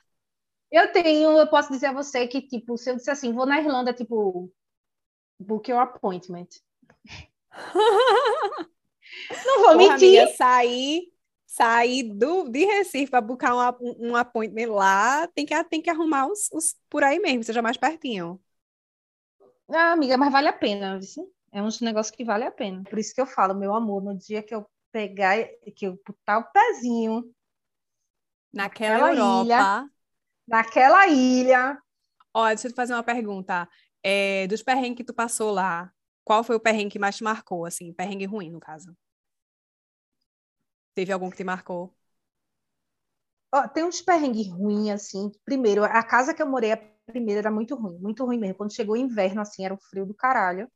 Eu tenho, eu posso dizer a você que, tipo, se eu disser assim, vou na Irlanda, tipo, book your appointment. [LAUGHS] Não vou Porra, mentir. Amiga, sair, sair do, de Recife para buscar um, um appointment lá, tem que, tem que arrumar os, os por aí mesmo, seja mais pertinho. Ah, amiga, mas vale a pena, viu? É um negócio que vale a pena. Por isso que eu falo, meu amor, no dia que eu pegar, que eu botar o pezinho naquela, naquela Europa, ilha, naquela ilha. Olha, deixa eu te fazer uma pergunta. É, dos perrengues que tu passou lá, qual foi o perrengue que mais te marcou, assim? Perrengue ruim, no caso. Teve algum que te marcou? Oh, tem uns perrengues ruins, assim. Primeiro, a casa que eu morei, a primeira era muito ruim, muito ruim mesmo. Quando chegou o inverno, assim, era um frio do caralho.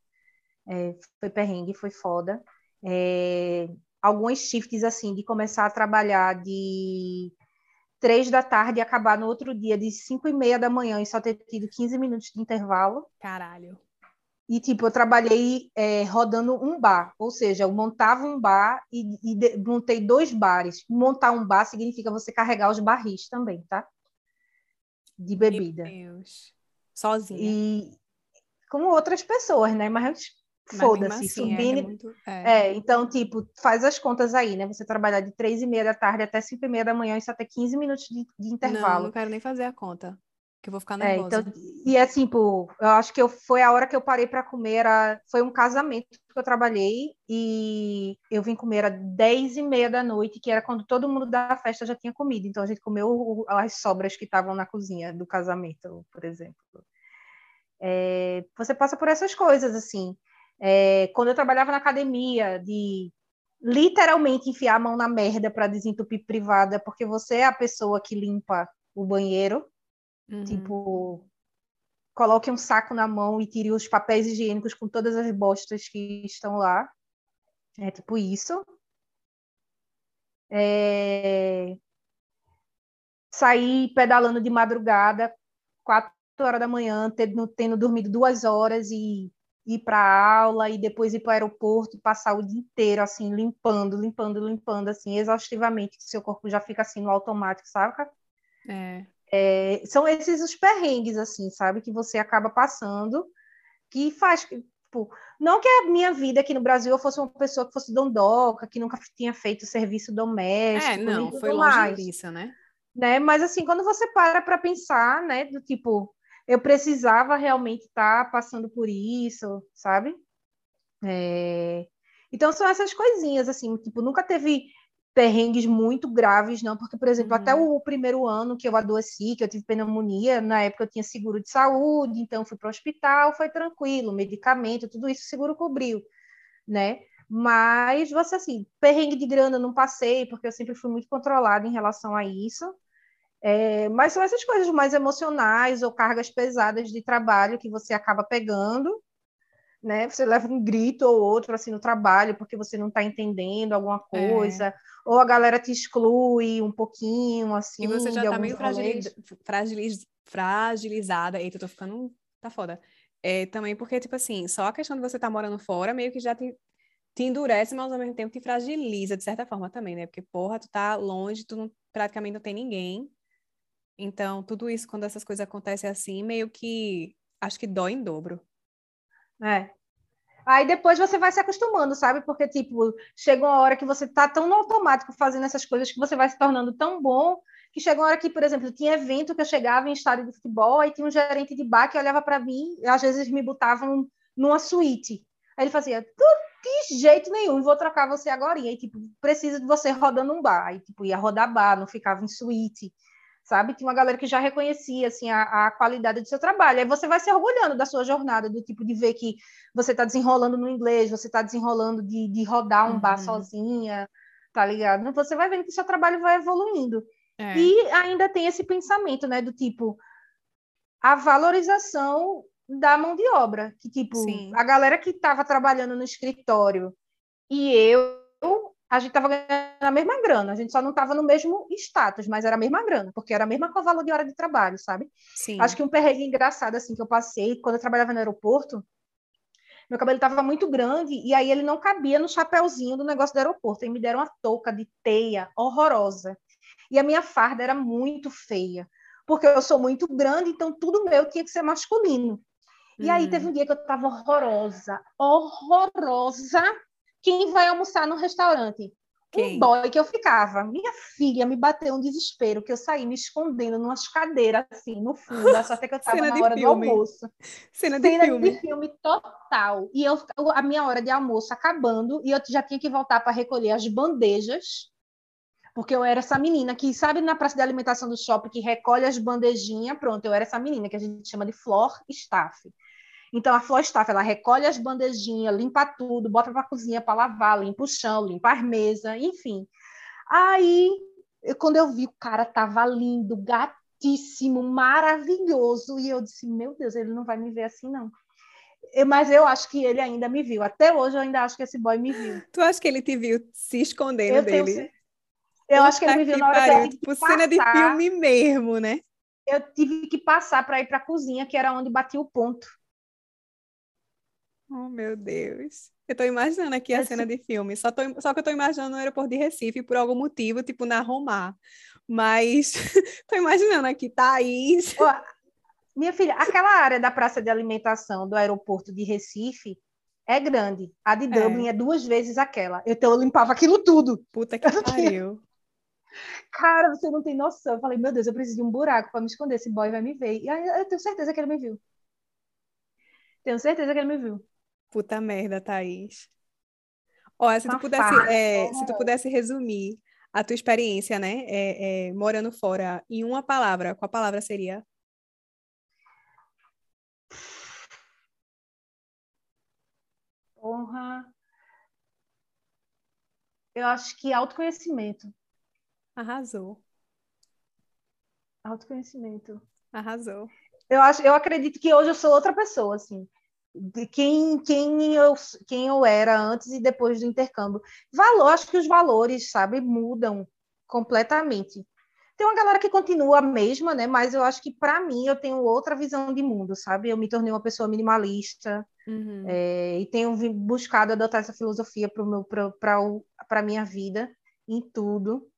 É, foi perrengue, foi foda. É, algumas shifts assim, de começar a trabalhar de três da tarde e acabar no outro dia de cinco e meia da manhã e só ter tido 15 minutos de intervalo. Caralho. E, tipo, eu trabalhei é, rodando um bar, ou seja, eu montava um bar e, e de, montei dois bares. Montar um bar significa você carregar os barris também, tá? De bebida. Meu Deus. Sozinha. E com outras pessoas, né? Mas foda-se, assim, subindo. É, muito... é. é, então, tipo, faz as contas aí, né? Você trabalhar de três e meia da tarde até cinco e meia da manhã e só ter 15 minutos de, de intervalo. Não, não quero nem fazer a conta que eu vou ficar nervosa. É, então, e assim, pô, eu acho que eu, foi a hora que eu parei para comer, era, foi um casamento que eu trabalhei e eu vim comer às 10 e meia da noite, que era quando todo mundo da festa já tinha comido. Então a gente comeu as sobras que estavam na cozinha do casamento, por exemplo. É, você passa por essas coisas, assim. É, quando eu trabalhava na academia, de literalmente enfiar a mão na merda para desentupir privada, porque você é a pessoa que limpa o banheiro Uhum. Tipo, coloque um saco na mão e tire os papéis higiênicos com todas as bostas que estão lá. É tipo isso. É... Sair pedalando de madrugada, quatro horas da manhã, tendo, tendo dormido duas horas e ir para aula e depois ir para o aeroporto e passar o dia inteiro assim limpando, limpando, limpando assim exaustivamente, que seu corpo já fica assim no automático, saca? É. É, são esses os perrengues, assim, sabe? Que você acaba passando, que faz. Tipo, não que a minha vida aqui no Brasil eu fosse uma pessoa que fosse dondoca, que nunca tinha feito serviço doméstico. É, não, foi longe mais, disso, né? né? Mas, assim, quando você para para pensar, né, do tipo, eu precisava realmente estar tá passando por isso, sabe? É... Então, são essas coisinhas, assim, tipo, nunca teve perrengues muito graves, não, porque, por exemplo, uhum. até o primeiro ano que eu adoeci, que eu tive pneumonia, na época eu tinha seguro de saúde, então fui para o hospital, foi tranquilo, medicamento, tudo isso o seguro cobriu, né? Mas você assim, perrengue de grana não passei, porque eu sempre fui muito controlada em relação a isso. É, mas são essas coisas mais emocionais ou cargas pesadas de trabalho que você acaba pegando né? Você leva um grito ou outro assim no trabalho porque você não está entendendo alguma é. coisa, é. ou a galera te exclui um pouquinho, assim. E você já está meio fragiliz... Fragiliz... fragilizada. Eita, eu tô ficando. Tá foda. É, também porque, tipo assim, só a questão de você estar tá morando fora meio que já te, te endurece, mas ao mesmo tempo te fragiliza, de certa forma também, né? Porque, porra, tu tá longe, tu não, praticamente não tem ninguém. Então, tudo isso, quando essas coisas acontecem assim, meio que acho que dói em dobro. É. Aí depois você vai se acostumando, sabe? Porque, tipo, chega uma hora que você tá tão no automático fazendo essas coisas que você vai se tornando tão bom que chega uma hora que, por exemplo, tinha evento que eu chegava em estádio de futebol, aí tinha um gerente de bar que olhava para mim e às vezes me botavam numa suíte. Aí ele fazia, de jeito nenhum, vou trocar você agora. E aí, tipo, precisa de você rodando um bar. Aí, tipo, ia rodar bar, não ficava em suíte sabe? Tinha uma galera que já reconhecia assim a, a, qualidade do seu trabalho. Aí você vai se orgulhando da sua jornada, do tipo de ver que você está desenrolando no inglês, você está desenrolando de, de rodar um uhum. bar sozinha, tá ligado? Você vai vendo que seu trabalho vai evoluindo. É. E ainda tem esse pensamento, né, do tipo a valorização da mão de obra, que tipo, Sim. a galera que estava trabalhando no escritório e eu a gente estava ganhando a mesma grana, a gente só não estava no mesmo status, mas era a mesma grana, porque era a mesma valor de hora de trabalho, sabe? Sim. Acho que um perrengue engraçado assim que eu passei quando eu trabalhava no aeroporto, meu cabelo estava muito grande e aí ele não cabia no chapéuzinho do negócio do aeroporto. E me deram uma touca de teia horrorosa. E a minha farda era muito feia, porque eu sou muito grande, então tudo meu tinha que ser masculino. E aí teve uhum. um dia que eu estava horrorosa, horrorosa, quem vai almoçar no restaurante? Quem? Um boy que eu ficava. Minha filha me bateu um desespero, que eu saí me escondendo numas cadeiras, assim, no fundo, só até que eu [LAUGHS] estava na hora filme. do almoço. Cena, de Cena filme. de filme total. E eu, a minha hora de almoço acabando, e eu já tinha que voltar para recolher as bandejas, porque eu era essa menina que, sabe, na praça de alimentação do shopping, que recolhe as bandejinhas, pronto, eu era essa menina que a gente chama de floor staff. Então, a Florstaff, ela recolhe as bandejinhas, limpa tudo, bota para a cozinha para lavar, limpa o chão, limpa as mesas, enfim. Aí, eu, quando eu vi, o cara tava lindo, gatíssimo, maravilhoso, e eu disse, meu Deus, ele não vai me ver assim, não. mas eu acho que ele ainda me viu. Até hoje eu ainda acho que esse boy me viu. Tu acha que ele te viu se escondendo eu dele? Tenho... Eu acho que ele me viu na hora pariu, que tipo, cena de filme mesmo, né? Eu tive que passar para ir para a cozinha, que era onde batia o ponto. Oh, meu Deus. Eu tô imaginando aqui a Esse... cena de filme. Só, tô, só que eu tô imaginando no aeroporto de Recife por algum motivo, tipo na Romar. Mas [LAUGHS] tô imaginando aqui, Thaís. minha filha, aquela área da praça de alimentação do aeroporto de Recife é grande. A de Dublin é, é duas vezes aquela. Então eu limpava aquilo tudo. Puta que pariu. Cara, você não tem noção. Eu falei, meu Deus, eu preciso de um buraco para me esconder. Esse boy vai me ver. E aí eu tenho certeza que ele me viu. Tenho certeza que ele me viu. Puta merda, Thaís. Olha, se tu pudesse, é, se tu pudesse resumir a tua experiência, né, é, é, morando fora em uma palavra, qual palavra seria? Honra. Eu acho que autoconhecimento. Arrasou. Autoconhecimento. Arrasou. Eu acho, eu acredito que hoje eu sou outra pessoa, assim. De quem, quem, eu, quem eu era antes e depois do intercâmbio. Valor, acho que os valores, sabe, mudam completamente. Tem uma galera que continua a mesma, né? Mas eu acho que para mim eu tenho outra visão de mundo, sabe? Eu me tornei uma pessoa minimalista uhum. é, e tenho buscado adotar essa filosofia para a minha vida em tudo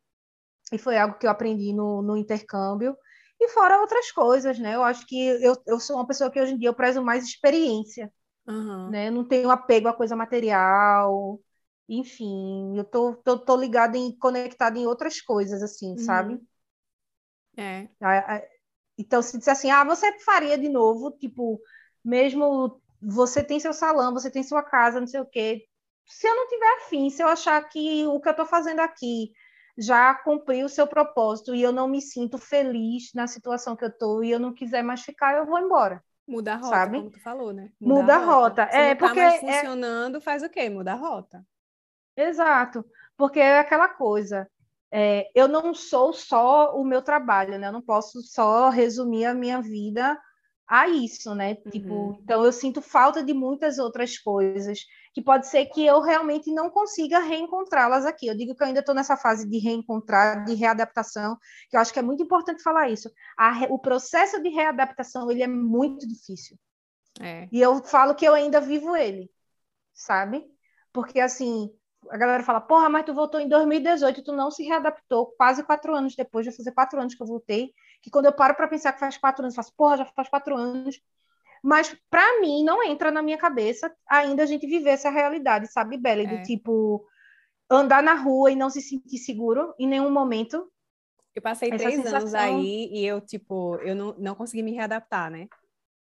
e foi algo que eu aprendi no, no intercâmbio. E fora outras coisas, né? Eu acho que eu, eu sou uma pessoa que hoje em dia eu prezo mais experiência, uhum. né? Eu não tenho apego a coisa material, enfim, eu tô, tô, tô ligada em conectada em outras coisas, assim, uhum. sabe? É. Então, se disser assim, ah, você faria de novo, tipo, mesmo você tem seu salão, você tem sua casa, não sei o quê. Se eu não tiver afim, se eu achar que o que eu estou fazendo aqui já cumpriu o seu propósito e eu não me sinto feliz na situação que eu estou e eu não quiser mais ficar, eu vou embora. Muda a rota, sabe? como tu falou, né? Muda, Muda a rota. rota. É não tá porque mais é funcionando, é... faz o quê? Muda a rota. Exato, porque é aquela coisa. É, eu não sou só o meu trabalho, né? Eu não posso só resumir a minha vida a isso, né? Tipo, uhum. Então eu sinto falta de muitas outras coisas que pode ser que eu realmente não consiga reencontrá-las aqui. Eu digo que eu ainda estou nessa fase de reencontrar, de readaptação, que eu acho que é muito importante falar isso. A, o processo de readaptação ele é muito difícil. É. E eu falo que eu ainda vivo ele, sabe? Porque assim, a galera fala, porra, mas tu voltou em 2018, tu não se readaptou quase quatro anos depois, já fazer quatro anos que eu voltei, que quando eu paro para pensar que faz quatro anos, eu faço, porra, já faz quatro anos, mas para mim não entra na minha cabeça ainda a gente viver essa realidade, sabe, Belle? Do é. tipo andar na rua e não se sentir seguro em nenhum momento. Eu passei essa três sensação... anos aí e eu, tipo, eu não, não consegui me readaptar, né?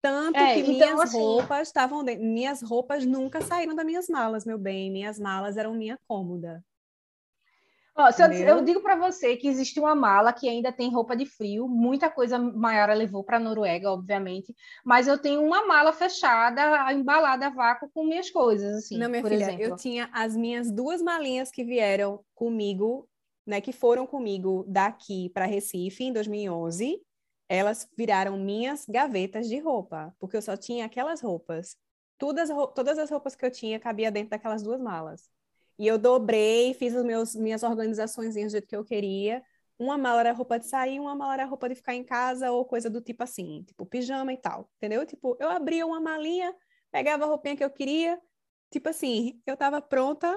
Tanto é, que então, minhas assim... roupas estavam. Minhas roupas nunca saíram das minhas malas, meu bem. Minhas malas eram minha cômoda. Ó, eu, eu, digo para você que existe uma mala que ainda tem roupa de frio, muita coisa Maiara levou para a Noruega, obviamente, mas eu tenho uma mala fechada, embalada a vácuo com minhas coisas, assim, Não, minha por filha, exemplo. eu tinha as minhas duas malinhas que vieram comigo, né, que foram comigo daqui para Recife em 2011, elas viraram minhas gavetas de roupa, porque eu só tinha aquelas roupas. Todas, todas as roupas que eu tinha cabia dentro daquelas duas malas. E eu dobrei, fiz as meus, minhas organizações do jeito que eu queria. Uma mala era roupa de sair, uma mala era roupa de ficar em casa ou coisa do tipo assim, tipo pijama e tal, entendeu? Tipo, eu abria uma malinha, pegava a roupinha que eu queria, tipo assim, eu estava pronta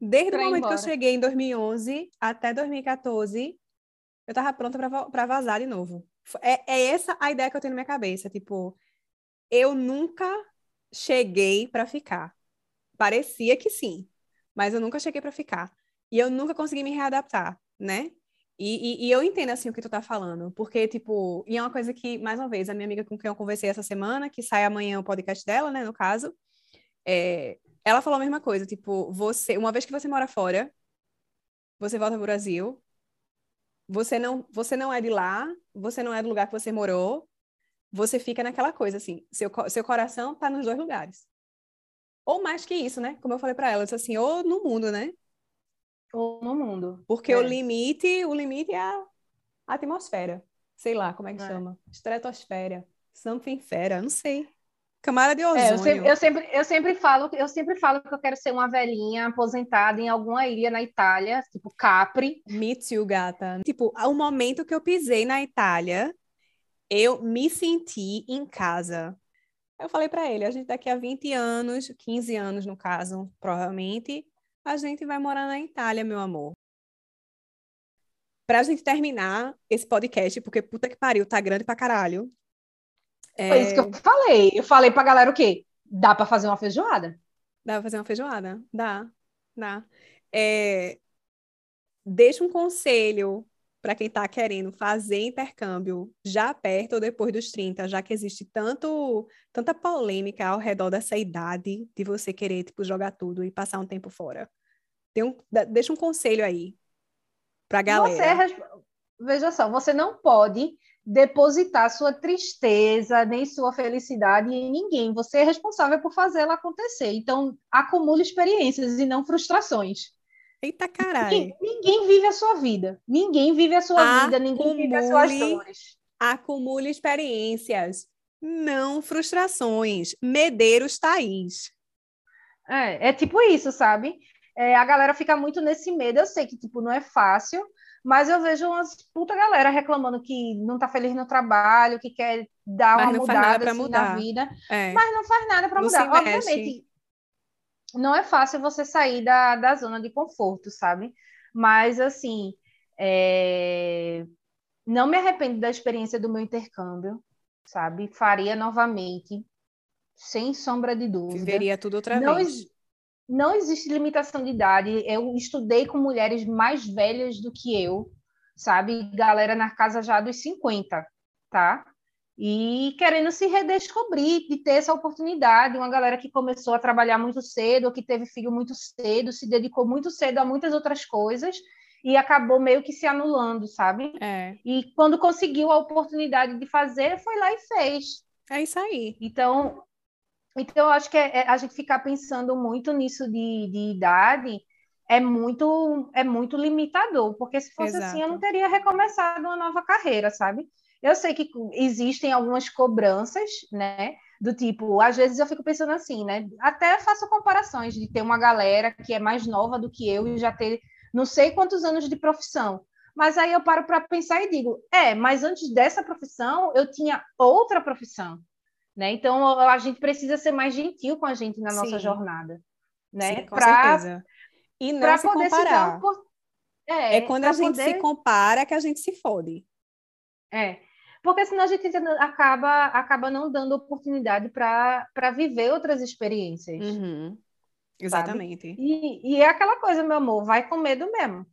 desde pra o momento que eu cheguei em 2011 até 2014, eu estava pronta para vazar de novo. É, é essa a ideia que eu tenho na minha cabeça, tipo, eu nunca cheguei para ficar. Parecia que sim, mas eu nunca cheguei para ficar. E eu nunca consegui me readaptar, né? E, e, e, eu entendo, assim, o que tu tá falando, porque, tipo, e é uma coisa que, mais uma vez, a minha amiga com quem eu conversei essa semana, que sai amanhã o podcast dela, né, no caso, é, ela falou a mesma coisa, tipo, você, uma vez que você mora fora, você volta pro Brasil, você não, você não é de lá, você não é do lugar que você morou, você fica naquela coisa, assim, seu, seu coração tá nos dois lugares. Ou mais que isso, né? Como eu falei para ela, disse assim, ou no mundo, né? Ou no mundo. Porque é. o limite, o limite é a atmosfera. Sei lá como é que é. chama. Estratosfera. Something fera, não sei. Camada de ozônio. É, eu, sempre, eu, sempre, eu, sempre falo, eu sempre falo que eu quero ser uma velhinha aposentada em alguma ilha na Itália, tipo Capri. Me too, gata. Tipo, o momento que eu pisei na Itália, eu me senti em casa. Eu falei para ele, a gente daqui a 20 anos, 15 anos no caso, provavelmente, a gente vai morar na Itália, meu amor. Pra gente terminar esse podcast, porque puta que pariu, tá grande pra caralho. É... Foi isso que eu falei. Eu falei pra galera o quê? Dá pra fazer uma feijoada? Dá pra fazer uma feijoada? Dá, dá. É... Deixa um conselho para quem está querendo fazer intercâmbio já perto ou depois dos 30, já que existe tanto, tanta polêmica ao redor dessa idade de você querer tipo, jogar tudo e passar um tempo fora. Um, deixa um conselho aí para a galera. Você, veja só, você não pode depositar sua tristeza nem sua felicidade em ninguém. Você é responsável por fazê-la acontecer. Então, acumule experiências e não frustrações. Eita caralho. Ninguém, ninguém, vive a sua vida. Ninguém vive a sua Acumule, vida, ninguém vive as suas dores. Acumule experiências, não frustrações. Medeiros Thaís. É, é tipo isso, sabe? É, a galera fica muito nesse medo. Eu sei que tipo, não é fácil, mas eu vejo umas puta galera reclamando que não tá feliz no trabalho, que quer dar mas uma mudada assim, mudar. na vida, é. mas não faz nada para mudar. Obviamente, não é fácil você sair da, da zona de conforto, sabe? Mas, assim, é... não me arrependo da experiência do meu intercâmbio, sabe? Faria novamente, sem sombra de dúvida. Viveria tudo outra não vez. não existe limitação de idade. Eu estudei com mulheres mais velhas do que eu, sabe? Galera na casa já dos 50, tá? E querendo se redescobrir, de ter essa oportunidade. Uma galera que começou a trabalhar muito cedo, ou que teve filho muito cedo, se dedicou muito cedo a muitas outras coisas e acabou meio que se anulando, sabe? É. E quando conseguiu a oportunidade de fazer, foi lá e fez. É isso aí. Então, então eu acho que é, é, a gente ficar pensando muito nisso de, de idade é muito é muito limitador, porque se fosse Exato. assim eu não teria recomeçado uma nova carreira, sabe? Eu sei que existem algumas cobranças, né? Do tipo, às vezes eu fico pensando assim, né? Até faço comparações de ter uma galera que é mais nova do que eu e já ter não sei quantos anos de profissão. Mas aí eu paro para pensar e digo, é, mas antes dessa profissão eu tinha outra profissão, né? Então a gente precisa ser mais gentil com a gente na nossa Sim. jornada, né? Sim, com pra, certeza. E não se comparar. Se é, é quando a gente poder... se compara que a gente se fode. É porque senão a gente acaba, acaba não dando oportunidade para viver outras experiências. Uhum. Exatamente. E, e, é aquela coisa, meu amor, vai com medo mesmo.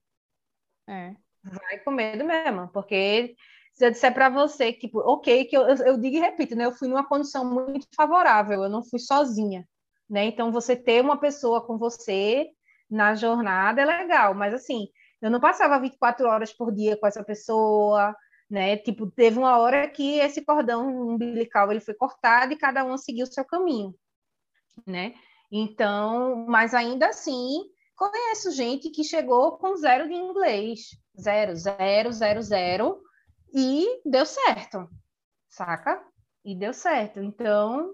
É. Vai com medo mesmo, porque se eu disser para você que, tipo, ok, que eu, eu digo e repito, né? Eu fui numa condição muito favorável, eu não fui sozinha, né? Então, você ter uma pessoa com você na jornada é legal, mas assim, eu não passava 24 horas por dia com essa pessoa, né? Tipo, teve uma hora que esse cordão umbilical ele foi cortado e cada um seguiu o seu caminho, né? Então, mas ainda assim, conheço gente que chegou com zero de inglês, zero, zero, zero, zero, e deu certo, saca? E deu certo. Então,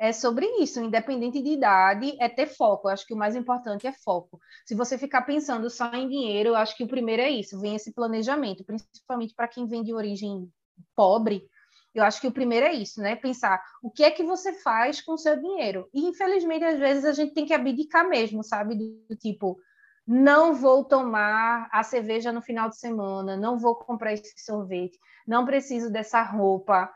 é sobre isso, independente de idade, é ter foco. Eu acho que o mais importante é foco. Se você ficar pensando só em dinheiro, eu acho que o primeiro é isso, vem esse planejamento, principalmente para quem vem de origem pobre. Eu acho que o primeiro é isso, né? Pensar o que é que você faz com o seu dinheiro. E infelizmente, às vezes, a gente tem que abdicar mesmo, sabe? Do tipo, não vou tomar a cerveja no final de semana, não vou comprar esse sorvete, não preciso dessa roupa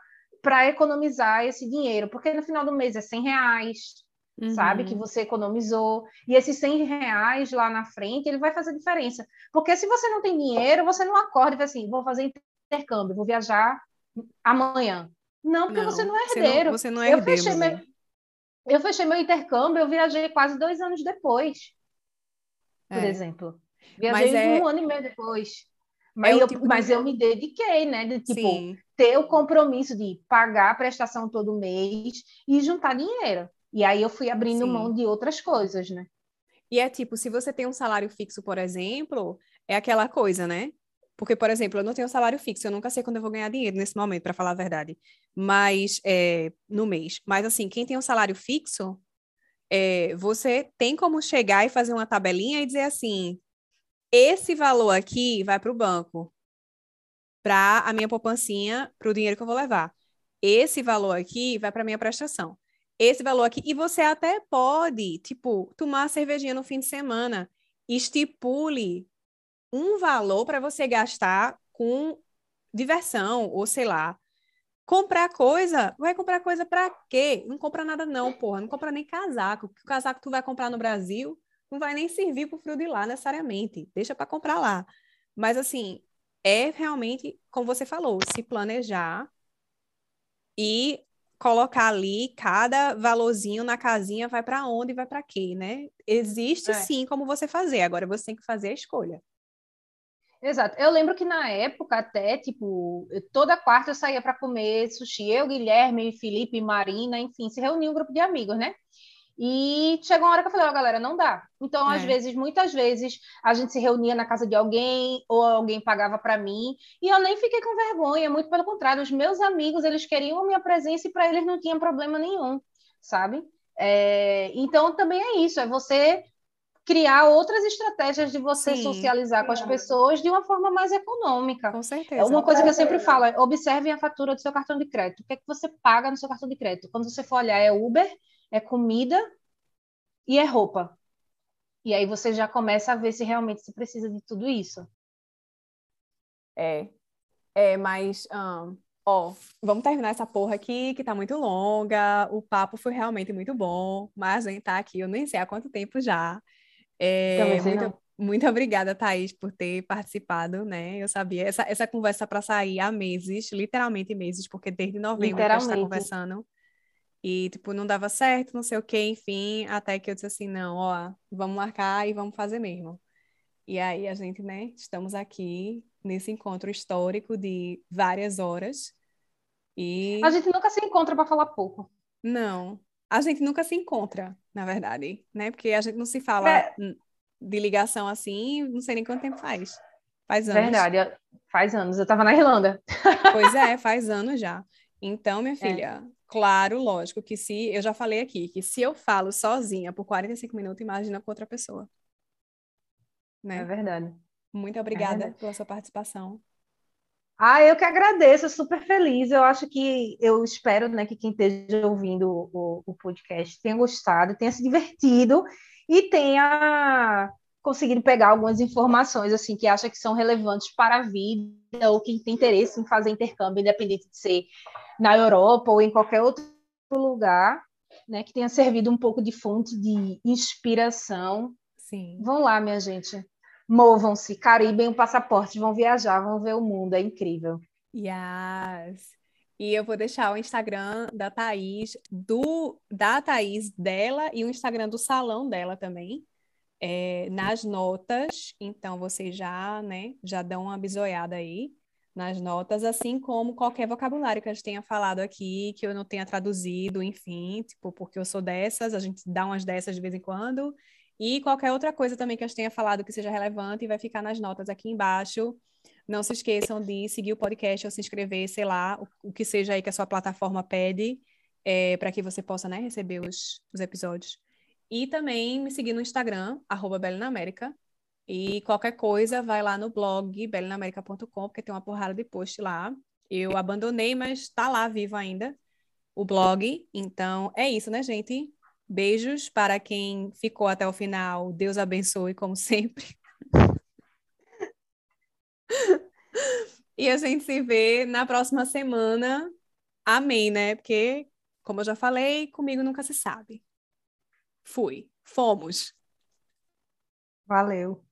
para economizar esse dinheiro, porque no final do mês é 100 reais, uhum. sabe, que você economizou, e esses 100 reais lá na frente, ele vai fazer diferença, porque se você não tem dinheiro, você não acorda e fala assim, vou fazer intercâmbio, vou viajar amanhã. Não, porque não, você não é herdeiro. Você não, você não é herdeiro. Eu fechei, meu, eu fechei meu intercâmbio, eu viajei quase dois anos depois, por é. exemplo. Viajei é... um ano e meio depois. Mas, é eu, tipo mas eu me dediquei, né? De, tipo, Sim. Ter o compromisso de pagar a prestação todo mês e juntar dinheiro. E aí eu fui abrindo Sim. mão de outras coisas, né? E é tipo, se você tem um salário fixo, por exemplo, é aquela coisa, né? Porque, por exemplo, eu não tenho salário fixo, eu nunca sei quando eu vou ganhar dinheiro nesse momento, para falar a verdade. Mas, é, no mês. Mas, assim, quem tem um salário fixo, é, você tem como chegar e fazer uma tabelinha e dizer assim: esse valor aqui vai para o banco, para a minha poupancinha, para o dinheiro que eu vou levar. Esse valor aqui vai para minha prestação. Esse valor aqui. E você até pode, tipo, tomar cervejinha no fim de semana. Estipule um valor para você gastar com diversão, ou sei lá. Comprar coisa, vai comprar coisa para quê? Não compra nada não, porra. Não compra nem casaco. O casaco que tu vai comprar no Brasil não vai nem servir para o frio de lá necessariamente. Deixa para comprar lá. Mas assim, é realmente, como você falou, se planejar e colocar ali cada valorzinho na casinha vai para onde e vai para quê, né? Existe é. sim como você fazer, agora você tem que fazer a escolha. Exato. Eu lembro que na época até, tipo, toda quarta eu saía para comer sushi, eu, Guilherme, Felipe, Marina, enfim, se reunia um grupo de amigos, né? E chegou uma hora que eu falei, ó, oh, galera, não dá. Então, é. às vezes, muitas vezes, a gente se reunia na casa de alguém, ou alguém pagava para mim, e eu nem fiquei com vergonha, muito pelo contrário, os meus amigos, eles queriam a minha presença e para eles não tinha problema nenhum, sabe? É... Então, também é isso, é você criar outras estratégias de você Sim, socializar com as pessoas de uma forma mais econômica. Com certeza. É uma coisa que eu sempre falo, é, observe a fatura do seu cartão de crédito. O que é que você paga no seu cartão de crédito? Quando você for olhar, é Uber, é comida e é roupa. E aí você já começa a ver se realmente você precisa de tudo isso. É. É, mas, um, ó, vamos terminar essa porra aqui, que tá muito longa. O papo foi realmente muito bom, mas a gente tá aqui, eu nem sei há quanto tempo já. É, muito, muito obrigada, Thaís, por ter participado, né? Eu sabia. Essa, essa conversa para sair há meses, literalmente meses, porque desde novembro que a gente está conversando. E, tipo, não dava certo, não sei o quê, enfim, até que eu disse assim, não, ó, vamos marcar e vamos fazer mesmo. E aí a gente, né, estamos aqui nesse encontro histórico de várias horas. E a gente nunca se encontra para falar pouco. Não, a gente nunca se encontra, na verdade, né? Porque a gente não se fala é... de ligação assim, não sei nem quanto tempo faz. Faz anos. Verdade, faz anos. Eu estava na Irlanda. Pois é, [LAUGHS] faz anos já. Então, minha é. filha, é. Claro, lógico que se eu já falei aqui que se eu falo sozinha por 45 minutos, imagina com outra pessoa. Né? É verdade. Muito obrigada é verdade. pela sua participação. Ah, eu que agradeço, super feliz. Eu acho que eu espero né, que quem esteja ouvindo o, o podcast tenha gostado, tenha se divertido e tenha conseguido pegar algumas informações assim que acha que são relevantes para a vida ou quem tem interesse em fazer intercâmbio, independente de ser na Europa ou em qualquer outro lugar, né, que tenha servido um pouco de fonte de inspiração. Sim. Vão lá, minha gente. Movam-se, caribem o passaporte, vão viajar, vão ver o mundo, é incrível. Yes. E eu vou deixar o Instagram da Thaís, do, da Thaís dela e o Instagram do salão dela também, é, nas notas. Então, vocês já, né, já dão uma bisoiada aí nas notas, assim como qualquer vocabulário que a gente tenha falado aqui, que eu não tenha traduzido, enfim, tipo, porque eu sou dessas, a gente dá umas dessas de vez em quando, e qualquer outra coisa também que a gente tenha falado que seja relevante vai ficar nas notas aqui embaixo. Não se esqueçam de seguir o podcast ou se inscrever, sei lá, o, o que seja aí que a sua plataforma pede, é, para que você possa né, receber os, os episódios. E também me seguir no Instagram, arroba e qualquer coisa, vai lá no blog belinamerica.com, porque tem uma porrada de post lá. Eu abandonei, mas está lá vivo ainda o blog. Então é isso, né, gente? Beijos para quem ficou até o final. Deus abençoe, como sempre. [LAUGHS] e a gente se vê na próxima semana. Amém, né? Porque, como eu já falei, comigo nunca se sabe. Fui. Fomos. Valeu.